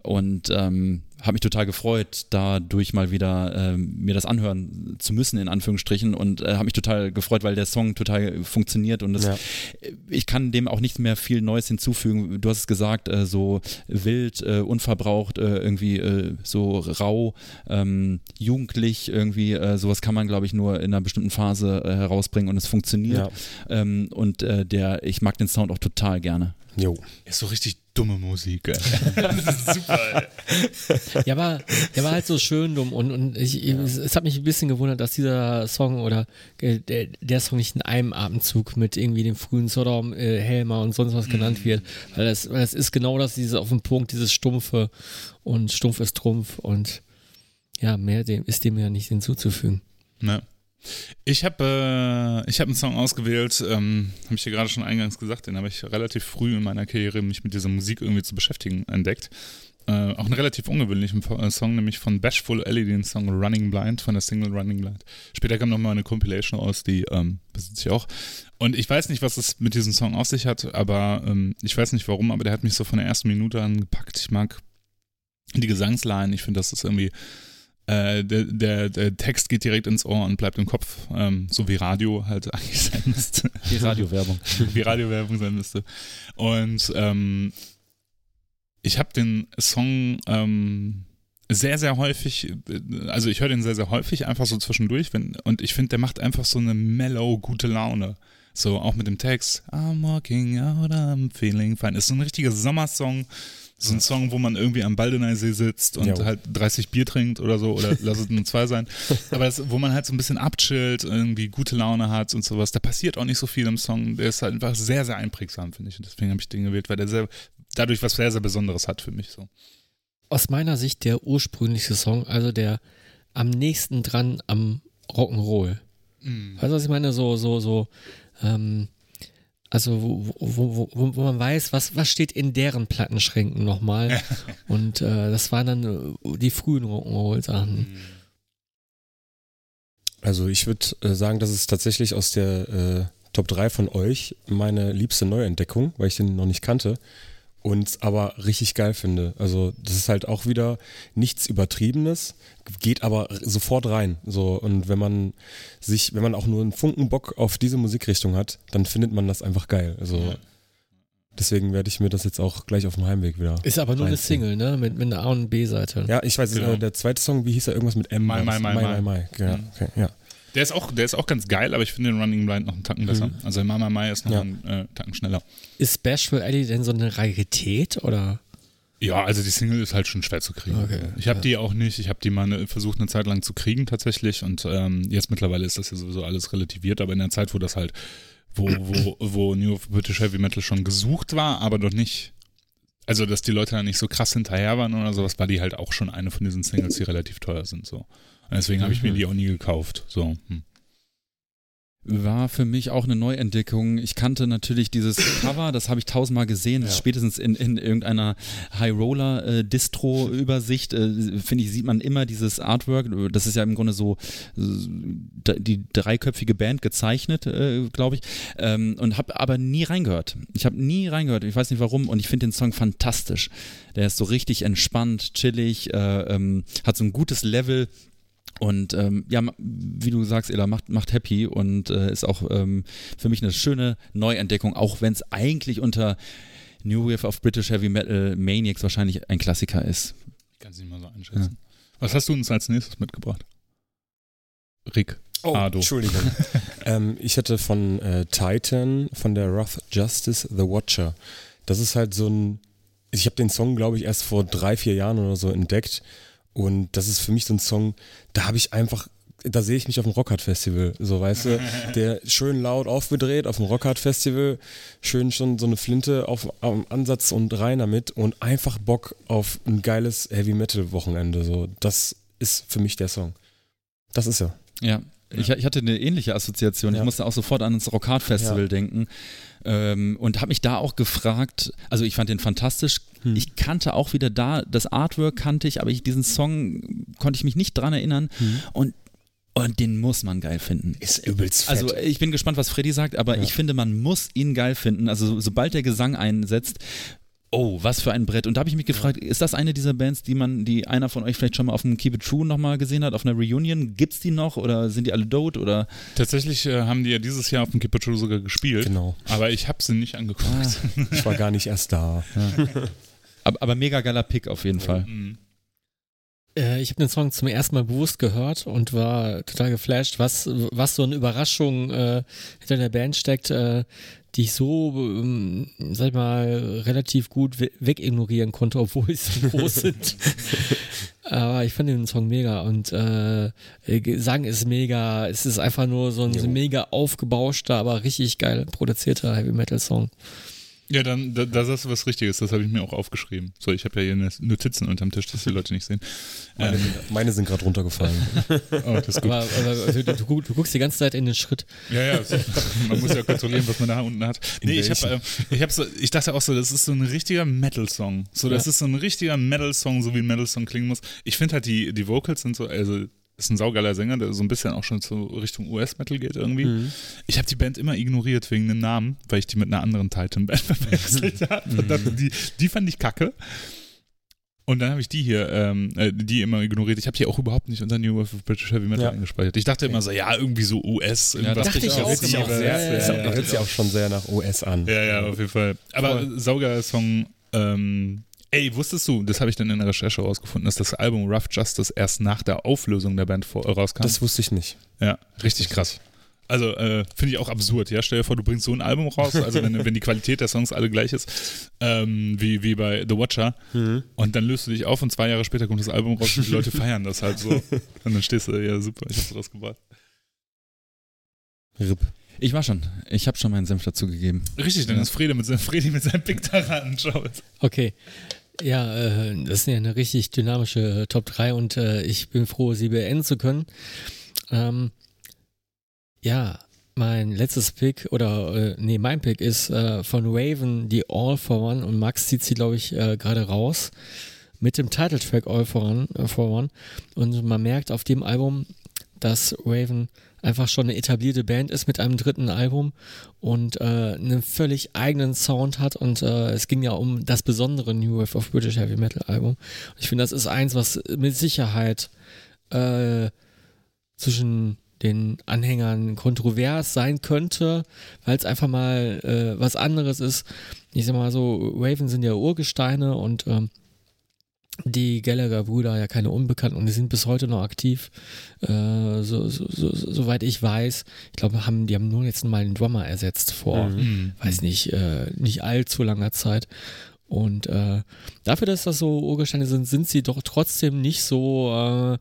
und ähm, habe mich total gefreut, dadurch mal wieder ähm, mir das anhören zu müssen, in Anführungsstrichen und äh, habe mich total gefreut, weil der Song total funktioniert und das, Ja. ich kann dem auch nicht mehr viel Neues hinzufügen. Du hast es gesagt, äh, so wild, äh, unverbraucht, äh, irgendwie äh, so rau, ähm, jugendlich irgendwie, äh, sowas kann man, glaube ich, nur in einer bestimmten Phase äh, herausbringen und es funktioniert. Ja. Ähm, und äh, der, ich mag den Sound auch total gerne. Jo. Ist so richtig dumme Musik, ey. Das ist super, ey. Ja, aber der war halt so schön dumm und, und ich, ich, es, es hat mich ein bisschen gewundert, dass dieser Song oder äh, der, der Song nicht in einem Atemzug mit irgendwie dem frühen Sodom, äh, Helmer und sonst was genannt wird. Weil das, weil das ist genau das, diese auf den Punkt, dieses Stumpfe und Stumpf ist Trumpf und ja, mehr dem ist dem ja nicht hinzuzufügen. Ne. Ich habe äh, hab einen Song ausgewählt, ähm, habe ich dir gerade schon eingangs gesagt, den habe ich relativ früh in meiner Karriere, mich mit dieser Musik irgendwie zu beschäftigen, entdeckt. Äh, auch einen relativ ungewöhnlichen äh, Song, nämlich von Bashful Ellie, den Song Running Blind, von der Single Running Blind. Später kam nochmal eine Compilation aus, die ähm, besitze ich auch. Und ich weiß nicht, was es mit diesem Song auf sich hat, aber ähm, ich weiß nicht warum, aber der hat mich so von der ersten Minute an gepackt. Ich mag die Gesangsline, ich finde, das ist irgendwie äh, der, der, der Text geht direkt ins Ohr und bleibt im Kopf, ähm, so wie Radio halt eigentlich sein müsste. Die Radiowerbung. wie Radiowerbung sein müsste. Und ähm, ich habe den Song ähm, sehr, sehr häufig, äh, also ich höre den sehr, sehr häufig, einfach so zwischendurch. Wenn, und ich finde, der macht einfach so eine mellow, gute Laune. So auch mit dem Text. I'm walking out, I'm feeling fine. Ist so ein richtiger Sommersong. So ein Song, wo man irgendwie am Baldeneysee sitzt und Jo. halt 30 Bier trinkt oder so, oder lass es nur zwei sein. Aber das, wo man halt so ein bisschen abchillt, irgendwie gute Laune hat und sowas. Da passiert auch nicht so viel im Song. Der ist halt einfach sehr, sehr einprägsam, finde ich. Und deswegen habe ich den gewählt, weil der sehr, dadurch was sehr, sehr Besonderes hat für mich so. Aus meiner Sicht der ursprüngliche Song, also der am nächsten dran am Rock'n'Roll. Weißt du, was ich meine? So, so, so, ähm, also wo, wo, wo, wo, man weiß, was, was steht in deren Plattenschränken nochmal. Und äh, das waren dann äh, die frühen Rock'n'Roll-Sachen. Also ich würde äh, sagen, das ist tatsächlich aus der äh, Top 3 von euch meine liebste Neuentdeckung, weil ich den noch nicht kannte und aber richtig geil finde. Also das ist halt auch wieder nichts Übertriebenes, geht aber sofort rein. So und wenn man sich, wenn man auch nur einen Funken Bock auf diese Musikrichtung hat, dann findet man das einfach geil. Also deswegen werde ich mir das jetzt auch gleich auf dem Heimweg wieder. Ist aber nur eine reinziehen. Single, ne? Mit, mit einer A- und B-Seite. Ja, ich weiß, Genau. äh, der zweite Song, wie hieß er? Irgendwas mit M. Mai, Mai. Mai, Mai, Mai. Mai, Mai. Ja, Mhm. okay, ja. Der ist auch, der ist auch ganz geil, aber ich finde den Running Blind noch einen Tacken besser. Also Mama Mai ist noch Ja. einen äh, Tacken schneller. Ist Bashful Eddie denn so eine Rarität oder? Ja, also die Single ist halt schon schwer zu kriegen. Okay, ich habe ja. die auch nicht. Ich habe die mal eine, versucht eine Zeit lang zu kriegen tatsächlich und ähm, jetzt mittlerweile ist das ja sowieso alles relativiert, aber in der Zeit, wo das halt, wo, wo, wo New British Heavy Metal schon gesucht war, aber doch nicht, also dass die Leute da nicht so krass hinterher waren oder sowas, war die halt auch schon eine von diesen Singles, die relativ teuer sind so. Deswegen habe ich mir die auch nie gekauft. So. Hm. War für mich auch eine Neuentdeckung. Ich kannte natürlich dieses Cover, das habe ich tausendmal gesehen, Ja. spätestens in, in irgendeiner High Roller äh, äh, finde ich, sieht man immer dieses Artwork. Das ist ja im Grunde so die dreiköpfige Band gezeichnet, äh, glaube ich. Ähm, und habe aber nie reingehört. Ich habe nie reingehört. Ich weiß nicht warum und ich finde den Song fantastisch. Der ist so richtig entspannt, chillig, äh, ähm, hat so ein gutes Level. Und ähm, ja, wie du sagst, Ella, macht, macht happy und äh, ist auch ähm, für mich eine schöne Neuentdeckung, auch wenn es eigentlich unter New Wave of British Heavy Metal Maniacs wahrscheinlich ein Klassiker ist. Kann es nicht mal so einschätzen. Was hast du uns als nächstes mitgebracht? Rick. Oh, Ado. Entschuldigung. ähm, ich hatte von äh, Titan, von der Wrath Justice, The Watcher. Das ist halt so ein. Ich habe den Song, glaube ich, erst vor drei, vier Jahren oder so entdeckt. Und das ist für mich so ein Song, da habe ich einfach. Da sehe ich mich auf dem Rockhard Festival, so weißt du, der schön laut aufgedreht auf dem Rockhard Festival, schön schon so eine Flinte auf, am Ansatz und rein damit und einfach Bock auf ein geiles Heavy Metal Wochenende. So, das ist für mich der Song. Das ist er. Ja. Ich, ich hatte eine ähnliche Assoziation. Ich Ja. musste auch sofort an das Rockhard Festival Ja. denken ähm, und habe mich da auch gefragt. Also ich fand den fantastisch. Hm. Ich kannte auch wieder da das Artwork kannte ich, aber ich, diesen Song konnte ich mich nicht dran erinnern und und den muss man geil finden. Ist übelst fett. Also ich bin gespannt, was Freddy sagt, aber Ja. ich finde, man muss ihn geil finden. Also so- sobald der Gesang einsetzt, oh, was für ein Brett. Und da habe ich mich gefragt, ist das eine dieser Bands, die man, die einer von euch vielleicht schon mal auf dem Keep It True nochmal gesehen hat, auf einer Reunion? Gibt's die noch oder sind die alle dood oder? Tatsächlich äh, haben die ja dieses Jahr auf dem Kipper True sogar gespielt. Genau. Aber ich habe sie nicht angeguckt. Ich war gar nicht erst da. Aber, aber mega geiler Pick auf jeden Fall. Mhm. Äh, ich habe den Song zum ersten Mal bewusst gehört und war total geflasht, was, was so eine Überraschung äh, hinter der Band steckt, äh, die ich so, ähm, sag ich mal, relativ gut we wegignorieren konnte, obwohl sie so groß sind. Aber ich fand den Song mega und äh, Gesang ist mega, es ist einfach nur so ein Jo. mega aufgebauschter, aber richtig geil produzierter Heavy Metal Song. Ja, dann da, da sagst du was Richtiges, das habe ich mir auch aufgeschrieben. So, ich habe ja hier Notizen unterm Tisch, dass die Leute nicht sehen. Meine, Ähm, sind- meine sind gerade runtergefallen. oh, das ist gut. Aber, aber also, du, du, du guckst die ganze Zeit in den Schritt. Ja, ja, so, man muss ja kontrollieren, was man da unten hat. In Nee, ich, hab, äh, ich, hab so, ich dachte auch so, das ist so ein richtiger Metal-Song. So, das Ja. ist so ein richtiger Metal-Song, so wie ein Metal-Song klingen muss. Ich finde halt, die, die Vocals sind so, also ist ein saugeiler Sänger, der so ein bisschen auch schon so Richtung US-Metal geht irgendwie. Mhm. Ich habe die Band immer ignoriert wegen dem Namen, weil ich die mit einer anderen Titan-Band verwechselt habe. Dachte, die, die fand ich kacke. Und dann habe ich die hier, ähm, äh, die immer ignoriert. Ich habe die auch überhaupt nicht unter New Wave of British Heavy Metal Ja. eingespeichert. Ich dachte immer so, ja, irgendwie so US. Irgendwas dachte ich auch Progressives. immer. Ja, Ja, ja, ja, Das ja, ja. hört sich auch schon sehr nach US an. ja, ja, auf jeden Fall. Aber Voll. saugeiler Song. Ähm, ey, wusstest du, das habe ich dann in der Recherche rausgefunden, dass das Album Rough Justice erst nach der Auflösung der Band vor, rauskam? Das wusste ich nicht. ja, richtig krass. Also äh, finde ich auch absurd, ja. Stell dir vor, du bringst so ein Album raus, also wenn, wenn die Qualität der Songs alle gleich ist, ähm, wie, wie bei The Watcher, und dann löst du dich auf und zwei Jahre später kommt das Album raus und die Leute feiern das halt so. Und dann stehst du, ja super, ich hab's rausgebracht. RIP. Ich war schon. Ich habe schon meinen Senf dazu gegeben. Richtig, dann Ja. ist Frede mit, seinem- Fredi mit seinem Pick daran. Schau jetzt. Okay. Ja, äh, das ist ja eine richtig dynamische äh, Top 3 und äh, ich bin froh, sie beenden zu können. Ähm, ja, mein letztes Pick oder äh, nee, mein Pick ist äh, von Raven die All for One und Max zieht sie, glaube ich, äh, gerade raus mit dem Titeltrack All for One, äh, for One. Und man merkt auf dem Album, dass Raven einfach schon eine etablierte Band ist mit einem dritten Album und äh, einen völlig eigenen Sound hat und äh, es ging ja um das besondere New Wave of British Heavy Metal Album. Ich finde, das ist eins, was mit Sicherheit äh, zwischen den Anhängern kontrovers sein könnte, weil es einfach mal äh, was anderes ist. Ich sag mal so, Raven sind ja Urgesteine und ähm, die Gallagher-Brüder ja keine Unbekannten und die sind bis heute noch aktiv, äh, so, so, so, soweit ich weiß. Ich glaube, haben, die haben nur jetzt mal einen Drummer ersetzt vor, Mhm. weiß nicht, äh, nicht allzu langer Zeit. Und äh, dafür, dass das so Urgesteine sind, sind sie doch trotzdem nicht so, äh, äh,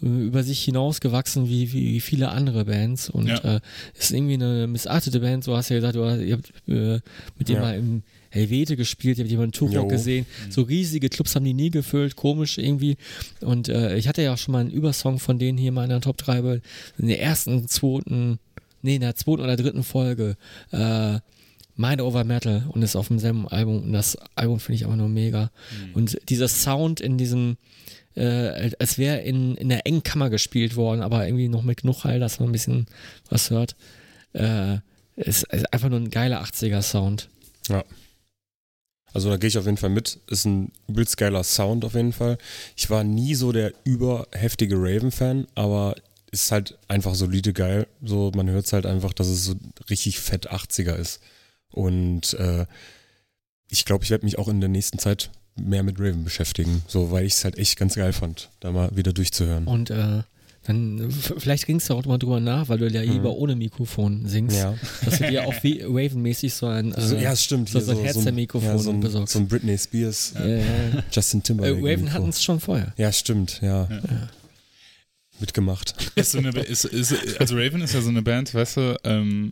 über sich hinausgewachsen wie, wie, viele andere Bands und Ja. äh, ist irgendwie eine missachtete Band. So hast du ja gesagt, du hast, ihr habt äh, mit dem Ja. mal im Helvete gespielt, ihr habt jemanden Turok gesehen. So riesige Clubs haben die nie gefüllt, komisch irgendwie. Und äh, ich hatte ja auch schon mal einen Übersong von denen hier mal in der Top 3 bei- in der ersten, zweiten, nee, in der zweiten oder dritten Folge. Äh, Mind Over Metal und ist auf demselben Album und das Album finde ich aber nur mega. Und dieser Sound in diesem, äh, als wäre in, in der engen Kammer gespielt worden, aber irgendwie noch mit genug Hall, dass man ein bisschen was hört. Äh, ist, ist einfach nur ein geiler 80er Sound. Ja. Also da gehe ich auf jeden Fall mit. Ist ein übelst geiler Sound auf jeden Fall. Ich war nie so der überheftige Raven-Fan, aber ist halt einfach solide geil. So, man hört es halt einfach, dass es so richtig fett 80er ist. Und äh, ich glaube, ich werde mich auch in der nächsten Zeit mehr mit Raven beschäftigen. So, weil ich es halt echt ganz geil fand, da mal wieder durchzuhören. Und äh, dann, vielleicht ringst du auch mal drüber nach, weil du ja lieber ohne Mikrofon singst, Mhm. Ja. dass du dir auch wie Raven-mäßig so ein, äh, So, ja, stimmt. so- so ein Headset-Mikrofon ja, so ein, besorgst. so ein Britney Spears, äh, äh, Justin Timberlake. Raven Mikro. hatten es schon vorher. Ja, stimmt, ja. Ja. Mitgemacht. Ist so eine, ist, ist, also Raven ist ja so eine Band, weißt du, ähm,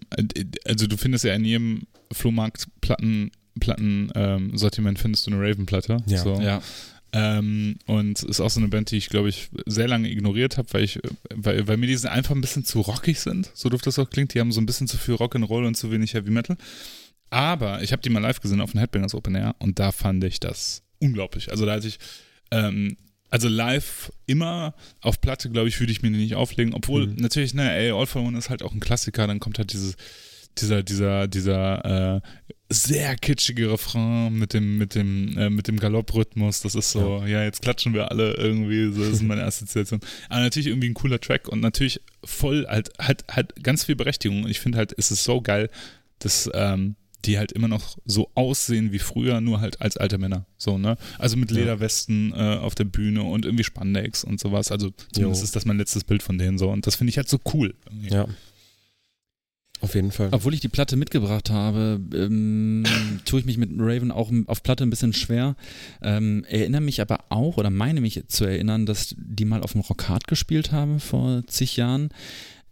also du findest ja in jedem Flohmarkt Platten, Platten ähm, findest du eine Raven-Platte. Ja. So. Ja. Ähm, und ist auch so eine Band, die ich, glaube ich, sehr lange ignoriert habe, weil ich, weil, weil mir die einfach ein bisschen zu rockig sind, so doof das auch klingt. Die haben so ein bisschen zu viel Rock'n'Roll und zu wenig Heavy Metal. Aber ich habe die mal live gesehen auf dem Headbangers Open Air und da fand ich das unglaublich. Also da hatte ich, ähm, also live immer auf Platte, glaube ich, würde ich mir die nicht auflegen. Obwohl Mhm. natürlich, ne, ey, All for One ist halt auch ein Klassiker. Dann kommt halt dieses, dieser, dieser, dieser äh, sehr kitschige Refrain mit dem, mit dem, äh, mit dem Galopprhythmus. Das ist so, ja. jetzt klatschen wir alle irgendwie. So, das ist meine Assoziation. Aber natürlich irgendwie ein cooler Track und natürlich voll halt, halt, halt ganz viel Berechtigung. Und ich finde halt, es ist so geil, dass ähm, die halt immer noch so aussehen wie früher, nur halt als alte Männer. So, ne? Also mit Ja. Lederwesten äh, auf der Bühne und irgendwie Spandex und sowas. Also zumindest Jo. ist das mein letztes Bild von denen so. Und das finde ich halt so cool. irgendwie. Ja. Auf jeden Fall. Obwohl ich die Platte mitgebracht habe, ähm, tue ich mich mit Raven auch auf Platte ein bisschen schwer. Ähm, erinnere mich aber auch oder meine mich zu erinnern, dass die mal auf dem Rockhard gespielt haben vor zig Jahren.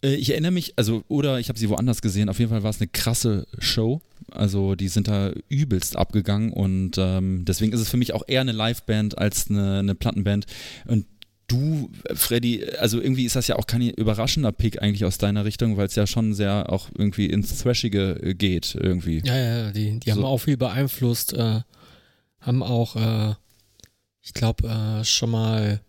Äh, ich erinnere mich, also, oder ich habe sie woanders gesehen. Auf jeden Fall war es eine krasse Show. Also, die sind da übelst abgegangen und ähm, deswegen ist es für mich auch eher eine Liveband als eine, eine Plattenband. Und du, Freddy, also irgendwie ist das ja auch kein überraschender Pick eigentlich aus deiner Richtung, weil es ja schon sehr auch irgendwie ins Thrashige äh, geht irgendwie. Ja, ja, ja, die, die haben So. auch viel beeinflusst, äh, haben auch, äh, ich glaube, äh, schon mal,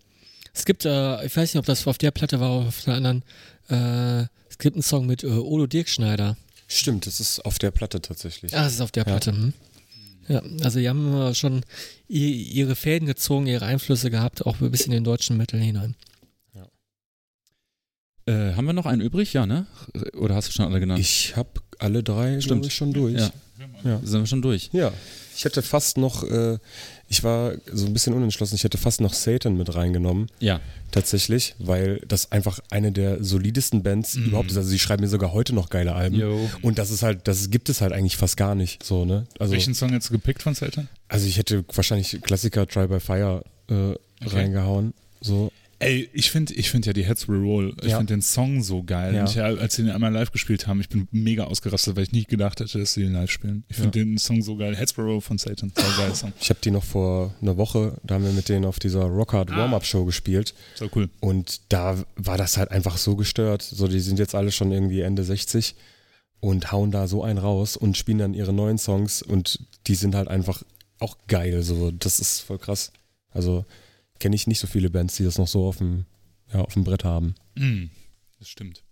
es gibt, äh, ich weiß nicht, ob das auf der Platte war oder auf der anderen, äh, es gibt einen Song mit äh, Olo Dirkschneider. Stimmt, das ist auf der Platte tatsächlich. Ah, das ist auf der Ja. Platte. Hm? Ja, also die haben schon ihre Fäden gezogen, ihre Einflüsse gehabt, auch bis in den deutschen Metal hinein. Äh, haben wir noch einen übrig? Ja, ne? Oder hast du schon alle genannt? Ich habe alle drei Stimmt. schon durch. Ja. Ja. Sind wir schon durch? Ja. Ich hätte fast noch, äh, ich war so ein bisschen unentschlossen, ich hätte fast noch Satan mit reingenommen, Ja. tatsächlich, weil das einfach eine der solidesten Bands Mhm. überhaupt ist. Also sie schreiben mir sogar heute noch geile Alben. Jo. Und das ist halt, das gibt es halt eigentlich fast gar nicht. So, ne? Also, Welchen Song jetzt gepickt von Satan? also ich hätte wahrscheinlich Klassiker Try by Fire äh, reingehauen. So. Ey, ich finde ich find ja die Heads Will Roll, ich Ja. finde den Song so geil. Ja. Ich, ja, als sie den einmal live gespielt haben, ich bin mega ausgerastet, weil ich nie gedacht hätte, dass sie den live spielen. Ich finde den Song so geil. Heads Will Roll von Satan, so geil Song. Ich habe die noch vor einer Woche, da haben wir mit denen auf dieser Rockhard Ah. Warm-Up-Show gespielt. So cool. Und da war das halt einfach so gestört. So, die sind jetzt alle schon irgendwie Ende 60 und hauen da so einen raus und spielen dann ihre neuen Songs und die sind halt einfach auch geil. So, das ist voll krass. Also kenne ich nicht so viele Bands, die das noch so auf dem, ja, auf dem Brett haben. Mm, das stimmt.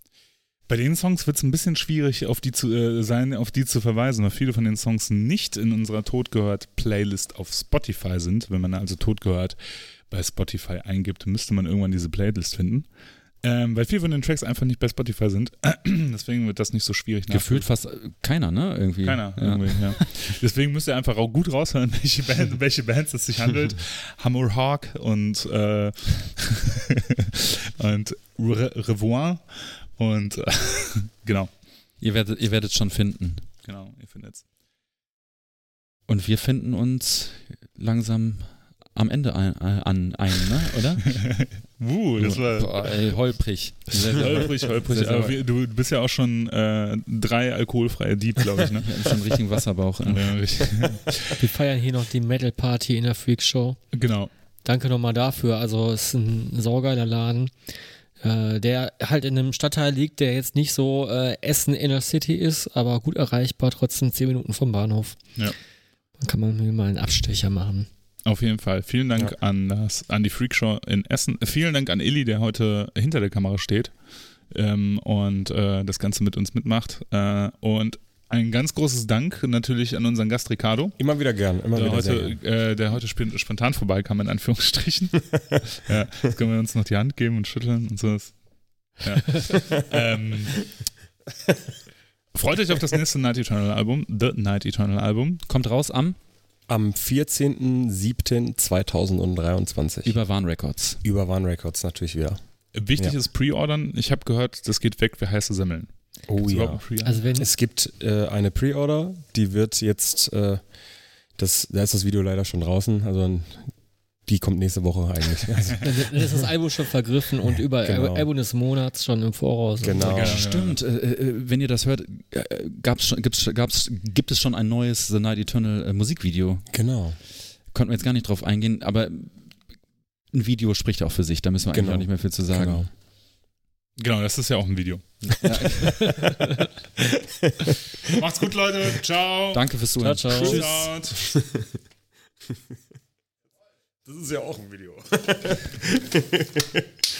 Bei den Songs wird es ein bisschen schwierig, auf die zu, äh, sein, auf die zu verweisen, weil viele von den Songs nicht in unserer Tod gehört Playlist auf Spotify sind. Wenn man also Tod gehört bei Spotify eingibt, müsste man irgendwann diese Playlist finden. Ähm, weil viele von den Tracks einfach nicht bei Spotify sind. Deswegen wird das nicht so schwierig. Gefühlt fast äh, keiner, ne? Irgendwie. Keiner. Ja. Irgendwie, ja. Deswegen müsst ihr einfach auch gut raushören, welche, Band, welche Bands es sich handelt. Hammer Hawk und, äh, und Re Revoir. Und äh, genau, Ihr werdet, ihr werdet schon finden. genau, ihr findet's. Und wir finden uns langsam am Ende ein, äh, an ein, ne? oder? Uh, das war Boah, ey, holprig. Holprig, holprig. Aber wir- du bist ja auch schon äh, drei alkoholfreie Dieb, glaube ich, ne? Wir haben schon einen richtigen Wasserbauch. Ja. ja, richtig. Wir feiern hier noch die Metal Party in der Freak Show. Genau. Danke nochmal dafür. Also es ist ein saugeiler Laden, äh, der halt in einem Stadtteil liegt, der jetzt nicht so äh, Essen Inner City ist, aber gut erreichbar, trotzdem 10 Minuten vom Bahnhof. Ja. Dann kann man mir mal einen Abstecher machen. Auf jeden Fall. Vielen Dank an, das, an die Freakshow in Essen. Vielen Dank an Illy, der heute hinter der Kamera steht ähm, und äh, das Ganze mit uns mitmacht. Äh, und ein ganz großes Dank natürlich an unseren Gast Ricardo, Immer wieder gern, immer der wieder sehr heute, gern. äh, der heute sp spontan vorbeikam, in Anführungsstrichen. ja, jetzt können wir uns noch die Hand geben und schütteln und so. Ja. ähm, freut euch auf das nächste Night Eternal Album, The Night Eternal Album. Kommt raus am Am 14.07.2023. über Warn Records. Über One Records natürlich wieder. Wichtig Ja. ist Pre-Ordern. Ich habe gehört, das geht weg wie heiße Semmeln. Oh ja. Also wenn Es gibt äh, eine Pre-Order, die wird jetzt, äh, das, da ist das Video leider schon draußen, also die kommt nächste Woche eigentlich. Also, dann ist das Album schon vergriffen und über Genau. Album des Monats schon im Voraus. Genau. Ja, Stimmt, äh, äh, wenn ihr das hört, äh, gab's schon, gibt's, gab's, gibt es schon ein neues The Night Eternal äh, Musikvideo. genau. Konnten wir jetzt gar nicht drauf eingehen, aber ein Video spricht auch für sich, da müssen wir eigentlich Genau. auch nicht mehr viel zu sagen. Genau. Genau, das ist ja auch ein Video. Macht's gut, Leute. Ciao. Danke fürs Ciao, Zuhören. ciao. Peace out. Das ist ja auch ein Video.